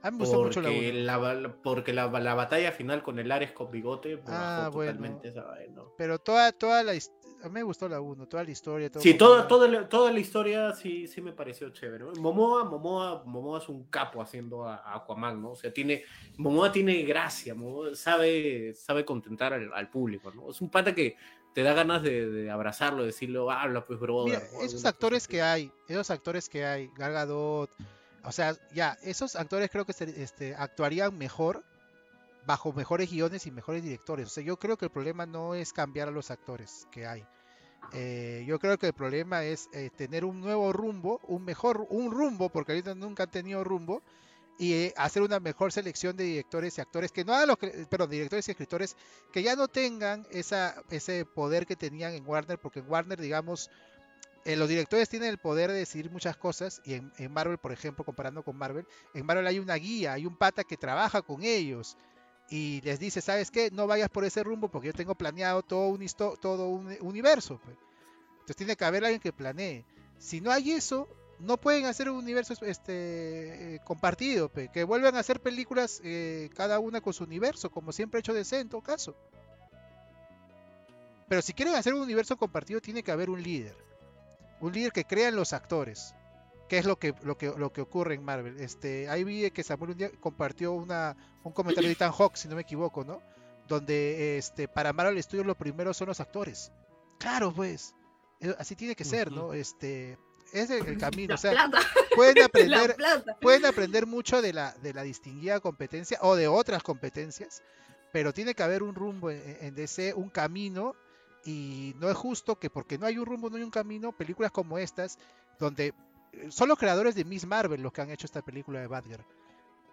A mí me gustó mucho la Porque, 1. la, porque la, la batalla final con el Ares con bigote Ah, bajó bueno. totalmente esa vaina. Pero toda, toda la a mí me gustó la 1, toda la historia. Todo Sí, toda, toda, la, toda la historia sí, sí me pareció chévere. Momoa, Momoa, Momoa es un capo haciendo a, a Aquaman, ¿no? O sea, tiene, Momoa tiene gracia, Momoa sabe, sabe contentar al, al público, ¿no? Es un pata que te da ganas de, de abrazarlo, decirle, habla pues, brother. Esos actores que hay, esos actores que hay, Gal Gadot, o sea, ya, esos actores creo que se- este, actuarían mejor bajo mejores guiones y mejores directores. O sea, yo creo que el problema no es cambiar a los actores que hay. Eh, yo creo que el problema es eh, tener un nuevo rumbo, un mejor, un rumbo, porque ahorita nunca han tenido rumbo, y eh, hacer una mejor selección de directores y actores que no hagan los, perdón, directores y escritores que ya no tengan esa, ese poder que tenían en Warner, porque en Warner, digamos, los directores tienen el poder de decidir muchas cosas y en Marvel, por ejemplo, comparando con Marvel, en Marvel hay una guía, hay un pata que trabaja con ellos y les dice, ¿sabes qué? No vayas por ese rumbo porque yo tengo planeado todo un, todo un universo. pues". Entonces tiene que haber alguien que planee. Si no hay eso, no pueden hacer un universo este, eh, compartido, que vuelvan a hacer películas eh, cada una con su universo, como siempre ha hecho DC en todo caso. Pero si quieren hacer un universo compartido, tiene que haber un líder. Un líder que crea en los actores. Que es lo que, lo que, lo que ocurre en Marvel. Este, ahí vi que Samuel un día compartió una, un comentario de Ethan Hawke, si no me equivoco, ¿no? Donde este, para Marvel Studios lo primero son los actores. Claro, pues. eh, Así tiene que ser, ¿no? Este, es el, el camino. La O sea, plata, pueden aprender, pueden aprender mucho de la, de la distinguida competencia o de otras competencias, pero tiene que haber un rumbo en, en DC, un camino, y no es justo que porque no hay un rumbo, no hay un camino, películas como estas, donde son los creadores de Miss Marvel los que han hecho esta película de Batgirl.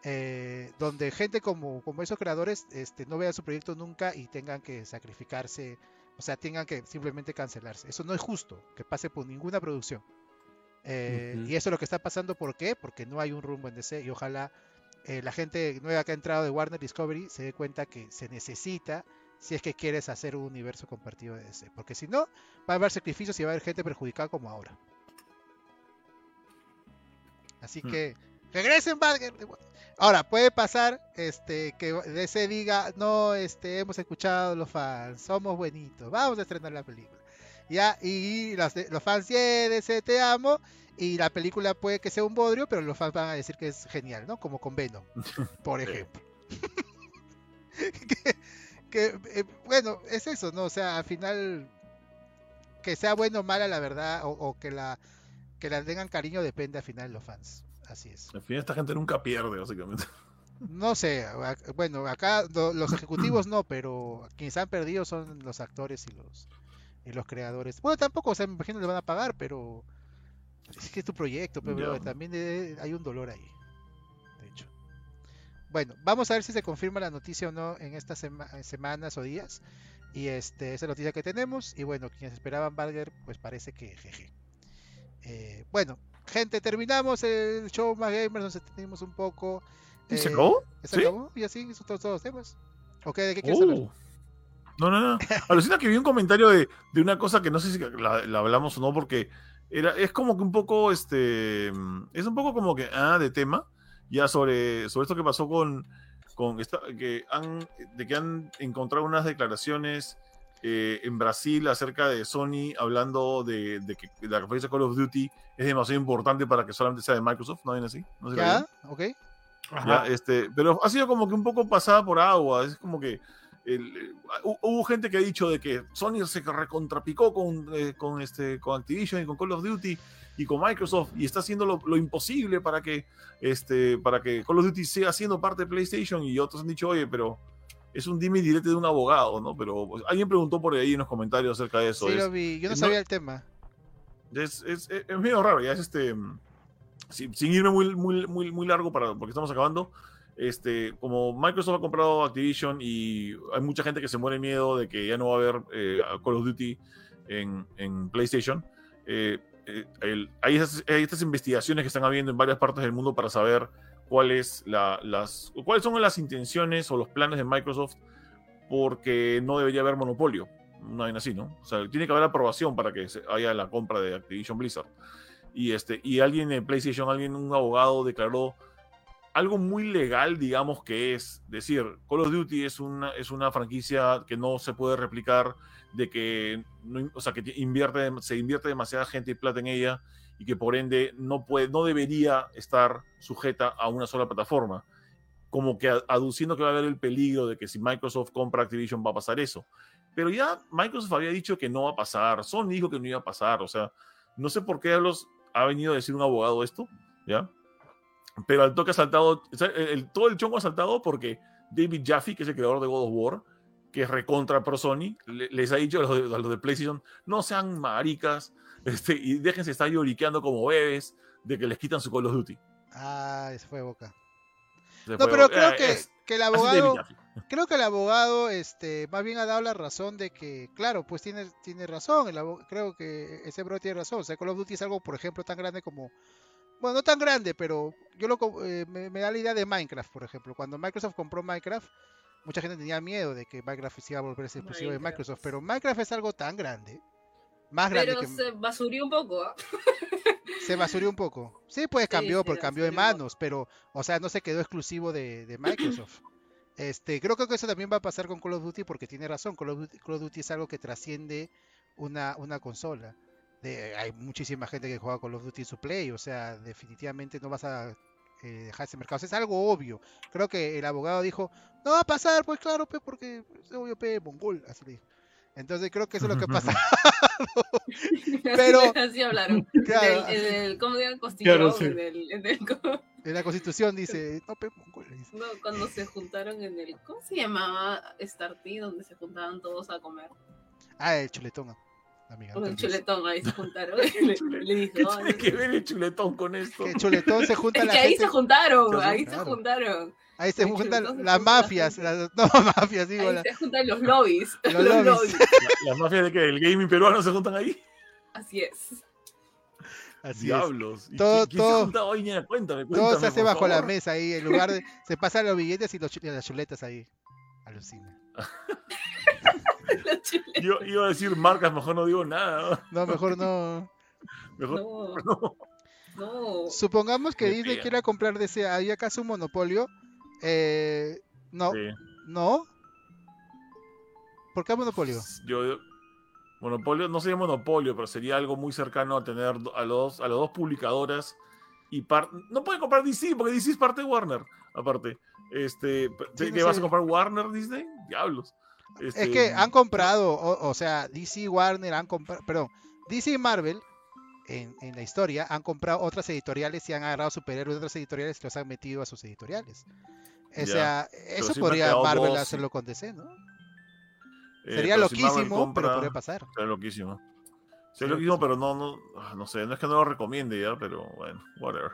eh, donde gente como, como esos creadores este, no vean su proyecto nunca y tengan que sacrificarse, o sea, tengan que simplemente cancelarse. Eso no es justo, que pase por ninguna producción. Eh. Y eso es lo que está pasando, ¿por qué? Porque no hay un rumbo en DC y ojalá eh, la gente nueva que ha entrado de Warner Discovery se dé cuenta que se necesita si es que quieres hacer un universo compartido de DC. Porque si no, va a haber sacrificios y va a haber gente perjudicada como ahora. Así Hmm. que regresen Batgirl. Ahora, puede pasar este que DC diga, no, este, hemos escuchado los fans, somos buenitos, vamos a estrenar la película. Ya, y los, los fans, yeah, DC, te amo. Y la película puede que sea un bodrio, pero los fans van a decir que es genial, ¿no? Como con Venom, por ejemplo. que, que, eh, bueno, es eso, ¿no? O sea, al final, que sea bueno o mala la verdad, o, o que la que la tengan cariño depende al final de los fans. Así es. Al final esta gente nunca pierde, básicamente. No sé, bueno, acá lo- los ejecutivos no, pero quienes han perdido son los actores y los y los creadores. Bueno, tampoco, o sea, me imagino le van a pagar, pero es que es tu proyecto, pero también hay un dolor ahí. De hecho. Bueno, vamos a ver si se confirma la noticia o no en estas sema- semanas o días. Y este, esa noticia que tenemos. Y bueno, quienes esperaban Barger, pues parece que jeje. Eh, bueno, gente, terminamos el show más gamers, nos entendimos un poco. ¿Y se Eh, acabó? ¿Se ¿Sí? acabó? Y así, son todos, los temas. ¿Ok? ¿De qué quieres hablar? Oh. No, no, no. Alucina que vi un comentario de, de una cosa que no sé si la, la hablamos o no, porque era, es como que un poco, este, es un poco como que, ah, de tema, ya sobre, sobre esto que pasó con, con esta, que han, de que han encontrado unas declaraciones eh, en Brasil acerca de Sony hablando de, de que la referencia a Call of Duty es demasiado importante para que solamente sea de Microsoft, ¿no ven así? ¿No se la ¿Ya? ¿Ok? Ya, este, pero ha sido como que un poco pasada por agua. Es como que el- hubo gente que ha dicho de que Sony se recontrapicó con, eh, con, este, con Activision y con Call of Duty y con Microsoft y está haciendo lo, lo imposible para que, este, para que Call of Duty siga siendo parte de PlayStation y otros han dicho, oye, pero es un dime y direte de un abogado, ¿no? Pero pues, alguien preguntó por ahí en los comentarios acerca de eso. Sí, es- lo vi. Yo no no- sabía el tema. es, es, es- es medio raro, ya es este. Sin, sin irme muy, muy, muy, muy largo para, porque estamos acabando. Este, como Microsoft ha comprado Activision y hay mucha gente que se muere miedo de que ya no va a haber eh, Call of Duty en, en PlayStation. eh, eh, el- hay, esas- hay estas investigaciones que están habiendo en varias partes del mundo para saber cuáles la, las, cuáles son las intenciones o los planes de Microsoft porque no debería haber monopolio una vaina así, ¿no? O sea, tiene que haber aprobación para que haya la compra de Activision Blizzard. Y, este, y alguien en PlayStation, alguien, un abogado declaró algo muy legal, digamos que es decir, Call of Duty es una, es una franquicia que no se puede replicar, de que, no, o sea, que invierte, se invierte demasiada gente y plata en ella y que por ende no, puede, no debería estar sujeta a una sola plataforma. Como que aduciendo que va a haber el peligro de que si Microsoft compra Activision va a pasar eso. Pero ya Microsoft había dicho que no va a pasar, Sony dijo que no iba a pasar, o sea, no sé por qué los ha venido a decir un abogado esto, ¿ya? Pero al toque ha saltado, todo el chongo ha saltado porque David Jaffe, que es el creador de God of War, que es recontra pro Sony, les ha dicho a los, de, PlayStation, no sean maricas este, y déjense estar lloriqueando como bebés de que les quitan su Call of Duty. Ah, eso fue boca. no, pero creo eh, que, que, el abogado, creo que el abogado, este, más bien ha dado la razón de que, claro, pues tiene, tiene razón, el creo que ese bro tiene razón, o sea, Call of Duty es algo, por ejemplo, tan grande como bueno, no tan grande, pero yo lo, eh, me, da la idea de Minecraft, por ejemplo. Cuando Microsoft compró Minecraft, mucha gente tenía miedo de que Minecraft se iba a volverse exclusivo de Microsoft, pero Minecraft es algo tan grande. Más grande pero se basurió un poco, ¿ah? Se basurió un poco. Sí, pues cambió, por cambió de manos, pero, o sea, no se quedó exclusivo de, Microsoft. Este, creo que eso también va a pasar con Call of Duty porque tiene razón. Call of Duty, es algo que trasciende una, una consola hay muchísima gente que juega Call of Duty en su play, o sea, definitivamente no vas a eh, dejar ese mercado. es algo obvio. Creo que el abogado dijo, no va a pasar, pues claro, porque es obvio, pe, mongol, así le dijo. Entonces creo que eso es lo que pasa. Pero así hablaron. Claro, en, el, ¿cómo digan? Constitución, en, la Constitución dice, no, pe, mongol. No, cuando se juntaron en el, ¿cómo se llamaba? Starty, donde se juntaban todos a comer. Ah, el chuletón. Con el chuletón ahí se juntaron. le, le ¿Qué tiene que ver el chuletón con esto? El chuletón se junta es que ahí se juntaron, ahí se juntaron. Ahí se juntan las mafias, las, no mafias, digo. Ahí se juntan los lobbies. Los, lobbies. ¿Las mafias de que el gaming peruano se juntan ahí? Así es. Así Diablos. Es. Todo, ¿Quién todo, se junta hoy? Cuéntame, cuéntame, todo se hace bajo la mesa ahí, en lugar de. se pasan los billetes y, los, y las chuletas ahí. Alucina. Yo iba a decir marcas, mejor no digo nada. No, mejor no. Mejor no. no. Supongamos que Disney quiera comprar DC. ¿Hay acaso un monopolio? Eh, no. ¿No? ¿Por qué monopolio? Yo, monopolio, no sería monopolio, pero sería algo muy cercano a tener a los, a los dos publicadoras y no pueden comprar DC porque DC es parte de Warner, aparte. Este, ¿qué vas a comprar Warner Disney? Diablos. Es que este, han comprado, o, sea, DC Warner han comprado, perdón, DC y Marvel en, la historia han comprado otras editoriales y han agarrado superhéroes de otras editoriales y los han metido a sus editoriales. O sea, eso podría Marvel hacerlo con DC, ¿no? Eh, Sería loquísimo, pero podría pasar. Sería loquísimo. Sería loquísimo, pero no, no, ah, no sé, no es que no lo recomiende ya, pero bueno, whatever.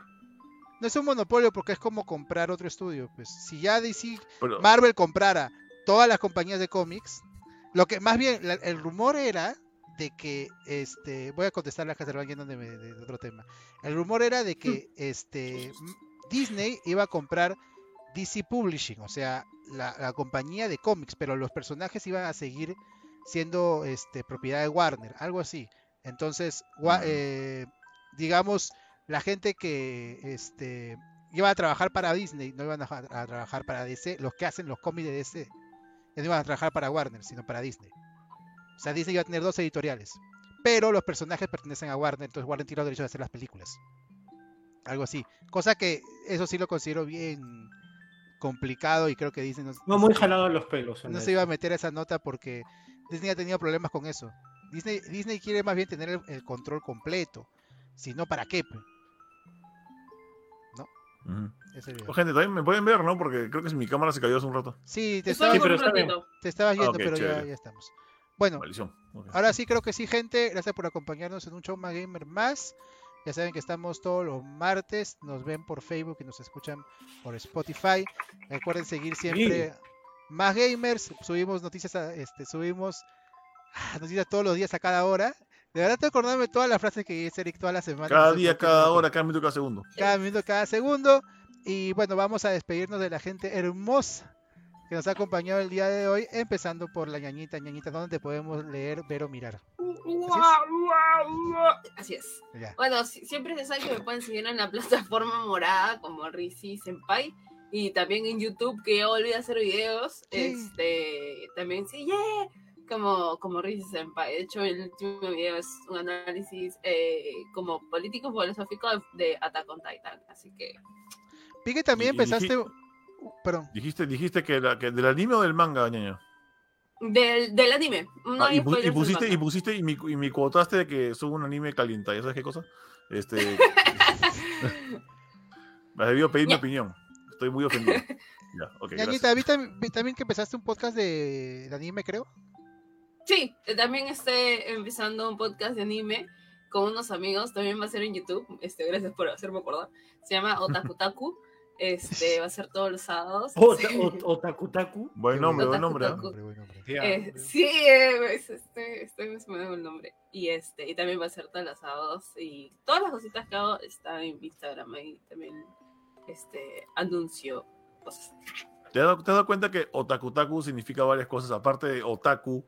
No es un monopolio porque es como comprar otro estudio. Pues si ya DC, Marvel comprara todas las compañías de cómics. Lo que más bien, el rumor era de que, este, voy a contestar la se van yendo de, de, otro tema. El rumor era de que, este, Disney iba a comprar DC Publishing, o sea, la, compañía de cómics, pero los personajes iban a seguir siendo, este, propiedad de Warner, algo así. Entonces, eh, digamos, la gente que, este, iba a trabajar para Disney, no iban a, a trabajar para DC, los que hacen los cómics de DC no iban a trabajar para Warner, sino para Disney. O sea, Disney iba a tener dos editoriales. Pero los personajes pertenecen a Warner, entonces Warner tiene los derechos de hacer las películas. Algo así. Cosa que eso sí lo considero bien complicado y creo que Disney no, no muy jalado los pelos. No se iba a meter a esa nota porque Disney ha tenido problemas con eso. Disney, Disney quiere más bien tener el, control completo. Si no, ¿para qué? Oh, gente, también me pueden ver, ¿no? Porque creo que mi cámara se cayó hace un rato. Sí, te estaba, te estabas yendo, pero ya, estamos. Bueno, ahora sí creo que sí, gente. Gracias por acompañarnos en un show más gamer más. Ya saben que estamos todos los martes. Nos ven por Facebook y nos escuchan por Spotify. Recuerden seguir siempre más gamers. Subimos noticias, este, subimos ah, noticias todos los días a cada hora. De verdad te acordarme todas las frases que dice Eric todas las semanas. Cada día, cada hora, cada minuto, cada segundo. Cada minuto, cada segundo. Y bueno, vamos a despedirnos de la gente hermosa que nos ha acompañado el día de hoy, empezando por la ñañita, ñañita, donde te podemos leer, ver o mirar. Así es. Ya. Bueno, si- siempre se sabe que me pueden seguir en la plataforma morada como Risi Senpai y también en YouTube que a hacer videos. Sí. Este, también sí, yeah, como, como Risi Senpai. De hecho, el último video es un análisis eh, como político filosófico de, de Attack on Titan. Así que Vi que también Y- empezaste. Perdón. Dijiste, dijiste que, la- que del anime o del manga, ñaño. del, del anime. No Ah, hay y, pu- pusiste, y pusiste, y me, y me cuotaste de que es un anime calienta. ¿Y sabes qué cosa? Este. me has debido pedir mi Ya. opinión. Estoy muy ofendido. Ya, ok. gracias. Ñañita, vi, tam- vi también que empezaste un podcast de, de anime, creo. Sí, eh, también estoy empezando un podcast de anime con unos amigos, también va a ser en YouTube, este, gracias por hacerme acordar, se llama Otakutaku, este, va a ser todos los sábados. Ota- Sí. ot- Otakutaku. Buen nombre, buen Otaku, nombre. ¿ah? otaku. Hombre. Ya. Eh, sí, eh, es- este, estoy me da el nombre. Y este, y también va a ser todos los sábados. Y todas las cositas que hago están en mi Instagram ahí también este anuncio cosas. ¿Te has, dado, te has dado cuenta que otakutaku significa varias cosas? Aparte de otaku,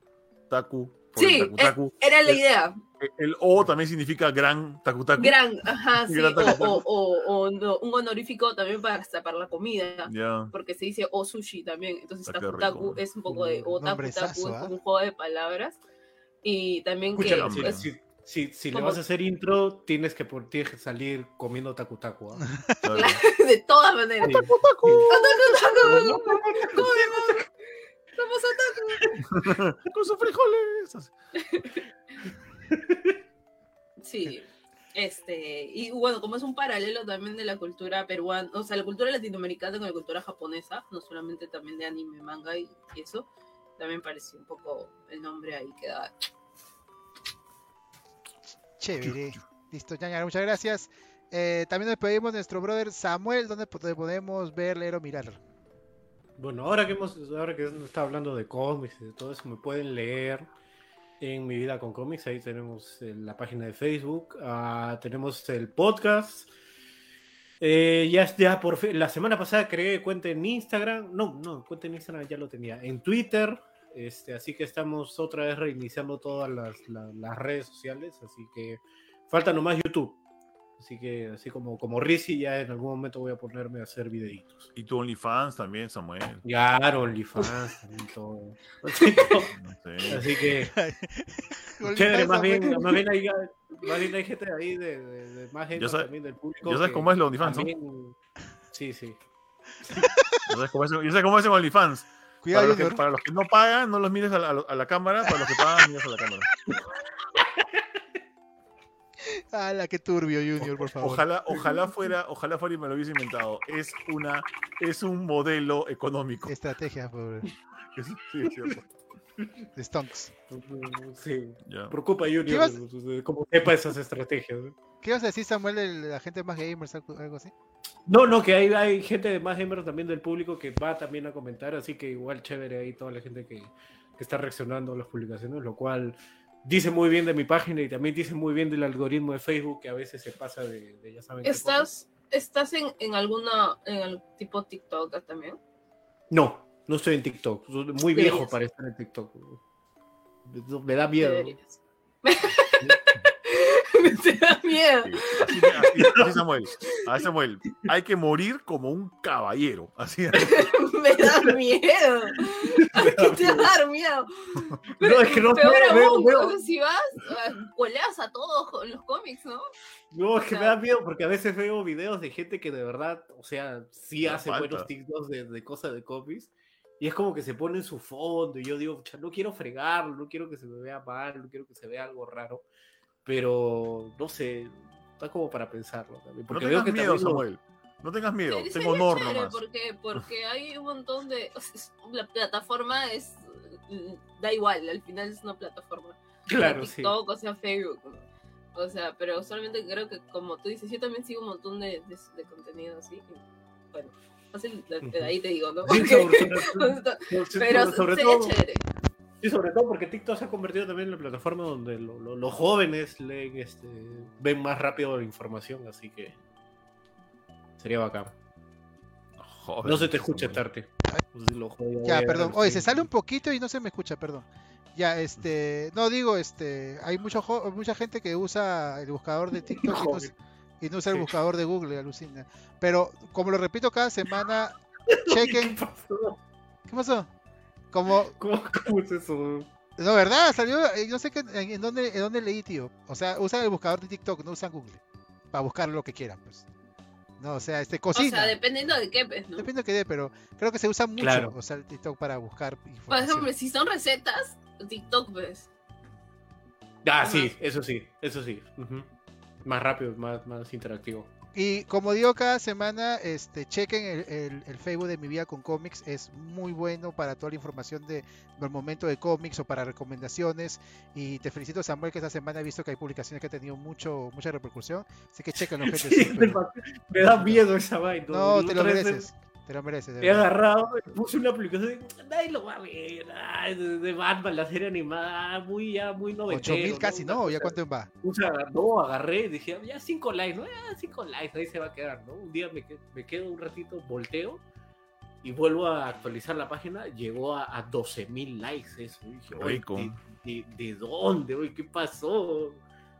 taku, por Sí, el takutaku. Era la Eh, idea. El O también significa gran takutaku. Gran, ajá, sí. Gran O, o, o- o no, un honorífico también para, hasta para la comida. Ya. Porque se dice o sushi también. Entonces, Ah, takutaku es un poco de o takutaku, como un juego de palabras. Y también que. Escúchame, si, es- si- si- si le vas a hacer intro, tienes que, por- tienes que salir comiendo takutaku. claro. de todas maneras. Sí. ¡Otaku! ¡Comemos! ¡Somos otaku! Con sus frijoles. Sí. Este, y bueno, como es un paralelo también de la cultura peruana, o sea, la cultura latinoamericana con la cultura japonesa, no solamente también de anime, manga y, y eso, también pareció un poco el nombre ahí que da. Chévere. Listo, Ñaña, muchas gracias. Eh, también nos pedimos nuestro brother Samuel, donde po- podemos ver, leer o mirar. Bueno, ahora que hemos, ahora que está hablando de cómics y de todo eso, me pueden leer en Mi Vida con Cómics. Ahí tenemos eh, la página de Facebook, ah, tenemos el podcast. Eh, ya, ya por fin, la semana pasada creé cuenta en Instagram. No, no, cuenta en Instagram ya lo tenía. En Twitter. Este, así que estamos otra vez reiniciando todas las, la- las redes sociales. Así que falta nomás YouTube. Así que, así como, como Rizzi, ya en algún momento voy a ponerme a hacer videitos. Y tu OnlyFans también, Samuel. Claro, OnlyFans, también todo. Así, todo. No sé. Así que, chévere, más bien, más bien hay, más bien hay gente ahí de, de, de más gente también del público. ya sabes cómo es la OnlyFans, ¿no? Sí, sí. Yo sé cómo es, yo sé cómo es en OnlyFans. Para Cuidado, los, que, Junior. para los que no pagan, no los mires a la, a la cámara. Para los que pagan, miras a la cámara. Ala, qué turbio, Junior, por favor. Ojalá, ojalá fuera, ojalá fuera y me lo hubiese inventado. Es una, es un modelo económico. Estrategia por Es- sí, es cierto. de Stonks. Sí. Ya. Preocupa Junior ¿Qué vas- de cómo sepa esas estrategias. ¿Qué vas a decir, Samuel, de la gente más gamers, algo algo así? No, no, que hay, hay gente de más gamers también del público que va también a comentar, así que igual chévere ahí toda la gente que, que está reaccionando a las publicaciones, lo cual dice muy bien de mi página y también dice muy bien del algoritmo de Facebook que a veces se pasa de, de ya saben. ¿Estás, estás en, en alguna, en el tipo TikTok también? No, no estoy en TikTok, soy muy viejo Deberías. para estar en TikTok. Me da miedo. Te da miedo. Sí. Así, así- así, Samuel. A Samuel. Hay que morir como un caballero. Así. Me da miedo. ¿A qué te dar miedo? No, es que no Peor veo- aún, veo- si vas, coleas a todos con los cómics, ¿no? No, es que O me da miedo porque a veces veo videos de gente que de verdad, o sea, sí hace falta. buenos TikToks de, de cosas de cómics. Y es como que se pone en su fondo. Y yo digo, "Cha, no quiero fregarlo, no quiero que se me vea mal, no quiero que se vea algo raro. Pero no sé, está como para pensarlo también. No Porque veo tengas que miedo, también lo- Samuel. No tengas miedo. Sería Tengo honor nomás. Porque, porque hay un montón de. o sea, la plataforma es. mm, Da igual, al final es una plataforma. Claro, sea sí. TikTok, o sea Facebook. ¿no? O sea, pero solamente creo que, como tú dices, yo también sigo un montón de, de, de contenido así. bueno, fácil, de, de ahí te digo, ¿no? Sí, Porque- sobre, sobre- sobre- pero sobre sería todo, chévere. Sí, sobre todo porque TikTok se ha convertido también en la plataforma donde lo- lo- los jóvenes leen, este, ven más rápido la información, así que sería bacán. Joder, No se te escucha. Tarte. Pues Ya, perdón. Oye, sí. se sale un poquito y no se me escucha, perdón. Ya, este, no digo, este, hay mucho, jo- mucha gente que usa el buscador de TikTok y no, y usa el Sí. buscador de Google, alucina. Pero como lo repito cada semana, chequen, ¿Qué pasó? ¿qué pasó? Como, ¿Cómo, cómo es eso? no, verdad, salió, eh, no sé qué, en, en dónde, en dónde leí, tío. O sea, usan el buscador de TikTok, no usan Google, para buscar lo que quieran, pues. No, o sea, este, O cocina. sea, dependiendo de qué, pues, ¿no? Depende de qué dé, pero creo que se usa mucho, Claro. o sea, el TikTok para buscar Por información. ejemplo, si son recetas, TikTok, pues. Ah, Ajá. sí, eso sí, eso sí. Más rápido, más, más interactivo. Y como digo cada semana, este, chequen el, el- el Facebook de Mi Vida con Cómics, es muy bueno para toda la información de, del momento de cómics o para recomendaciones. Y te felicito Samuel que esta semana he visto que hay publicaciones que han tenido mucho, mucha repercusión, así que chequenlo gente. Sí, súper- me da miedo esa vaina. No, te lo mereces, te lo mereces. He agarrado, puse una aplicación y nadie lo va a ver. ay, de, Batman, la serie animada, muy ya, muy noventero. 8000 casi, Una ¿no? ¿Ya cuánto va? puse a- no, agarré y dije, ya cinco likes, ¿no? Ya cinco likes, ahí se va a quedar, ¿no? Un día me, me quedo un ratito, volteo y vuelvo a actualizar la página, llegó a, a 12 mil likes eso. Y dije, "Oye, Rico. ¿de, de, de dónde? Oye, ¿Qué pasó?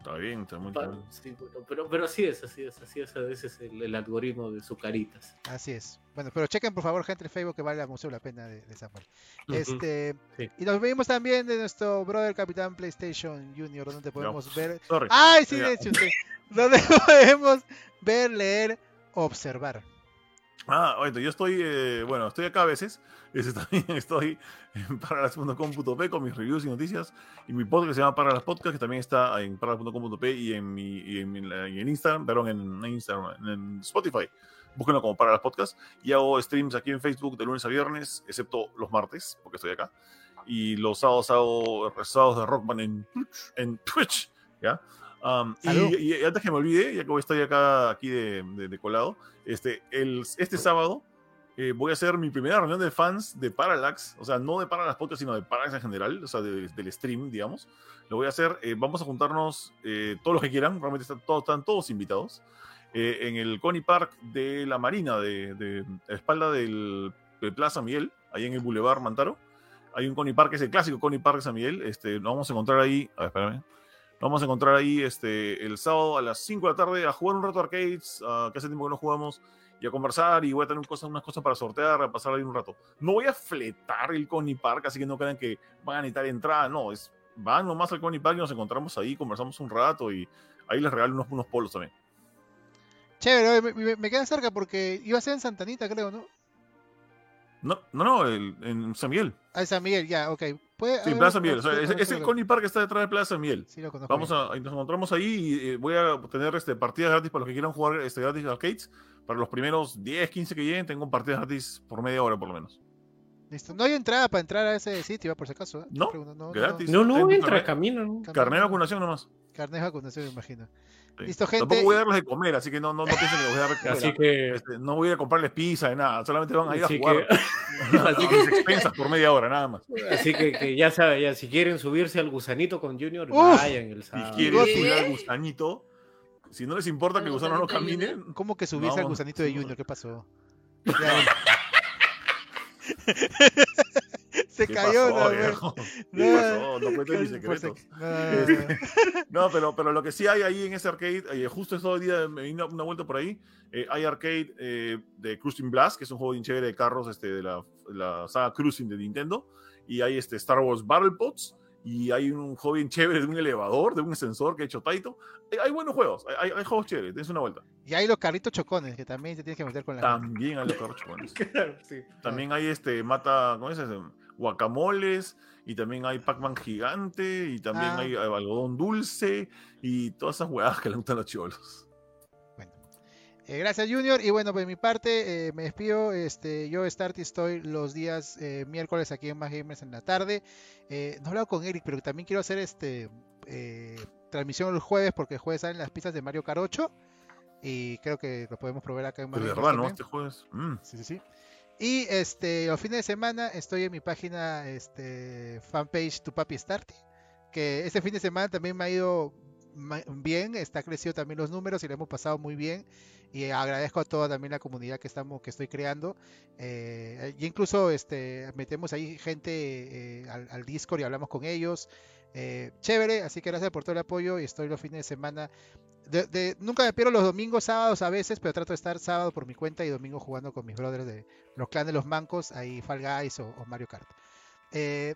Está bien, está muy bien. sí, bueno, pero, pero así es, así es, así es, ese es el, el algoritmo de Zucaritas. Así es. Bueno, pero chequen por favor gente el Facebook que vale mucho la pena de, de Samuel. Este, Sí. y nos vemos también de nuestro brother Capitán PlayStation Junior, donde podemos ver Sorry. ¡Ay, sí, de hecho! sí. Donde podemos ver, leer, observar. Ah, bueno, yo estoy, eh, bueno, estoy acá a veces. También estoy en paralas.com.p con mis reviews y noticias. Y mi podcast se llama Paralas Podcast, que también está en paralas.com.p y en y en, y en Instagram, perdón, en Instagram, en Spotify. Búsquenlo como Paralas Podcast. Y hago streams aquí en Facebook de lunes a viernes, excepto los martes, porque estoy acá. Y los sábados hago sábados de Rockman en. En Twitch ¿ya? Um, y, y- antes que me olvide, ya que estoy acá aquí de, de- de colado, este, el, este sábado eh, voy a hacer mi primera reunión de fans de Parallax, o sea, no de Parallax Podcast, sino de Parallax en general, o sea, de- del stream, digamos. Lo voy a hacer, eh, vamos a juntarnos eh, todos los que quieran, realmente están todos, están todos invitados, eh, en el Coney Park de la Marina, de, de la espalda del, de Plaza Miguel, ahí en el Boulevard Mantaro. Hay un Coney Park, que es el clásico Coney Park de San Miguel, este, lo vamos a encontrar ahí, a ver, espérame. Lo vamos a encontrar ahí este, el sábado a las 5 de la tarde a jugar un rato arcades, ah, que hace tiempo que no jugamos, y a conversar. Y voy a tener cosas, unas cosas para sortear, a pasar ahí un rato. No voy a fletar el Coney Park, así que no crean que van a necesitar entrada. No, es, van nomás al Coney Park y nos encontramos ahí, conversamos un rato y ahí les regalo unos, unos polos también. Chévere, me, me- me queda cerca porque iba a ser en Santanita, creo, ¿no? No, no, no, el- en San Miguel. Ah, en San Miguel, ya, ok. Puede- Sí, Plaza Miguel. O sea, sí, es, el lo- Coney Park que está detrás de Plaza Miguel. Sí, lo conozco Vamos a, nos encontramos ahí y eh, voy a tener este, partidas gratis para los que quieran jugar este, gratis arcades. Para los primeros 10, 15 que lleguen, tengo partidas gratis por media hora por lo menos. Listo. No hay entrada para entrar a ese sitio, por si acaso. ¿eh? No, no, no, gratis. No, no, entra, carnet- camina. ¿no? Carnet- Carnet de vacunación nomás. Carnet de vacunación, me imagino. Sí. Listo, gente. Tampoco voy a darles de comer, así que no, no, no piensen que les voy a dar de comer. Así que. Este, no voy a ir a comprarles pizza ni nada, solamente van a ir a Así jugar que, así que expensas por media hora, nada más. así que, que ya saben, ya si quieren subirse al gusanito con Junior, Uf. vayan el Y sábado. quieren ¿Qué? subir al gusanito, si no les importa que el ¿Al gusano no camine, ¿Cómo que subirse al gusanito de Junior? ¿Qué pasó? Se ¿qué cayó, pasó, ¿no? No, pasó? No cuenten mis Por secretos. sec- no, no, no, no. No, pero, pero lo que sí hay ahí en ese arcade, eh, justo todo el día me vine una vuelta por ahí, eh, hay arcade eh, de Cruising Blast, que es un juego bien chévere de carros este, de la, la saga Cruising de Nintendo, y hay este Star Wars Battle Pods, y hay un juego bien chévere de un elevador, de un ascensor que ha hecho Taito. Eh, hay buenos juegos, hay, hay- hay juegos chéveres, dense una vuelta. Y hay los carritos chocones que también te tienes que meter con la. También hay los carros chocones. Claro, sí. También hay este mata, ¿cómo es ese? Guacamoles, y también hay Pac-Man gigante, y también Ah. hay algodón dulce, y todas esas huevadas que le gustan a los chivolos. Eh, gracias Junior y bueno, por mi parte eh, me despido. Este, yo Starty estoy los días eh, miércoles aquí en Más Gamers en la tarde. Eh, no he hablado con Eric, pero también quiero hacer este transmisión el jueves porque el jueves salen las pistas de Mario Kart 8 y creo que lo podemos probar acá en Más De verdad, ¿no? Este jueves. mm. Sí, sí, sí. Y este, los fines de semana estoy en mi página este, fanpage Tu Papi Starty. Que este fin de semana también me ha ido bien, está crecido también los números y lo hemos pasado muy bien. Y agradezco a toda también la comunidad que estamos, que estoy creando. Eh, y incluso este, metemos ahí gente eh, al, Discord y hablamos con ellos. Eh, chévere, así que gracias por todo el apoyo y estoy los fines de semana. Nunca me pierdo los domingos, sábados a veces, pero trato de estar sábado por mi cuenta y domingo jugando con mis brothers de los clanes de los mancos, ahí Fall Guys o, Mario Kart.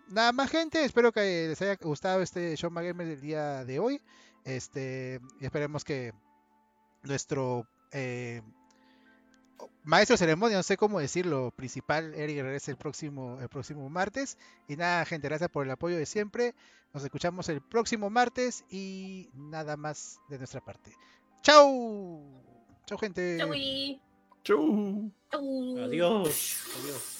nada más gente, espero que les haya gustado este show Gamer del día de hoy. Este, esperemos que nuestro eh, maestro de ceremonia, no sé cómo decirlo, principal, Eric regrese el próximo, el próximo martes. Y nada, gente, gracias por el apoyo de siempre. Nos escuchamos el próximo martes y nada más de nuestra parte. ¡Chao! ¡Chao, gente! ¡Chau! Adiós. Adiós.